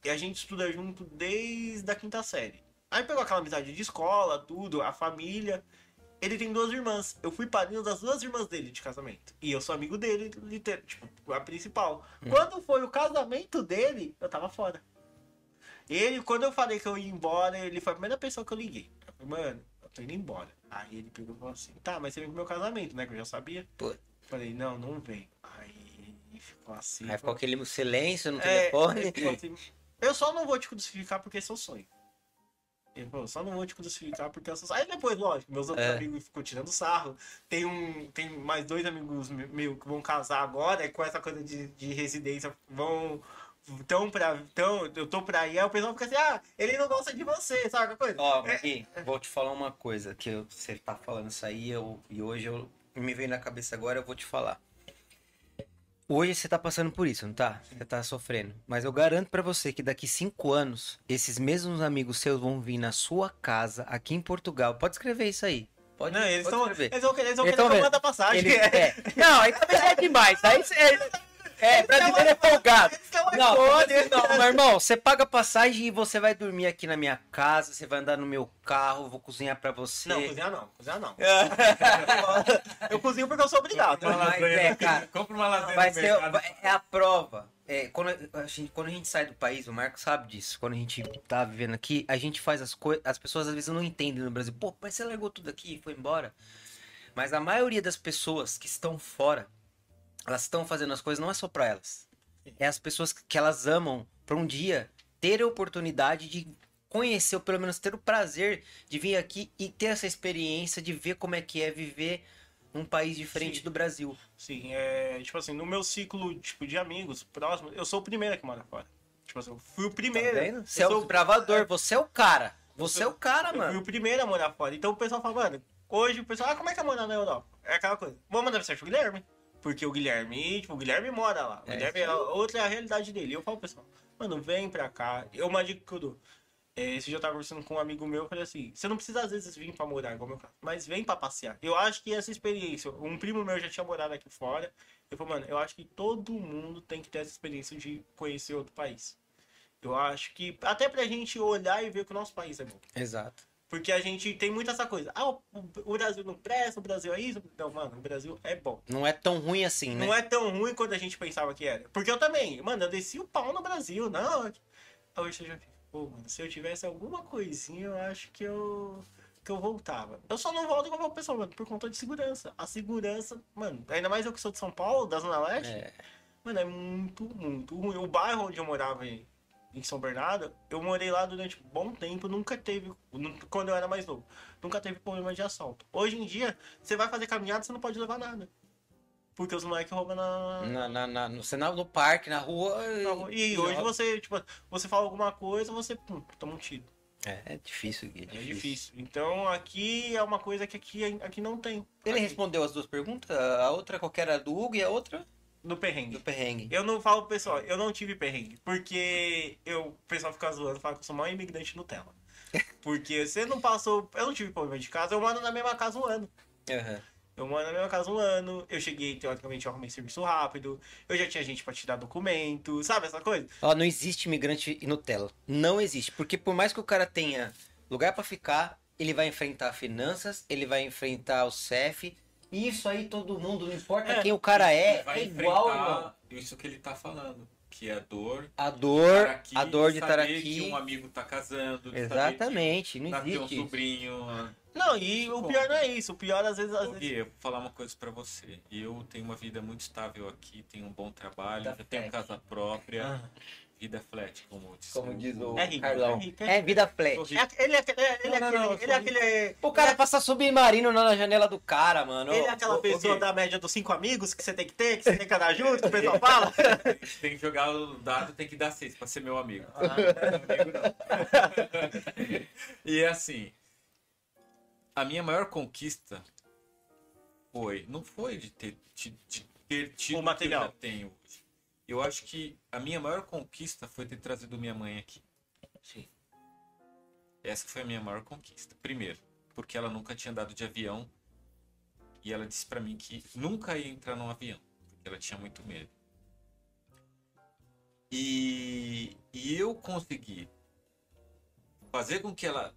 a gente estuda junto desde a quinta série. Aí pegou aquela amizade de escola, tudo, a família. Ele tem duas irmãs. Eu fui padrinho das duas irmãs dele de casamento. E eu sou amigo dele, liter- tipo, a principal. Quando foi o casamento dele, eu tava fora. Ele, quando eu falei que eu ia embora, ele foi a primeira pessoa que eu liguei. Eu falei, mano, eu tô indo embora. Aí ele pegou e falou assim, tá, mas você vem pro meu casamento, né? Que eu já sabia.
Pô.
Falei, não, não vem. Aí ficou assim.
Aí ficou aquele silêncio no
É,
telefone.
assim, eu só não vou te crucificar porque é seu sonho. Ele falou, só não vou te crucificar porque é sonho. Aí depois, lógico, meus outros
É.
amigos ficam tirando sarro. Tem um. Tem mais dois amigos me- meus que vão casar agora, e com essa coisa de, de residência, vão. Tão pra. Tão, eu tô pra ir, aí o pessoal fica assim, ah, ele não gosta de você, sabe aquela coisa?
Ó, Magui, vou te falar uma coisa, que eu- você tá falando isso aí, eu, e hoje eu me veio na cabeça agora, eu vou te falar. Hoje você tá passando por isso, não tá? Você tá sofrendo. Mas eu garanto pra você que daqui cinco anos, esses mesmos amigos seus vão vir na sua casa, aqui em Portugal. Pode escrever isso aí. Pode,
Não, eles
pode escrever.
Eles vão querer, eles vão
Eles
querer
tão
que eu passagem.
Ele- é. Não, aí também já é demais. Aí você é, é brasileiro é folgado.
Eles
Não, não, meu irmão, você paga passagem e você vai dormir aqui na minha casa, você vai andar no meu carro, vou cozinhar pra você.
Não, cozinhar não, cozinhar não. eu cozinho porque eu sou obrigado.
Uma
Mas
lasanha,
é, cara,
Compra uma lasanha
Vai
no
ser, é a prova. É, quando, a gente, quando a gente sai do país, o Marco sabe disso. Quando a gente tá vivendo aqui, a gente faz as coisas. As pessoas às vezes não entendem no Brasil. Pô, mas você largou tudo aqui e foi embora. Mas a maioria das pessoas que estão fora, elas estão fazendo as coisas não é só pra elas. É as pessoas que elas amam pra um dia ter a oportunidade de conhecer, ou pelo menos ter o prazer de vir aqui e ter essa experiência de ver como é que é viver num país diferente
Sim.
do Brasil.
Sim, é. Tipo assim, no meu ciclo tipo, de amigos próximos, eu sou o primeiro que mora fora. Tipo assim, eu fui o
Tá
primeiro.
vendo? Você
eu
é o
sou-
desbravador, você é o cara. Você é o cara,
Eu fui
mano.
o primeiro a morar fora. Então o pessoal fala, mano, hoje o pessoal, ah, como é que é morar na Europa? É aquela coisa. Vamos mandar mensagem pro Guilherme. Porque o Guilherme, tipo, o Guilherme mora lá. O
É,
Guilherme,
aí.
outra é a realidade dele. Eu falo pessoal, mano, vem pra cá. Eu uma dica que eu dou. É, esse dia eu tava conversando com um amigo meu, eu falei assim, você não precisa às vezes vir pra morar, igual meu caso, mas vem pra passear. Eu acho que essa experiência, um primo meu já tinha morado aqui fora, eu falei, mano, eu acho que todo mundo tem que ter essa experiência de conhecer outro país. Eu acho que, até pra gente olhar e ver que o nosso país é bom.
Exato.
Porque a gente tem muito essa coisa. Ah, o, o Brasil não presta, o Brasil é isso. Não, mano, o Brasil é bom.
Não é tão ruim assim, né?
Não é tão ruim quanto a gente pensava que era. Porque eu também, mano, eu desci o pau no Brasil. Não, aí hoje eu já fico, pô, mano, se eu tivesse alguma coisinha, eu acho que eu. Que eu voltava. Eu só não volto como pessoa, mano, por conta de segurança. A segurança, mano, ainda mais eu que sou de São Paulo, da Zona Leste,
É.
mano, é muito, muito ruim. O bairro onde eu morava em, em São Bernardo, eu morei lá durante um bom tempo, nunca teve, quando eu era mais novo, nunca teve problema de assalto. Hoje em dia, você vai fazer caminhada, você não pode levar nada. Porque os moleques roubam na.
Na, na, na- no, sinal, no parque, na rua.
rua. E hoje você, tipo, você fala alguma coisa, você pum, toma um tiro.
É, é difícil, Gui, é
É
difícil.
difícil. Então aqui é uma coisa que aqui, aqui não tem.
Ele
Aqui,
respondeu as duas perguntas? A outra qualquer era do Hugo e a outra
No perrengue.
do perrengue.
Eu não falo pro pessoal, eu não tive perrengue. Porque eu, o pessoal fica zoando, fala que eu sou maior imigrante Nutella. Porque você não passou. Eu não tive problema de casa, eu moro na mesma casa um ano.
Aham.
Eu moro na mesma casa um ano, eu cheguei, teoricamente, eu arrumei serviço rápido, eu já tinha gente pra tirar documento, sabe essa coisa?
Ó, não existe imigrante Nutella. Não existe. Porque por mais que o cara tenha lugar pra ficar, ele vai enfrentar finanças, ele vai enfrentar o CEF. Isso aí todo mundo, não importa
É.
quem o cara é,
vai
é igual,
enfrentar
irmão.
isso que ele tá falando, que é a dor.
A dor,
estar aqui,
a dor de estar
saber
aqui.
que um amigo tá casando, de
Exatamente,
saber
não
que tá ter um
existe. isso.
sobrinho.
Não, e o
Bom.
pior não é isso, o pior às vezes. Às
Ô,
vezes...
Eu vou falar uma coisa pra você. Eu tenho uma vida muito estável aqui, tenho um bom trabalho,
Vida
já tenho casa própria.
Ah.
Vida flat, como diz,
Como diz o
É rico,
Carlão.
é rico, é
É vida flat.
É, ele é, aquele- é- ele é
Não, não, não,
aquele. Ele
eu sou
aquele.
O cara passa submarino na janela do cara, mano.
Ele é aquela
ô,
pessoa
Gui.
da média dos cinco amigos que você tem que ter, que você tem que andar junto, que o pessoal fala.
Tem que jogar o dado, tem que dar seis pra ser meu amigo.
Ah.
Amigo não. e é assim, a minha maior conquista foi, não foi de ter, de, de ter tido
O
o que
material.
eu já tenho. Eu acho que a minha maior conquista foi ter trazido minha mãe aqui.
Sim.
Essa foi a minha maior conquista. Primeiro, porque ela nunca tinha andado de avião e ela disse pra mim que nunca ia entrar num avião, porque ela tinha muito medo. E, e eu consegui fazer com que ela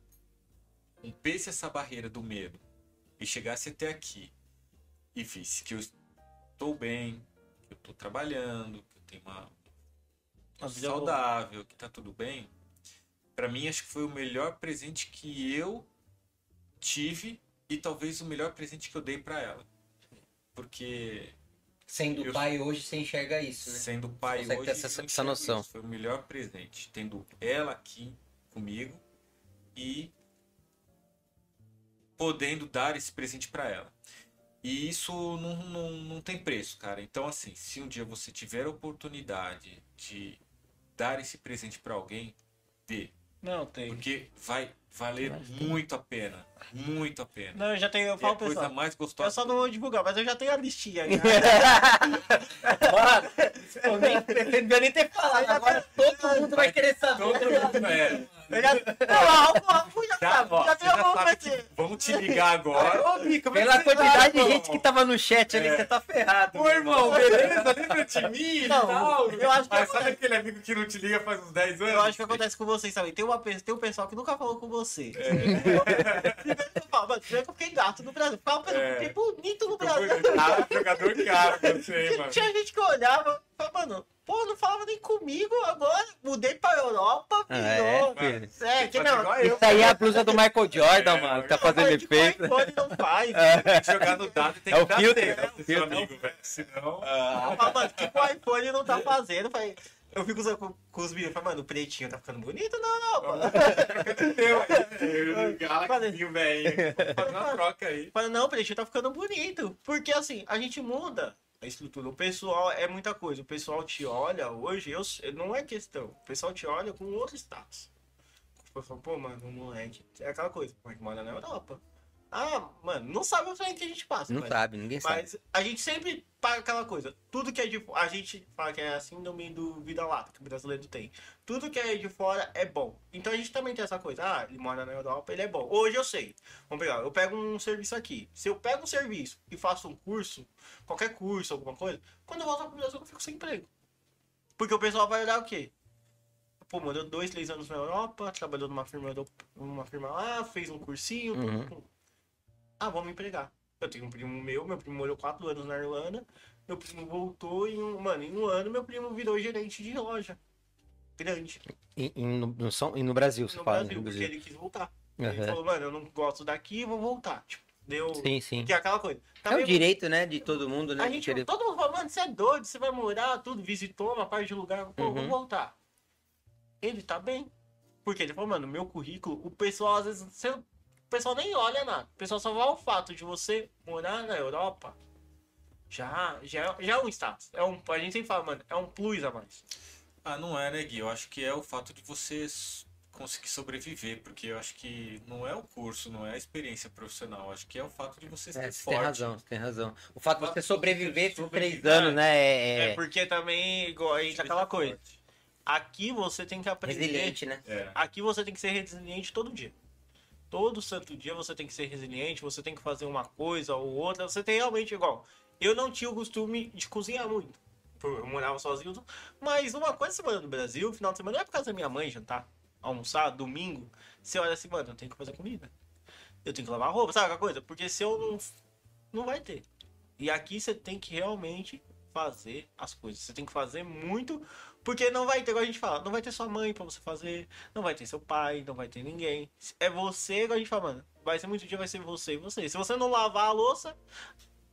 rompesse essa barreira do medo e chegasse até aqui e visse que eu estou bem, que eu estou trabalhando, que tenho uma
Uma
saudável, que tá tudo bem. Pra mim, acho que foi o melhor presente que eu tive e talvez o melhor presente que eu dei pra ela. Porque
Sendo
Eu-
pai hoje, você enxerga isso, né?
sendo pai
Consegue
hoje,
ter essa- essa noção.
isso. Foi o melhor presente. Tendo ela aqui comigo e podendo dar esse presente pra ela. E isso não, não, não tem preço, cara. Então, assim, se um dia você tiver a oportunidade de dar esse presente pra alguém, dê.
Não, tem.
Porque vai valer muito a pena. Muito a pena.
Não, eu já tenho, eu
É a
falo
coisa
pessoal.
mais
Eu
gostosa.
só não vou divulgar, mas eu já tenho a listinha. já.
Mano, eu nem pretendo nem ter falado. Agora todo mundo vai querer saber.
Todo mundo é.
Eu já, não, já sabe. Já
você que
ser.
vamos te ligar agora.
Ô, Mico,
Pela quantidade de
irmão.
gente que tava no chat ali,
É.
você tá ferrado.
Ô, irmão, beleza? Lembra de mim e tal?
eu acho que
Mas sabe aquele amigo que não te liga faz uns 10 anos?
Eu acho que acontece com vocês também. Tem, uma, tem um pessoal que nunca falou com você.
É.
Primeiro que eu falo, mano, eu fiquei gato no Brasil. Pensando,
É.
fiquei bonito no Brasil.
Ah, jogador caro você, mano.
Tinha gente que olhava e falava, mano, pô, não falava nem comigo, agora mudei pra Europa, virou.
É, filho.
É, que
Faz
não.
igual eu.
Isso aí é a blusa do Michael Jordan,
É,
mano, que tá
Não,
fazendo
mas que
efeito.
o iPhone não faz.
Tem que jogar no dado e tem
É
que
o
dar
filtro,
certo,
é o
seu
filtro.
amigo, velho. Senão...
Falo, mano, o que o iPhone não tá fazendo? Eu falei, Eu fico usando com, com os meninos, mano, o pretinho tá ficando bonito? Não, não, mano.
Galaxy, velho. Uma troca aí.
Fala, não, o pretinho tá ficando bonito. Porque assim, a gente muda a estrutura. O pessoal é muita coisa. O pessoal te olha hoje, eu, não é questão. O pessoal te olha com outro status. O pessoal, pô, mano, o moleque. É aquela coisa, o moleque mora na Europa. Ah, mano, não sabe o que a gente passa.
Não
mas-
sabe, ninguém sabe.
Mas a gente sempre paga aquela coisa. Tudo que é de A gente fala que é a síndrome do vida lata, que o brasileiro tem. Tudo que é de fora é bom. Então a gente também tem essa coisa. Ah, ele mora na Europa, ele é bom. Hoje eu sei. Vamos pegar, eu pego um serviço aqui. Se eu pego um serviço e faço um curso, qualquer curso, alguma coisa, quando eu voltar pro Brasil eu fico sem emprego. Porque o pessoal vai olhar o quê? Pô, morou dois, três anos na Europa, trabalhou numa firma, numa firma lá, fez um cursinho.
Uhum.
Ah, vamos empregar. Eu tenho um primo meu, meu primo morou quatro anos na Irlanda. Meu primo voltou e, um, mano, em um ano meu primo virou gerente de loja. Grande.
E, e no, no São- e no Brasil, você
no
fala,
Brasil,
no
porque
Brasil.
ele quis voltar. Ele
Aham.
falou, mano, eu não gosto daqui, vou voltar. Tipo, deu.
Sim, sim.
Que é aquela coisa.
É
Também-
o direito, né, de todo mundo, né?
a gente,
querer-
todo mundo fala, mano, você é doido, você vai morar, tudo, visitou uma parte de lugar, pô,
Uhum.
vou voltar. Ele tá bem. Porque ele falou, mano, meu currículo, o pessoal às vezes, você- o pessoal nem olha nada. O pessoal só vai ao fato de você morar na Europa. Já, já, já é um status. É um, a gente sempre fala, mano, é um plus a mais.
Ah, não é, né, Gui? Eu acho que é o fato de você conseguir sobreviver, porque eu acho que não é o curso, não é a experiência profissional. Eu acho que é o fato de você ser
É, você
forte.
tem razão, você tem razão. O fato de
fato
você
de
sobreviver por três anos, né?
É,
É, é
porque também, igual, entra aquela coisa. Aqui você tem que aprender.
resiliente, né?
É.
Aqui você tem que ser resiliente todo dia. Todo santo dia você tem que ser resiliente, você tem que fazer uma coisa ou outra. Você tem realmente igual. Eu não tinha o costume de cozinhar muito. Eu morava sozinho. Mas uma coisa mora no Brasil, final de semana não é por causa da minha mãe jantar, almoçar, domingo. Você olha assim, mano, eu tenho que fazer comida. Eu tenho que lavar roupa, sabe aquela coisa? Porque se eu não. Não vai ter. E aqui você tem que realmente fazer as coisas. Você tem que fazer muito, porque não vai ter, igual a gente fala, não vai ter sua mãe pra você fazer, não vai ter seu pai, não vai ter ninguém. É você, igual a gente fala, mano, vai ser muito dia, vai ser você e você. Se você não lavar a louça,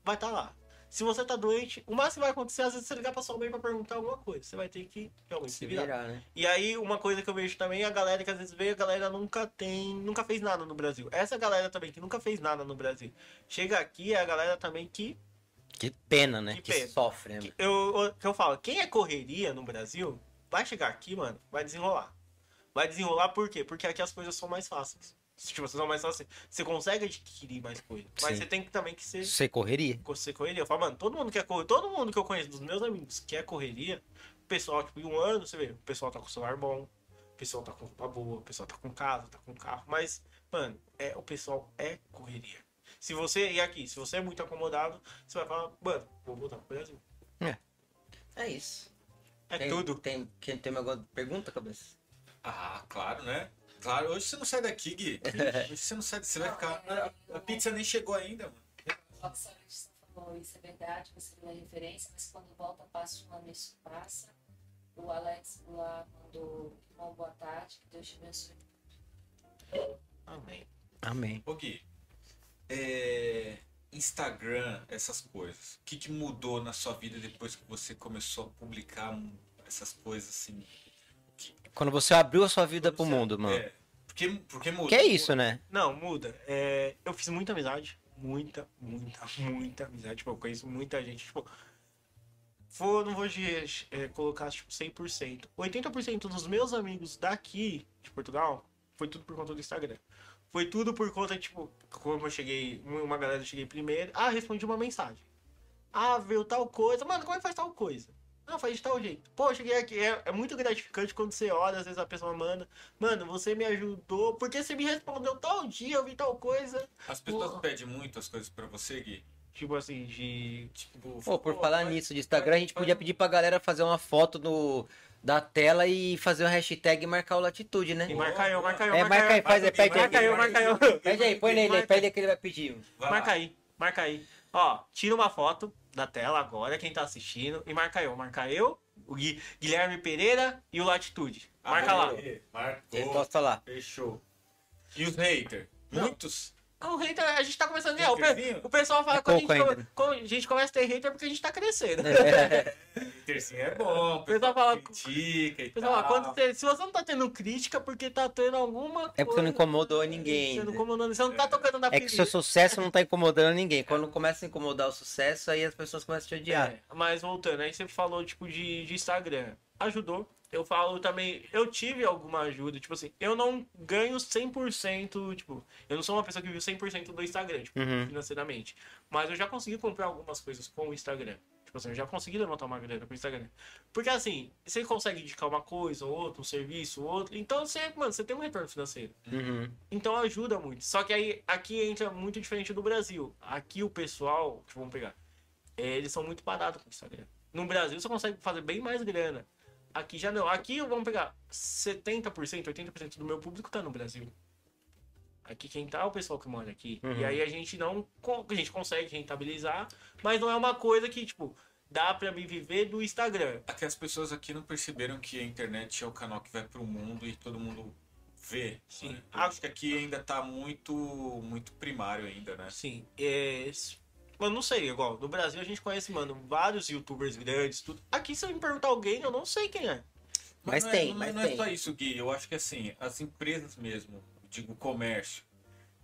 vai estar lá. Se você tá doente, o máximo que vai acontecer, às vezes, você ligar pra sua mãe pra perguntar alguma coisa. Você vai ter que realmente se virar.
virar, né?
E aí, uma coisa que eu vejo também, a galera que às vezes vê, a galera nunca tem, nunca fez nada no Brasil. Essa galera também que nunca fez nada no Brasil. Chega aqui, é a galera também que
Que pena, né?
Que
Que,
pena.
sofre, né?
que eu, eu, que eu falo, quem é correria no Brasil, vai chegar aqui, mano, vai desenrolar. Vai desenrolar por quê? Porque aqui as coisas são mais fáceis. Tipo, são mais fáceis. Você consegue adquirir mais coisas. Mas
Sim.
você tem que também que ser,
Você correria?
ser correria. Eu falo, mano, todo mundo quer correr. Todo mundo que eu conheço dos meus amigos que é correria, o pessoal, tipo, em um ano, você vê, o pessoal tá com celular bom, o pessoal tá com roupa boa, o pessoal tá com casa, tá com carro. Mas, mano, é, o pessoal é correria. Se você, e aqui, se você é muito acomodado, você vai falar, mano, vou voltar pro Brasil.
É isso.
É
tem,
tudo.
Tem, quem tem alguma pergunta, cabeça?
Ah, claro, né? Claro, hoje você não sai daqui, Gui. Hoje você não sai daqui, você vai ficar. A, a pizza nem chegou ainda, mano.
O que você falou, isso é verdade, você não é referência, mas quando volta, passa um ano, isso passa. O Alex lá mandou uma boa tarde, que Deus te abençoe.
Amém.
Amém.
Ô Gui, é, Instagram, essas coisas. O que, que mudou na sua vida depois que você começou a publicar essas coisas assim?
Quando você abriu a sua vida pro
Você-
mundo, mano.
É, porque, porque mudou.
Que é isso, né?
Não, muda. É, eu fiz muita amizade. Muita, muita, muita amizade. Tipo, eu conheço muita gente. Tipo, vou, não vou de- é, colocar tipo 100%. 80% dos meus amigos daqui de Portugal foi tudo por conta do Instagram. Foi tudo por conta, tipo, como eu cheguei, uma galera eu cheguei primeiro. Ah, respondi uma mensagem. Ah, viu tal coisa. Mano, como é que faz tal coisa? Ah, faz de tal jeito. Pô, eu cheguei aqui. É, é muito gratificante quando você olha, às vezes a pessoa manda. Mano, você me ajudou. Porque você me respondeu tal dia, eu vi tal coisa.
As pessoas
Pô.
pedem muito as coisas pra você, Gui.
Tipo assim, de.
Tipo,
Pô, por
pô,
falar
faz-
nisso de Instagram, a gente podia pedir pra galera fazer uma foto do, da tela e fazer uma hashtag e marcar o latitude, né?
E marca eu, marca eu.
É, marca aí, faz aí, pede aí.
Marca eu, marca eu.
Pede aí, põe nele, pede aí que ele vai pedir.
Vai lá.
Marca aí, marca aí. Ó, tira uma foto da tela agora, quem tá assistindo, e marca eu. Marca eu, o Gui- Guilherme Pereira e o Latitude. Marca lá.
Aê, Marcou.
Eu posso falar.
Fechou. E os haters?
Não.
Muitos?
O hater, a gente tá começando. É, o, o pessoal fala
É
que a gente,
ainda.
como a gente começa a ter hater porque a gente tá crescendo.
Haterzinho é bom. O
pessoal fala-
critica e
pessoal fala,
tal.
quando você- se você não tá tendo crítica, porque tá tendo alguma
É porque não
coisa-
incomodou ninguém.
Você não,
né?
incomodando, você não tá tocando na
É que seu sucesso não tá incomodando ninguém. Quando começa a incomodar o sucesso, aí as pessoas começam a te odiar.
É, mas voltando, aí você falou, tipo, de, de Instagram. Ajudou. Eu falo também, eu tive alguma ajuda, tipo assim, eu não ganho 100%, tipo, eu não sou uma pessoa que vive 100% do Instagram, tipo,
Uhum.
financeiramente. Mas eu já consegui comprar algumas coisas com o Instagram. Tipo assim, eu já consegui levantar uma grana com o Instagram. Porque assim, você consegue indicar uma coisa, ou outra, um serviço, ou outro. Então você, mano, você tem um retorno financeiro.
Uhum.
Então ajuda muito. Só que aí aqui entra muito diferente do Brasil. Aqui o pessoal, que vamos pegar, é, eles são muito parados com o Instagram. No Brasil você consegue fazer bem mais grana. Aqui já não. Aqui vamos pegar 70%, 80% do meu público tá no Brasil. Aqui quem tá é o pessoal que mora aqui.
Uhum.
E aí a gente não. A gente consegue rentabilizar, mas não é uma coisa que, tipo, dá pra me viver do Instagram.
Aqui as pessoas aqui não perceberam que a internet é o canal que vai pro mundo e todo mundo vê.
Sim.
né? Acho que aqui ainda tá muito, muito primário ainda, né?
Sim, é. Mano, não sei, igual, no Brasil a gente conhece, mano, vários youtubers grandes, tudo. Aqui, se eu me perguntar alguém, eu não sei quem é.
Mas
não
tem,
é,
mas
não
tem.
é só isso, Gui. Eu acho que assim, as empresas mesmo, digo comércio,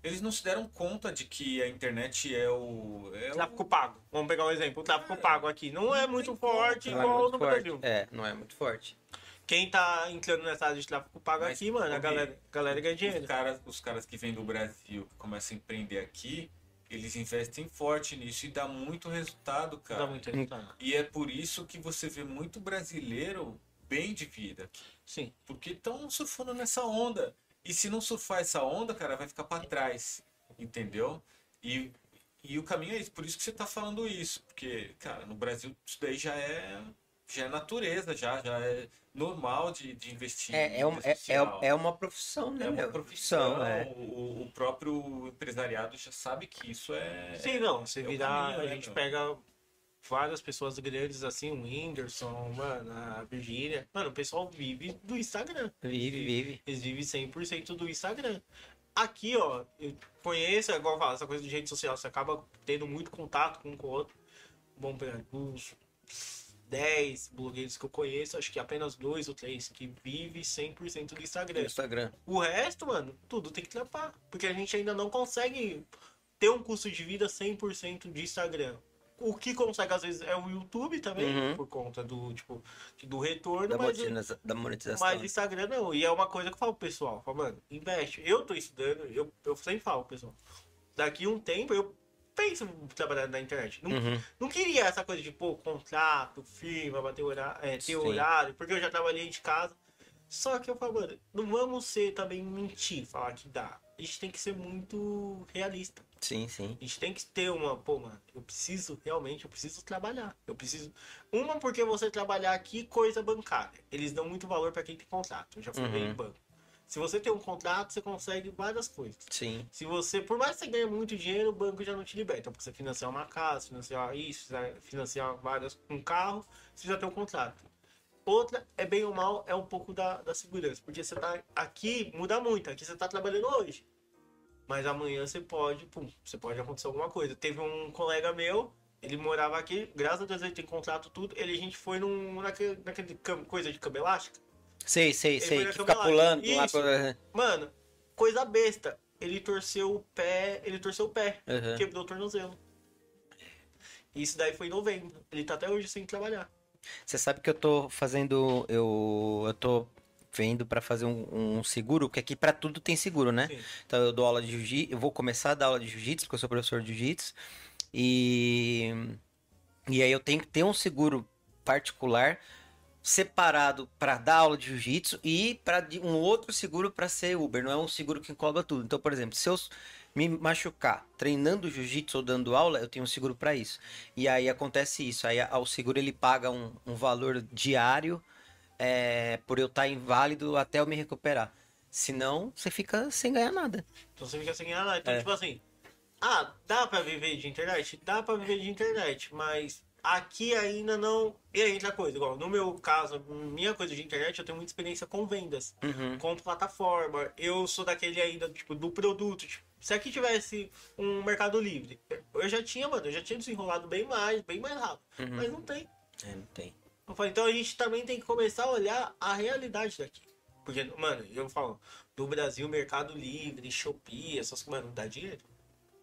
eles não se deram conta de que a internet é o. É o...
Tráfico pago. Vamos pegar um exemplo. O tráfico pago aqui não é muito forte
Não é
igual
muito
no
forte.
Brasil.
É, não é muito forte.
Quem tá entrando nessa área de tráfico pago
Mas,
aqui, mano, a galera, a galera ganha
Os
dinheiro.
caras, os caras que vêm do Brasil, que começam a empreender aqui, eles investem forte nisso e dá muito resultado, cara.
Dá muito resultado.
E é por isso que você vê muito brasileiro bem de vida.
Sim.
Porque estão surfando nessa onda. E se não surfar essa onda, cara, vai ficar para trás. Entendeu? E, e o caminho é isso. Por isso que você tá falando isso. Porque, cara, no Brasil isso daí já é, já é natureza, já, já é normal de, de investir.
É, é,
em
um- é, é, é uma profissão, né?
É uma
meu?
profissão.
é.
O, o próprio empresariado já sabe que isso é.
Sim, não. Você
é
virar.
caminho,
a
né,
gente
meu?
pega várias pessoas grandes assim, o Whindersson, mano, a Virgínia. Mano, o pessoal vive do Instagram.
Vive, vive.
Eles vivem 100% do Instagram. Aqui, ó, eu conheço, é igual eu falo, essa coisa de rede social, você acaba tendo muito contato com um com o outro. Bom, pegar os 10 blogueiros que eu conheço, acho que apenas dois ou três que vivem 100% do Instagram.
Instagram.
O resto, mano, tudo tem que trampar. Porque a gente ainda não consegue ter um custo de vida 100% de Instagram. O que consegue, às vezes, é o YouTube também,
Uhum.
por conta do, tipo, do retorno,
Da,
mas...
monetiza- da monetização.
Mas Instagram não. E é uma coisa que eu falo pro pessoal. eu Falo, mano, investe. Eu tô estudando, eu, eu sempre falo, pessoal. Daqui um tempo eu penso em trabalhar na internet. Não,
Uhum.
não queria essa coisa de, pô, contrato, firma, bater horário, é, ter
Sim.
horário, porque eu já trabalhei de casa. Só que eu falo, mano, não vamos ser também mentir, falar que dá. A gente tem que ser muito realista.
Sim, sim.
A gente tem que ter uma, pô, mano, eu preciso, realmente, eu preciso trabalhar. Eu preciso. Uma, porque você trabalhar aqui, coisa bancária. Eles dão muito valor pra quem tem contrato. Eu já falei
Uhum.
em banco. Se você tem um contrato, você consegue várias coisas.
Sim.
Se você, por mais que você ganhe muito dinheiro, o banco já não te liberta. Porque você financiar uma casa, financiar isso, financiar várias, um carro, você já tem um contrato. Outra é bem ou mal, é um pouco da, da segurança. Porque você tá aqui, muda muito. Aqui você tá trabalhando hoje. Mas amanhã você pode, pum, você pode acontecer alguma coisa. Teve um colega meu, ele morava aqui, graças a Deus ele tem contrato tudo. Ele, a gente foi num, naquele, naquele coisa de cama elástica.
Sei, sei,
Ele
sei. Que fica
lá.
pulando lá
Isso.
pra...
Mano, coisa besta. Ele torceu o pé, ele torceu o pé,
Uhum.
quebrou o tornozelo. Isso daí foi em novembro. Ele tá até hoje sem trabalhar.
Você sabe que eu tô fazendo. Eu, eu tô vendo pra fazer um, um seguro, porque aqui pra tudo tem seguro, né?
Sim.
Então eu dou aula de jiu-jitsu, eu vou começar a dar aula de jiu-jitsu, porque eu sou professor de jiu-jitsu. E. E aí eu tenho que ter um seguro particular separado pra dar aula de jiu-jitsu e para um outro seguro pra ser Uber, não é um seguro que engloba tudo. Então, por exemplo, se eu me machucar treinando jiu-jitsu ou dando aula, eu tenho um seguro pra isso. E aí acontece isso. Aí o seguro ele paga um, um valor diário é, por eu estar inválido até eu me recuperar. Senão, você fica sem ganhar nada.
Então você fica sem ganhar nada. Então,
É.
tipo assim, ah, dá pra viver de internet? Dá pra viver de internet, mas aqui ainda não. E aí entra coisa, igual no meu caso, minha coisa de internet, eu tenho muita experiência com vendas,
Uhum.
com plataforma. Eu sou daquele ainda, tipo, do produto. Tipo, se aqui tivesse um mercado livre, eu já tinha, mano, eu já tinha desenrolado bem mais, bem mais rápido.
Uhum.
Mas não tem.
É, não tem.
Então a gente também tem que começar a olhar a realidade daqui. Porque, mano, eu falo, no Brasil, Mercado Livre, Shopee, essas coisas, mano, dá dinheiro.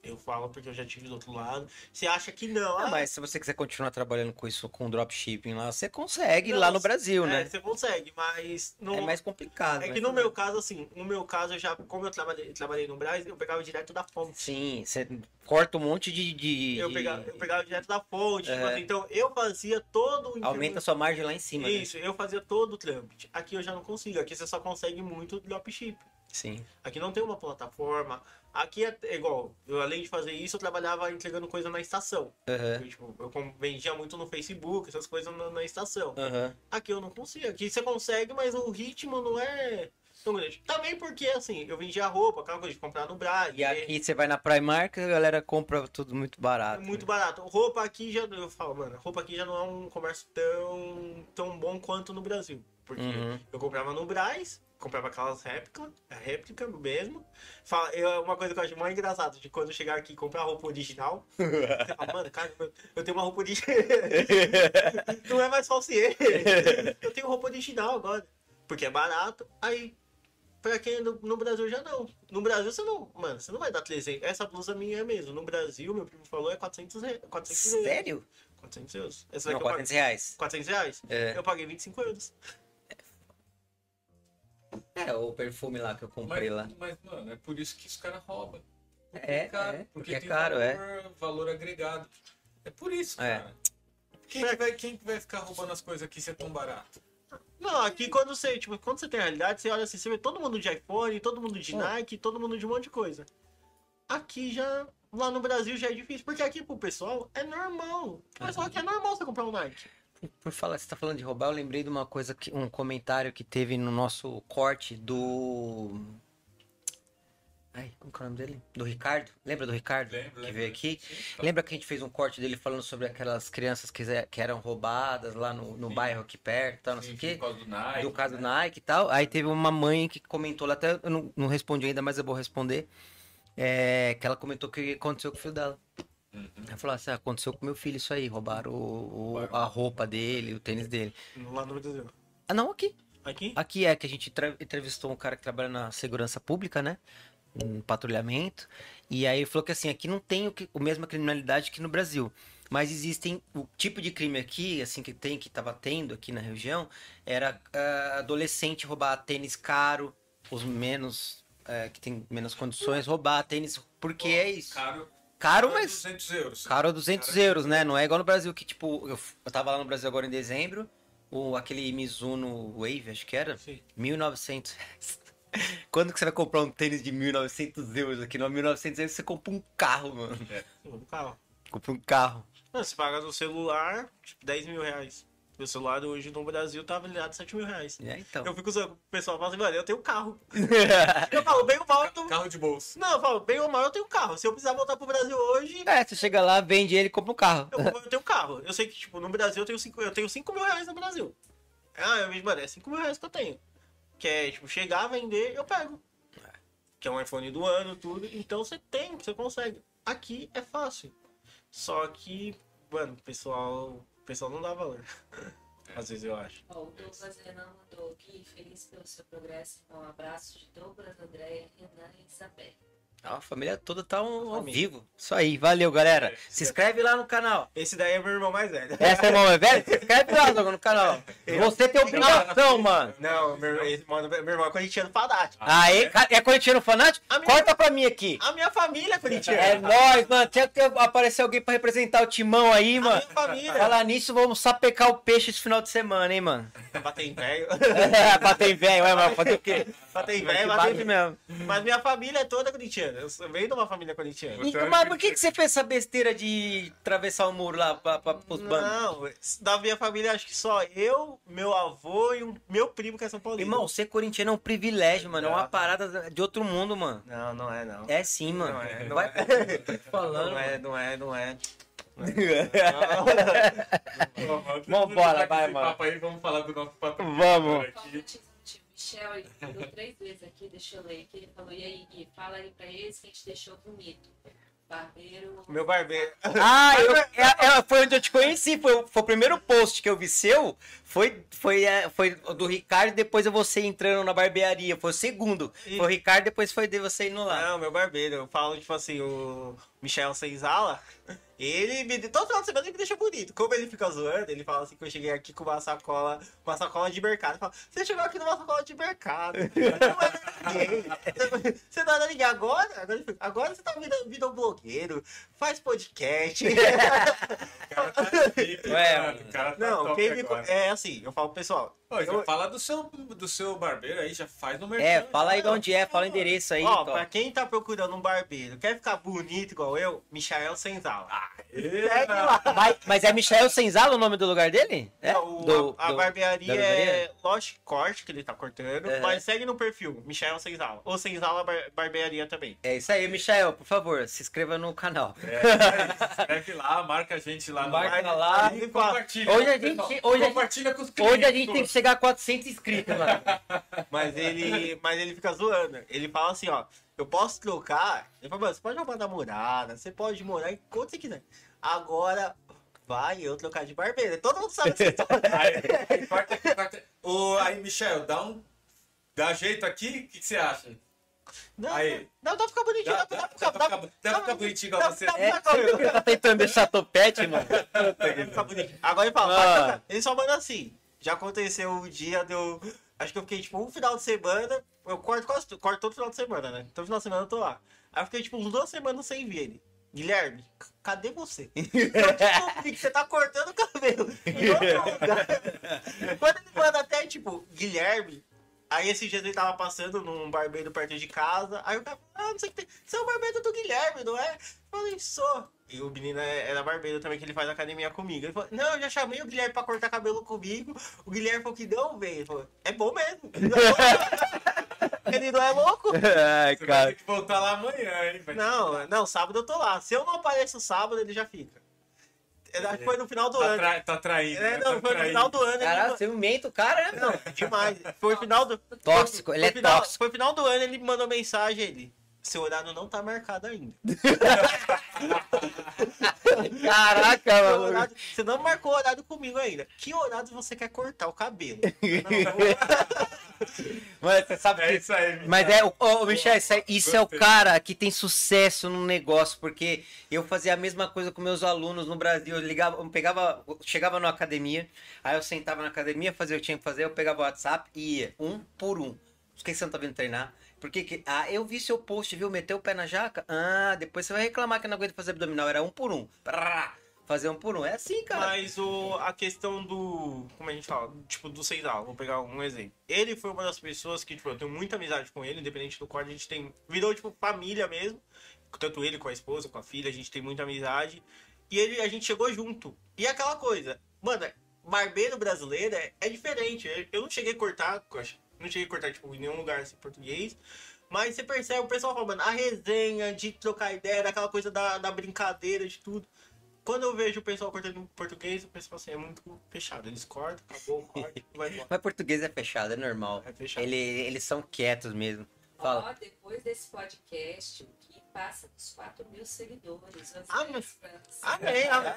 Eu falo porque eu já tive do outro lado. Você acha que não?
Ah,
ah,
mas se você quiser continuar trabalhando com isso, com dropshipping lá, você consegue
Não,
lá no Brasil,
é,
né?
Você consegue, mas não.
É mais complicado.
É
né?
que no meu caso, assim, no meu caso, eu já, como eu trabalhei, trabalhei no Brasil, eu pegava direto da fonte.
Sim, você corta um monte de. de-
Eu pegava, eu pegava direto da fonte.
É.
assim, então eu fazia todo o
Aumenta a sua margem lá em cima. né?
Isso, eu fazia todo o trâmite. Aqui eu já não consigo. Aqui você só consegue muito dropship.
Sim.
Aqui não tem uma plataforma. Aqui é, igual, eu além de fazer isso, eu trabalhava entregando coisa na estação.
Aham.
Eu, tipo, eu vendia muito no Facebook, essas coisas na, na estação.
Aham.
Aqui eu não consigo. Aqui você consegue, mas o ritmo não é tão grande. Também porque, assim, eu vendia roupa, aquela coisa de comprar no Brasil.
E aqui você vai na Primark, a galera compra tudo muito
É
barato.
muito
né?
barato. Roupa aqui já. Eu falo, mano, roupa aqui já não é um comércio tão, tão bom quanto no Brasil. Porque
Uhum.
eu comprava no Brás, comprava aquelas réplicas, a réplica mesmo. Fala, eu, uma coisa que eu acho mais engraçada de quando eu chegar aqui e comprar roupa original. Você fala, mano, cara, eu- eu tenho uma roupa original. não é mais falsier. Eu tenho roupa original agora. Porque é barato. Aí, pra quem é no, no Brasil já não. No Brasil você não. Mano, você não vai dar 300. Essa blusa minha é mesmo. No Brasil, meu primo falou, é 400 reais. 400 euros.
Sério?
400 euros. Essa
Não,
daqui eu
400 reais.
paguei 400 reais?
É.
Eu paguei 25 euros.
É, o perfume lá que eu
Mas,
comprei lá.
mas, mano, é por isso que os caras roubam. Porque
É,
caro,
é, porque
porque
é
tem
caro,
valor,
é.
valor agregado. É por isso,
É.
cara. Quem, que vai, quem que vai ficar roubando as coisas aqui se é tão barato?
Não, aqui quando você, tipo, quando você tem a realidade, você olha assim, você vê todo mundo de iPhone, todo mundo de
Hum.
Nike, todo mundo de um monte de coisa. Aqui já, lá no Brasil já é difícil, porque aqui pro pessoal é normal. O pessoal aqui é normal você comprar um Nike.
Por falar, você tá falando de roubar, eu lembrei de uma coisa, que, um comentário que teve no nosso corte do. Ai, como que é o nome dele? Do Ricardo. Lembra do Ricardo?
Lembro,
que
lembro.
veio aqui.
Sim, tá.
Lembra que a gente fez um corte dele falando sobre aquelas crianças que, que eram roubadas lá no, no
Sim.
bairro aqui perto, tal, não sei
Sim,
o quê?
Do Nike.
do caso do
né?
Nike e tal. Aí teve uma mãe que comentou lá, até eu não, não respondi ainda, mas eu vou responder. É, que ela comentou que aconteceu com o filho dela.
Uhum.
Ela falou assim: ah, aconteceu com meu filho isso aí, roubaram o, o- a roupa dele, o tênis dele.
Lá no Brasil.
Ah, não, aqui.
Aqui?
Aqui é que a gente entrevistou um cara que trabalha na segurança pública, né? Um patrulhamento. E aí ele falou que assim, aqui não tem o, que, a mesma criminalidade que no Brasil. Mas existem. O tipo de crime aqui, assim, que tem, que tava tendo aqui na região, era ah, adolescente roubar tênis caro, os menos. eh, que tem menos condições, roubar tênis. Porque é isso.
Caro,
Caro,
caro
mas.
200 euros.
Caro 200
Caro.
euros, né? Não é igual no Brasil que, tipo, eu, eu tava lá no Brasil agora em dezembro, o, aquele Mizuno Wave, acho que era,
Sim.
1.900 reais. Quando que você vai comprar um tênis de 1.900 euros aqui? Não, 1.900 euros você compra um carro, mano.
No carro.
Compra um carro.
Não, você paga no celular, tipo, 10 mil reais. Meu celular hoje no Brasil tá avaliado 7 mil reais.
É, então.
Eu fico usando, o pessoal fala assim, mano, eu tenho carro. Eu falo, bem ou mal, eu tô...
Carro de bolso.
Não, eu falo, bem ou mal, eu tenho carro. Se eu precisar voltar pro Brasil hoje,
É, você chega lá, vende ele e compra um carro.
eu, eu tenho carro. Eu sei que, tipo, no Brasil eu tenho 5 eu tenho cinco mil reais no Brasil. Ah, eu vejo, mano, é 5 mil reais que eu tenho. Que é, tipo, chegar, vender, eu pego. Que é um iPhone do ano, tudo. Então você tem, você consegue. Aqui é fácil. Só que, mano, o pessoal, o pessoal não dá valor. Às vezes eu acho.
Ó, o Douglas Renan mandou aqui, feliz pelo seu progresso. Um abraço de Douglas, Andréia, Renan e Isabel.
A família toda tá ao, ao vivo. Isso aí, valeu, galera.
É.
Se inscreve lá no canal.
Esse daí é meu irmão mais velho.
Essa é irmão é velho? Se inscreve lá no canal. Você tem obrigação, mano.
Não, meu, mano, meu irmão é corintiano fanático.
Aí, ca- é corintiano fanático?
A minha-
Corta pra mim aqui.
A minha família é corintiana.
É nóis, mano. Tinha que aparecer alguém pra representar o timão aí,
A
mano.
minha família.
Falar nisso, vamos sapecar o peixe esse final de semana, hein, mano.
Bater em velho.
bater em velho, é, mano. Fazer o quê?
Bater em velho,
bate
bater
mesmo.
Mas minha família é toda corintiana. Eu sou- venho de uma família corintiana.
E-
é
mas por que, que você fez essa besteira de atravessar o muro lá pra, pra, pros bandos?
Não, da minha família acho que só eu, meu avô e o meu primo que é São Paulo.
Irmão, ser corintiano é um privilégio, mano. É uma
Não.
parada de outro mundo, mano.
Não, não é não.
É sim, mano.
Não é, não
Vai
é.
Tô falando.
Não é, não é, não é.
Vambora, vai,
vai,
mano.
Papo aí, vamos falar do nosso patrocínio
Vamos.
aqui.
Michel, ele mandou três vezes aqui, deixa eu ler aqui. Ele falou: E aí, Gui, fala aí pra eles que a gente deixou bonito. Barbeiro.
Meu barbeiro.
Ah, eu- é- é- foi onde eu te conheci. Foi, foi o primeiro post que eu vi seu. Foi, foi, é, foi o do Ricardo, depois eu você entrando na barbearia. Foi o segundo. Foi o Ricardo, depois foi de você indo lá.
Não, meu barbeiro. Eu falo, tipo assim, o Michel Senzala, ele me. Todo final de semana ele me deixa bonito. Como ele fica zoando, ele fala assim que eu cheguei aqui com uma sacola, uma sacola de mercado. Fala, você chegou aqui numa sacola de mercado. Não é ninguém. Você não é ninguém. Agora, agora, agora você tá virando, virando blogueiro, faz podcast.
Ué,
Mano, o cara tá
Não, quem me. É assim, eu falo pessoal.
Ô,
eu-
fala do seu, do seu barbeiro aí, já faz no
É,
mercado.
fala aí de onde é, fala o endereço aí.
Ó,
tó.
pra quem tá procurando um barbeiro, quer ficar bonito igual eu, Michael Senzala.
Segue
Segue lá.
Mas, mas é Michel Senzala o nome do lugar dele? É?
Não, o-
Do-
a, a
do-
barbearia é Lost Corte que ele tá cortando,
É.
mas segue no perfil, Michel Senzala. Ou Senzala Bar- Barbearia também.
É isso aí, Michel, por favor, se inscreva no canal.
É, se inscreve lá, marca a gente lá
Marca lá.
e compartilha.
Hoje a gente- hoje a
compartilha com os clientes.
Hoje a gente tem que chegar a 400 inscritos, mano.
Mas ele, mas ele fica zoando. Ele fala assim, ó, eu posso trocar. Ele fala, mano, você pode arrumar namorada, você pode morar enquanto você quiser. Agora vai eu trocar de barbeiro. Todo mundo sabe essa história.
Aí, corta aqui, corta. Ô, aí, Michel, dá um. Dá jeito aqui? O que, que você acha?
Não,
Aí.
não, dá pra ficar bonitinho,
Dá,
dá,
dá,
dá, pra
dá
ficar-
ficar- dá pra ficar bonitinho igual você.
dá
É, você tá tentando deixar topete, mano.
Agora ele fala,
Ah.
ele só manda assim. Já aconteceu o dia deu. Acho que eu fiquei tipo um final de semana. Eu corto quase corto todo final de semana, né? Todo final de semana eu tô lá. Aí eu fiquei tipo uns duas semanas sem ver ele. Guilherme, cadê você? Eu descobri que você tá cortando o cabelo. em outro lugar. Quando ele manda até tipo, Guilherme. Aí esse dia ele tava passando num barbeiro perto de casa. Aí o cara falou, ah, não sei o que tem. Você é o barbeiro do Guilherme, não é? Eu falei, sou. E o menino é- era barbeiro também, que ele faz academia comigo. Ele falou, não, eu já chamei o Guilherme pra cortar cabelo comigo. O Guilherme falou que não veio. Ele falou, é bom mesmo. Ele não é louco?
Ai,
Você vai
cara.
ter que voltar lá amanhã, hein? Vai
Não, não, sábado eu tô lá. Se eu não apareço sábado, ele já fica. Eu acho que foi no final do
Tá,
ano.
tra... tá traindo.
É,
né?
não,
tá
foi no final do ano. ele
Caralho,
mandou-
você aumenta o cara, né?
Não, demais. Foi no final do.
Tóxico, ele
foi
é
final,
tóxico.
Foi final do ano, ele me mandou mensagem ele. Seu horário não tá marcado ainda.
Caraca, mano.
horário- você não marcou horário comigo ainda. Que horário você quer cortar o cabelo?
Mas você sabe
É
que
isso aí, Michel.
Mas é, ô, ô, Michel, isso, é, isso é o cara que tem sucesso no negócio, porque eu fazia a mesma coisa com meus alunos no Brasil. Eu ligava, eu pegava, eu chegava na academia, aí eu sentava na academia, fazia o que tinha que fazer, eu pegava o WhatsApp e ia, um por um. Por que você não tá vindo treinar? Porque que, ah, eu vi seu post, viu? Meteu o pé na jaca? Ah, depois você vai reclamar que não aguenta fazer abdominal. Era um por um. Prá, fazer um por um. É assim, cara.
Mas o, a questão do. Como a gente fala? Tipo, do Seidal, vou pegar um exemplo. Ele foi uma das pessoas que, tipo, eu tenho muita amizade com ele, independente do qual a gente tem. Virou, tipo, família mesmo. Tanto ele com a esposa, com a filha, a gente tem muita amizade. E ele, a gente chegou junto. E aquela coisa, mano, barbeiro brasileiro é, é diferente. Eu- não cheguei a cortar, não cheguei a cortar, tipo, em nenhum lugar assim, português. Mas você percebe, o pessoal fala, mano, a resenha de trocar ideia, daquela coisa da, da brincadeira, de tudo. quando eu vejo o pessoal cortando em português, eu penso assim, é muito fechado. Eles cortam, acabou, corta, vai embora.
Mas português é fechado, é normal.
É fechado.
Ele, eles são quietos mesmo. Fala.
Ó, depois desse podcast, o que passa dos 4 mil seguidores. as
Ah,
vésperas.
Amém, amém.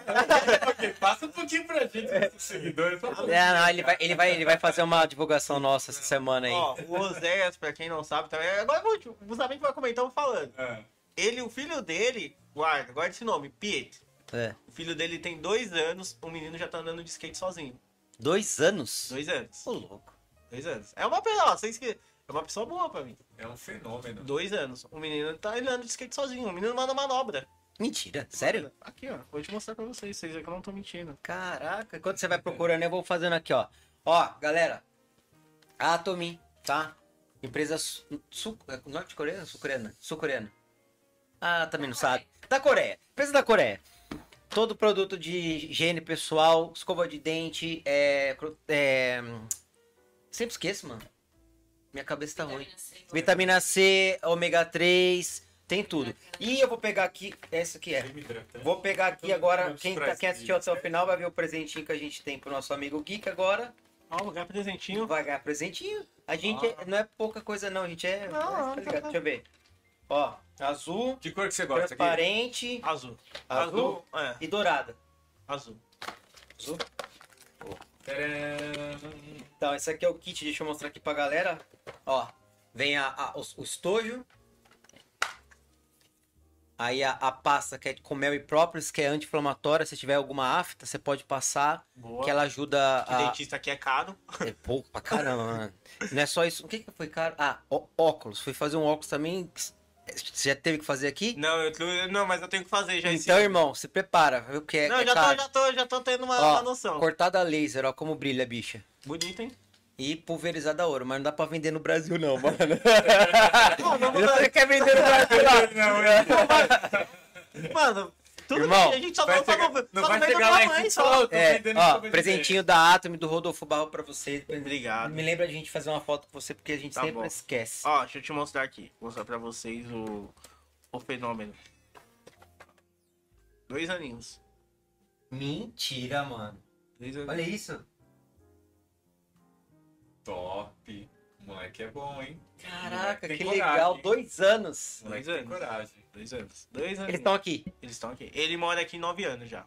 Ok, passa um pouquinho pra gente, os seguidores.
É, não, ele vai, ele, vai, ele vai fazer uma divulgação nossa essa semana aí.
Ó, o Oséias, pra quem não sabe, também. Agora eu vou, o Gustavo que vai comentar, eu vou falando.
É.
Ele, o filho dele, guarda, guarda esse nome, Pietro.
É.
O filho dele tem dois anos, o menino já tá andando de skate sozinho.
Dois anos?
Dois anos.
Ô, louco.
Dois anos. É uma pessoa, ó, vocês que. É uma pessoa boa pra mim.
É um fenômeno.
Dois anos. O menino tá andando de skate sozinho. O menino manda manobra.
Mentira, sério?
Aqui, ó. Vou te mostrar pra vocês. Vocês verem que eu não tô mentindo.
Caraca, enquanto você vai procurando, eu vou fazendo aqui, ó. Ó, galera. Atomy, tá? Empresa su sul- é norte-coreana? Sul-coreana? Sul-coreana. Ah, também não sabe. Da Coreia. Empresa da Coreia. Todo produto de higiene pessoal, escova de dente, é. é... Sempre esqueço, mano. Minha cabeça tá ruim.
Vitamina C.
Vitamina C, ômega 3, tem tudo. E eu vou pegar aqui, essa aqui é. Vou pegar aqui agora, quem, tá, quem assistiu até o final vai ver o presentinho que a gente tem pro nosso amigo Geek agora.
Ó, lugar presentinho.
Vai ganhar presentinho. A gente é- não é pouca coisa não, a gente é...
Não,
tá ligado?
tá-
Deixa eu ver. Ó, azul,
Que cor que você gosta aqui?
transparente
Azul.
Azul?
É,
e dourada.
azul.
Azul.
Tcharam.
Então, esse aqui é o kit, deixa eu mostrar aqui pra galera. Ó, vem a, a- o, o estojo. Aí a, a pasta que é com mel e própolis, que é anti-inflamatória. Se tiver alguma afta, você pode passar,
Boa.
que ela ajuda
Que
a...
dentista aqui é caro.
É pouco pra caramba, mano. Não é só isso. O que que foi caro? Ah, ó- óculos. Fui fazer um óculos também. Você já teve que fazer aqui?
Não, eu, não, mas eu tenho que fazer já
Então, irmão, se prepara, viu? Que é,
Não,
é
já, tô, já, tô, já tô tendo uma,
Ó,
uma noção.
cortada a laser, ó, como brilha, bicha.
Bonito, hein?
E pulverizada a ouro, mas não dá pra vender no Brasil, não, mano.
Não, não,
Você quer vender no Brasil, não?
Mano, tudo
Irmão,
bem, a gente só
vai
não, só
chegar-
não
vai chegar lá e
mãe, só.
É, ó,
de
presentinho da Atom do Rodolfo Barro pra você.
Obrigado.
Me lembra a gente fazer uma foto com você, porque a gente
Tá
sempre
bom.
esquece.
Ó, deixa eu te mostrar aqui. Vou mostrar pra vocês o, o fenômeno. Dois aninhos.
Mentira, mano.
Dois aninhos.
Olha isso.
Top. O moleque é bom, hein?
Caraca, que
coragem.
legal. Dois anos.
Moleque
Dois anos.
coragem.
Dois anos. Dois anos.
Eles estão aqui.
Eles estão aqui. Ele mora aqui nove anos já.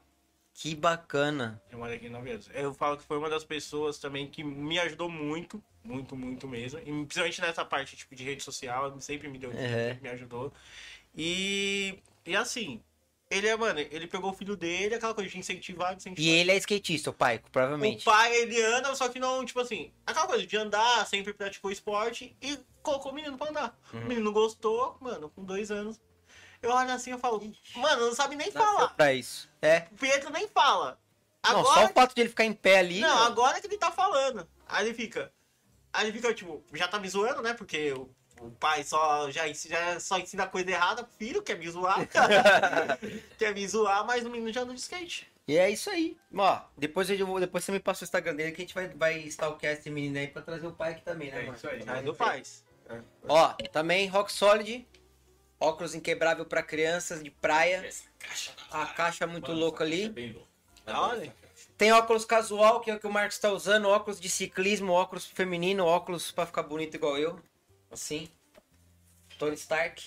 Que bacana.
Eu moro aqui nove anos. Eu falo que foi uma das pessoas também que me ajudou muito, muito, muito mesmo. E principalmente nessa parte tipo, de rede social, ele sempre me deu
Uhum.
sempre me ajudou. E, e assim, ele é, mano, ele pegou o filho dele, aquela coisa de incentivar, de incentivar.
E ele é skatista, o pai,
O
provavelmente.
pai, ele anda, só que não, tipo assim, aquela coisa de andar, sempre praticou esporte e colocou o menino pra andar.
Uhum.
O menino gostou, mano, com dois anos. Eu olho assim e falo, mano, não sabe nem
Nasceu
falar.
pra isso. É.
O Pietro nem fala.
Não,
Agora
só o fato de ele ficar em pé ali.
não, agora que ele tá falando. Aí ele fica. Aí ele fica, tipo, já tá me zoando, né? Porque o, o pai só, já, já só ensina coisa errada pro filho, quer me zoar. quer me zoar, mas o menino já anda de skate.
E é isso aí. Ó, depois, eu vou, depois você me passa o Instagram dele que a gente vai, vai stalkear esse menino aí pra trazer o pai aqui também, né,
É
mano?
isso aí.
Aí do faz.
Ó, também Rock Solid. Óculos inquebrável pra crianças de praia.
Caixa
A caixa muito
Mano,
louca ali.
é bem.
Da hora?
Tem óculos casual, que é o que o Marcos tá usando. Óculos de ciclismo, óculos feminino, óculos pra ficar bonito igual eu. Assim. Tony Stark.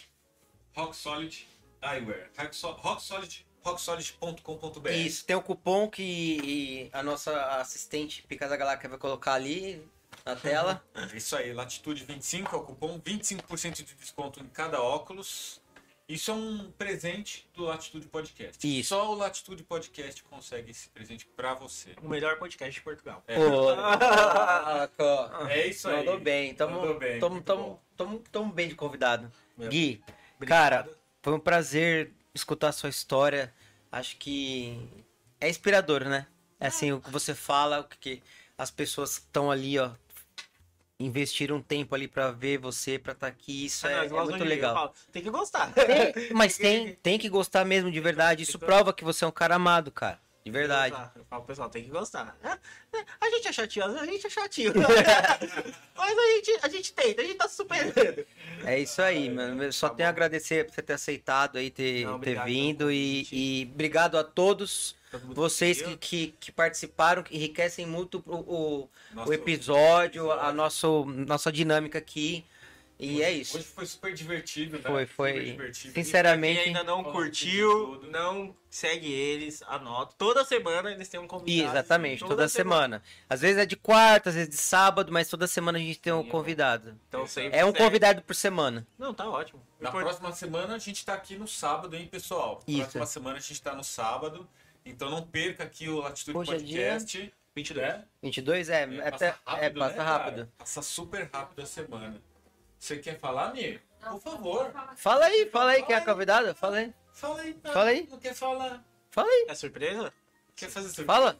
Rock Solid Eyewear. Rock Sol- Rock Solid, rocksolid.com.br.
Isso, tem o cupom que a nossa assistente Pica da Galáxia vai colocar ali na tela.
Isso aí, Latitude 25 é o cupom, 25% de desconto em cada óculos. Isso é um presente do Latitude Podcast.
Isso.
Só o Latitude Podcast consegue esse presente pra você.
O melhor podcast de Portugal.
É,
Pô, caraca.
é isso aí.
Mandou bem. Tamo,
Mandou bem,
tamo,
muito
tamo,
bom.
tamo, tamo bem de convidado.
Meu.
Gui,
Obrigado.
cara, foi um prazer escutar a sua história. Acho que é inspirador, né? É assim, o que você fala, o que as pessoas estão ali, ó, investiram um tempo ali pra ver você, pra estar aqui. Isso
Ah,
é,
não,
é
gosto
muito legal.
falo, Tem que gostar.
Tem- mas tem, tem que gostar mesmo de verdade. Isso prova que você é um cara amado, cara. De verdade.
Eu falo, pessoal, tem que gostar. É, é, A gente é chateado, a gente é chatinho. Mas a gente, a gente tenta, a gente tá superando.
É isso aí, mano. Eu só
Tá
tenho a agradecer por você ter aceitado aí, ter,
Não,
ter vindo e, e obrigado a todos vocês que, que, que participaram, que enriquecem muito o, o,
Nosso
o episódio, a nosso, nossa dinâmica aqui. E é isso.
Hoje foi super divertido, né?
Foi, foi.
Super divertido.
Sinceramente.
Quem ainda não curtiu, não segue eles, anota. Toda semana eles têm um convidado.
Exatamente, toda, semana. Às vezes é de quarta, às vezes de sábado, mas toda semana a gente tem um
Sim,
convidado.
Então sempre
É um
segue.
convidado por semana.
Não, tá ótimo.
Na próxima semana a gente tá aqui no sábado, hein, pessoal?
Isso.
Próxima semana a gente tá no sábado. Então não perca aqui o Latitude
Hoje é dia
Podcast.
22.
né?
22 é, é, até, é, passa
né,
rápido.
Passa super rápido a semana. Você quer falar, amigo?
Não,
Por favor.
fala
aí, fala aí, quem é a convidada? Fala aí.
Fala aí. tá?
Fala aí.
Não quer falar?
Fala aí.
É surpresa?
Quer fazer surpresa?
Fala.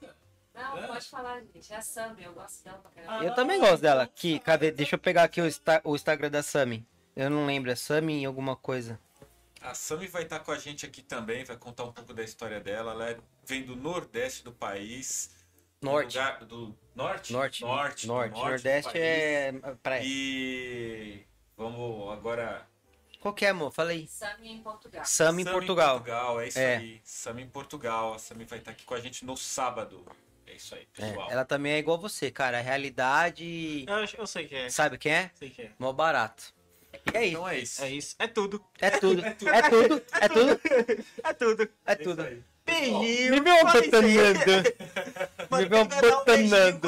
Não,
É.
pode falar, gente. É a Sammy, eu gosto dela pra caramba.
Eu também gosto dela. Aqui, cadê? Deixa eu pegar aqui o, Insta- o Instagram da Sami. Eu não lembro, é Sami alguma coisa.
A Sami vai estar com a gente aqui também, vai contar um pouco da história dela. Ela é- vem do nordeste do país. do
Norte.
lugar- do norte?
Norte.
Norte. do
Norte.
do
Nordeste é praia.
E vamos agora.
Qual que é, amor? Fala aí.
Sammy em Portugal.
Sami em Portugal.
Portugal, é isso
É.
aí. Sami em Portugal. A Sami vai estar aqui com a gente no sábado. É isso aí,
É,
pessoal.
ela também é igual você, cara. A realidade.
Eu, eu sei que é.
Sabe quem é?
Sei que é.
Mó barato. E é isso.
Então é isso.
É isso. É tudo.
É tudo. É tudo. É tudo.
É tudo.
É
É
tudo.
aí.
Beijinho.
Me vê
com
botanando. Me vê
um
botanando.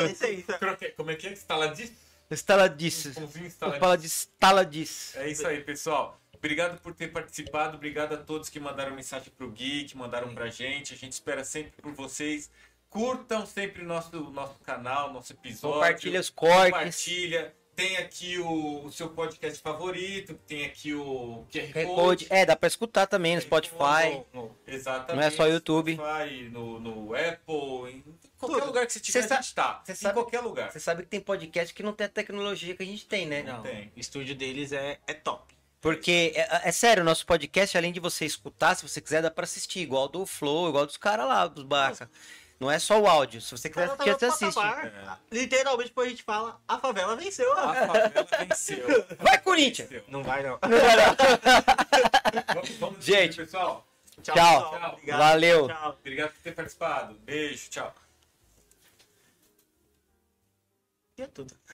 Como é que é? Estaladice?
Estaladice.
Um pãozinho
Eu
estaladice.
falo de estaladice.
É isso aí, pessoal. Obrigado por ter participado. Obrigado a todos que mandaram mensagem pro Gui, que mandaram pra gente. A gente espera sempre por vocês. Curtam sempre nosso, nosso canal, nosso episódio.
Compartilha os cortes.
Compartilha. Tem aqui o, o seu podcast favorito. Tem aqui o QR
Code.
Code.
É, dá pra escutar também no Spotify.
Exatamente.
Não é só YouTube.
Spotify, no, no Apple, em qualquer
Tudo.
lugar que você tiver,
Cê
a gente tá. Em
sabe-
qualquer lugar.
Você sabe que tem podcast que não tem a tecnologia que a gente tem, né?
Não,
Tem.
o estúdio deles é, é top.
Porque, é, é sério, o nosso podcast, além de você escutar, se você quiser, dá pra assistir. Igual do Flow, igual dos caras lá, dos barca. Não é só o áudio. Se você quiser assistir, você
no
assiste.
patamar. Literalmente, depois a gente fala, a favela venceu.
A favela venceu.
Vai, Corinthians!
Venceu.
Não vai, não.
Vamos, vamos
Gente.
despedir, pessoal.
Tchau.
pessoal. Obrigado.
Valeu.
Tchau.
Obrigado por ter participado. Beijo, tchau.
E é tudo.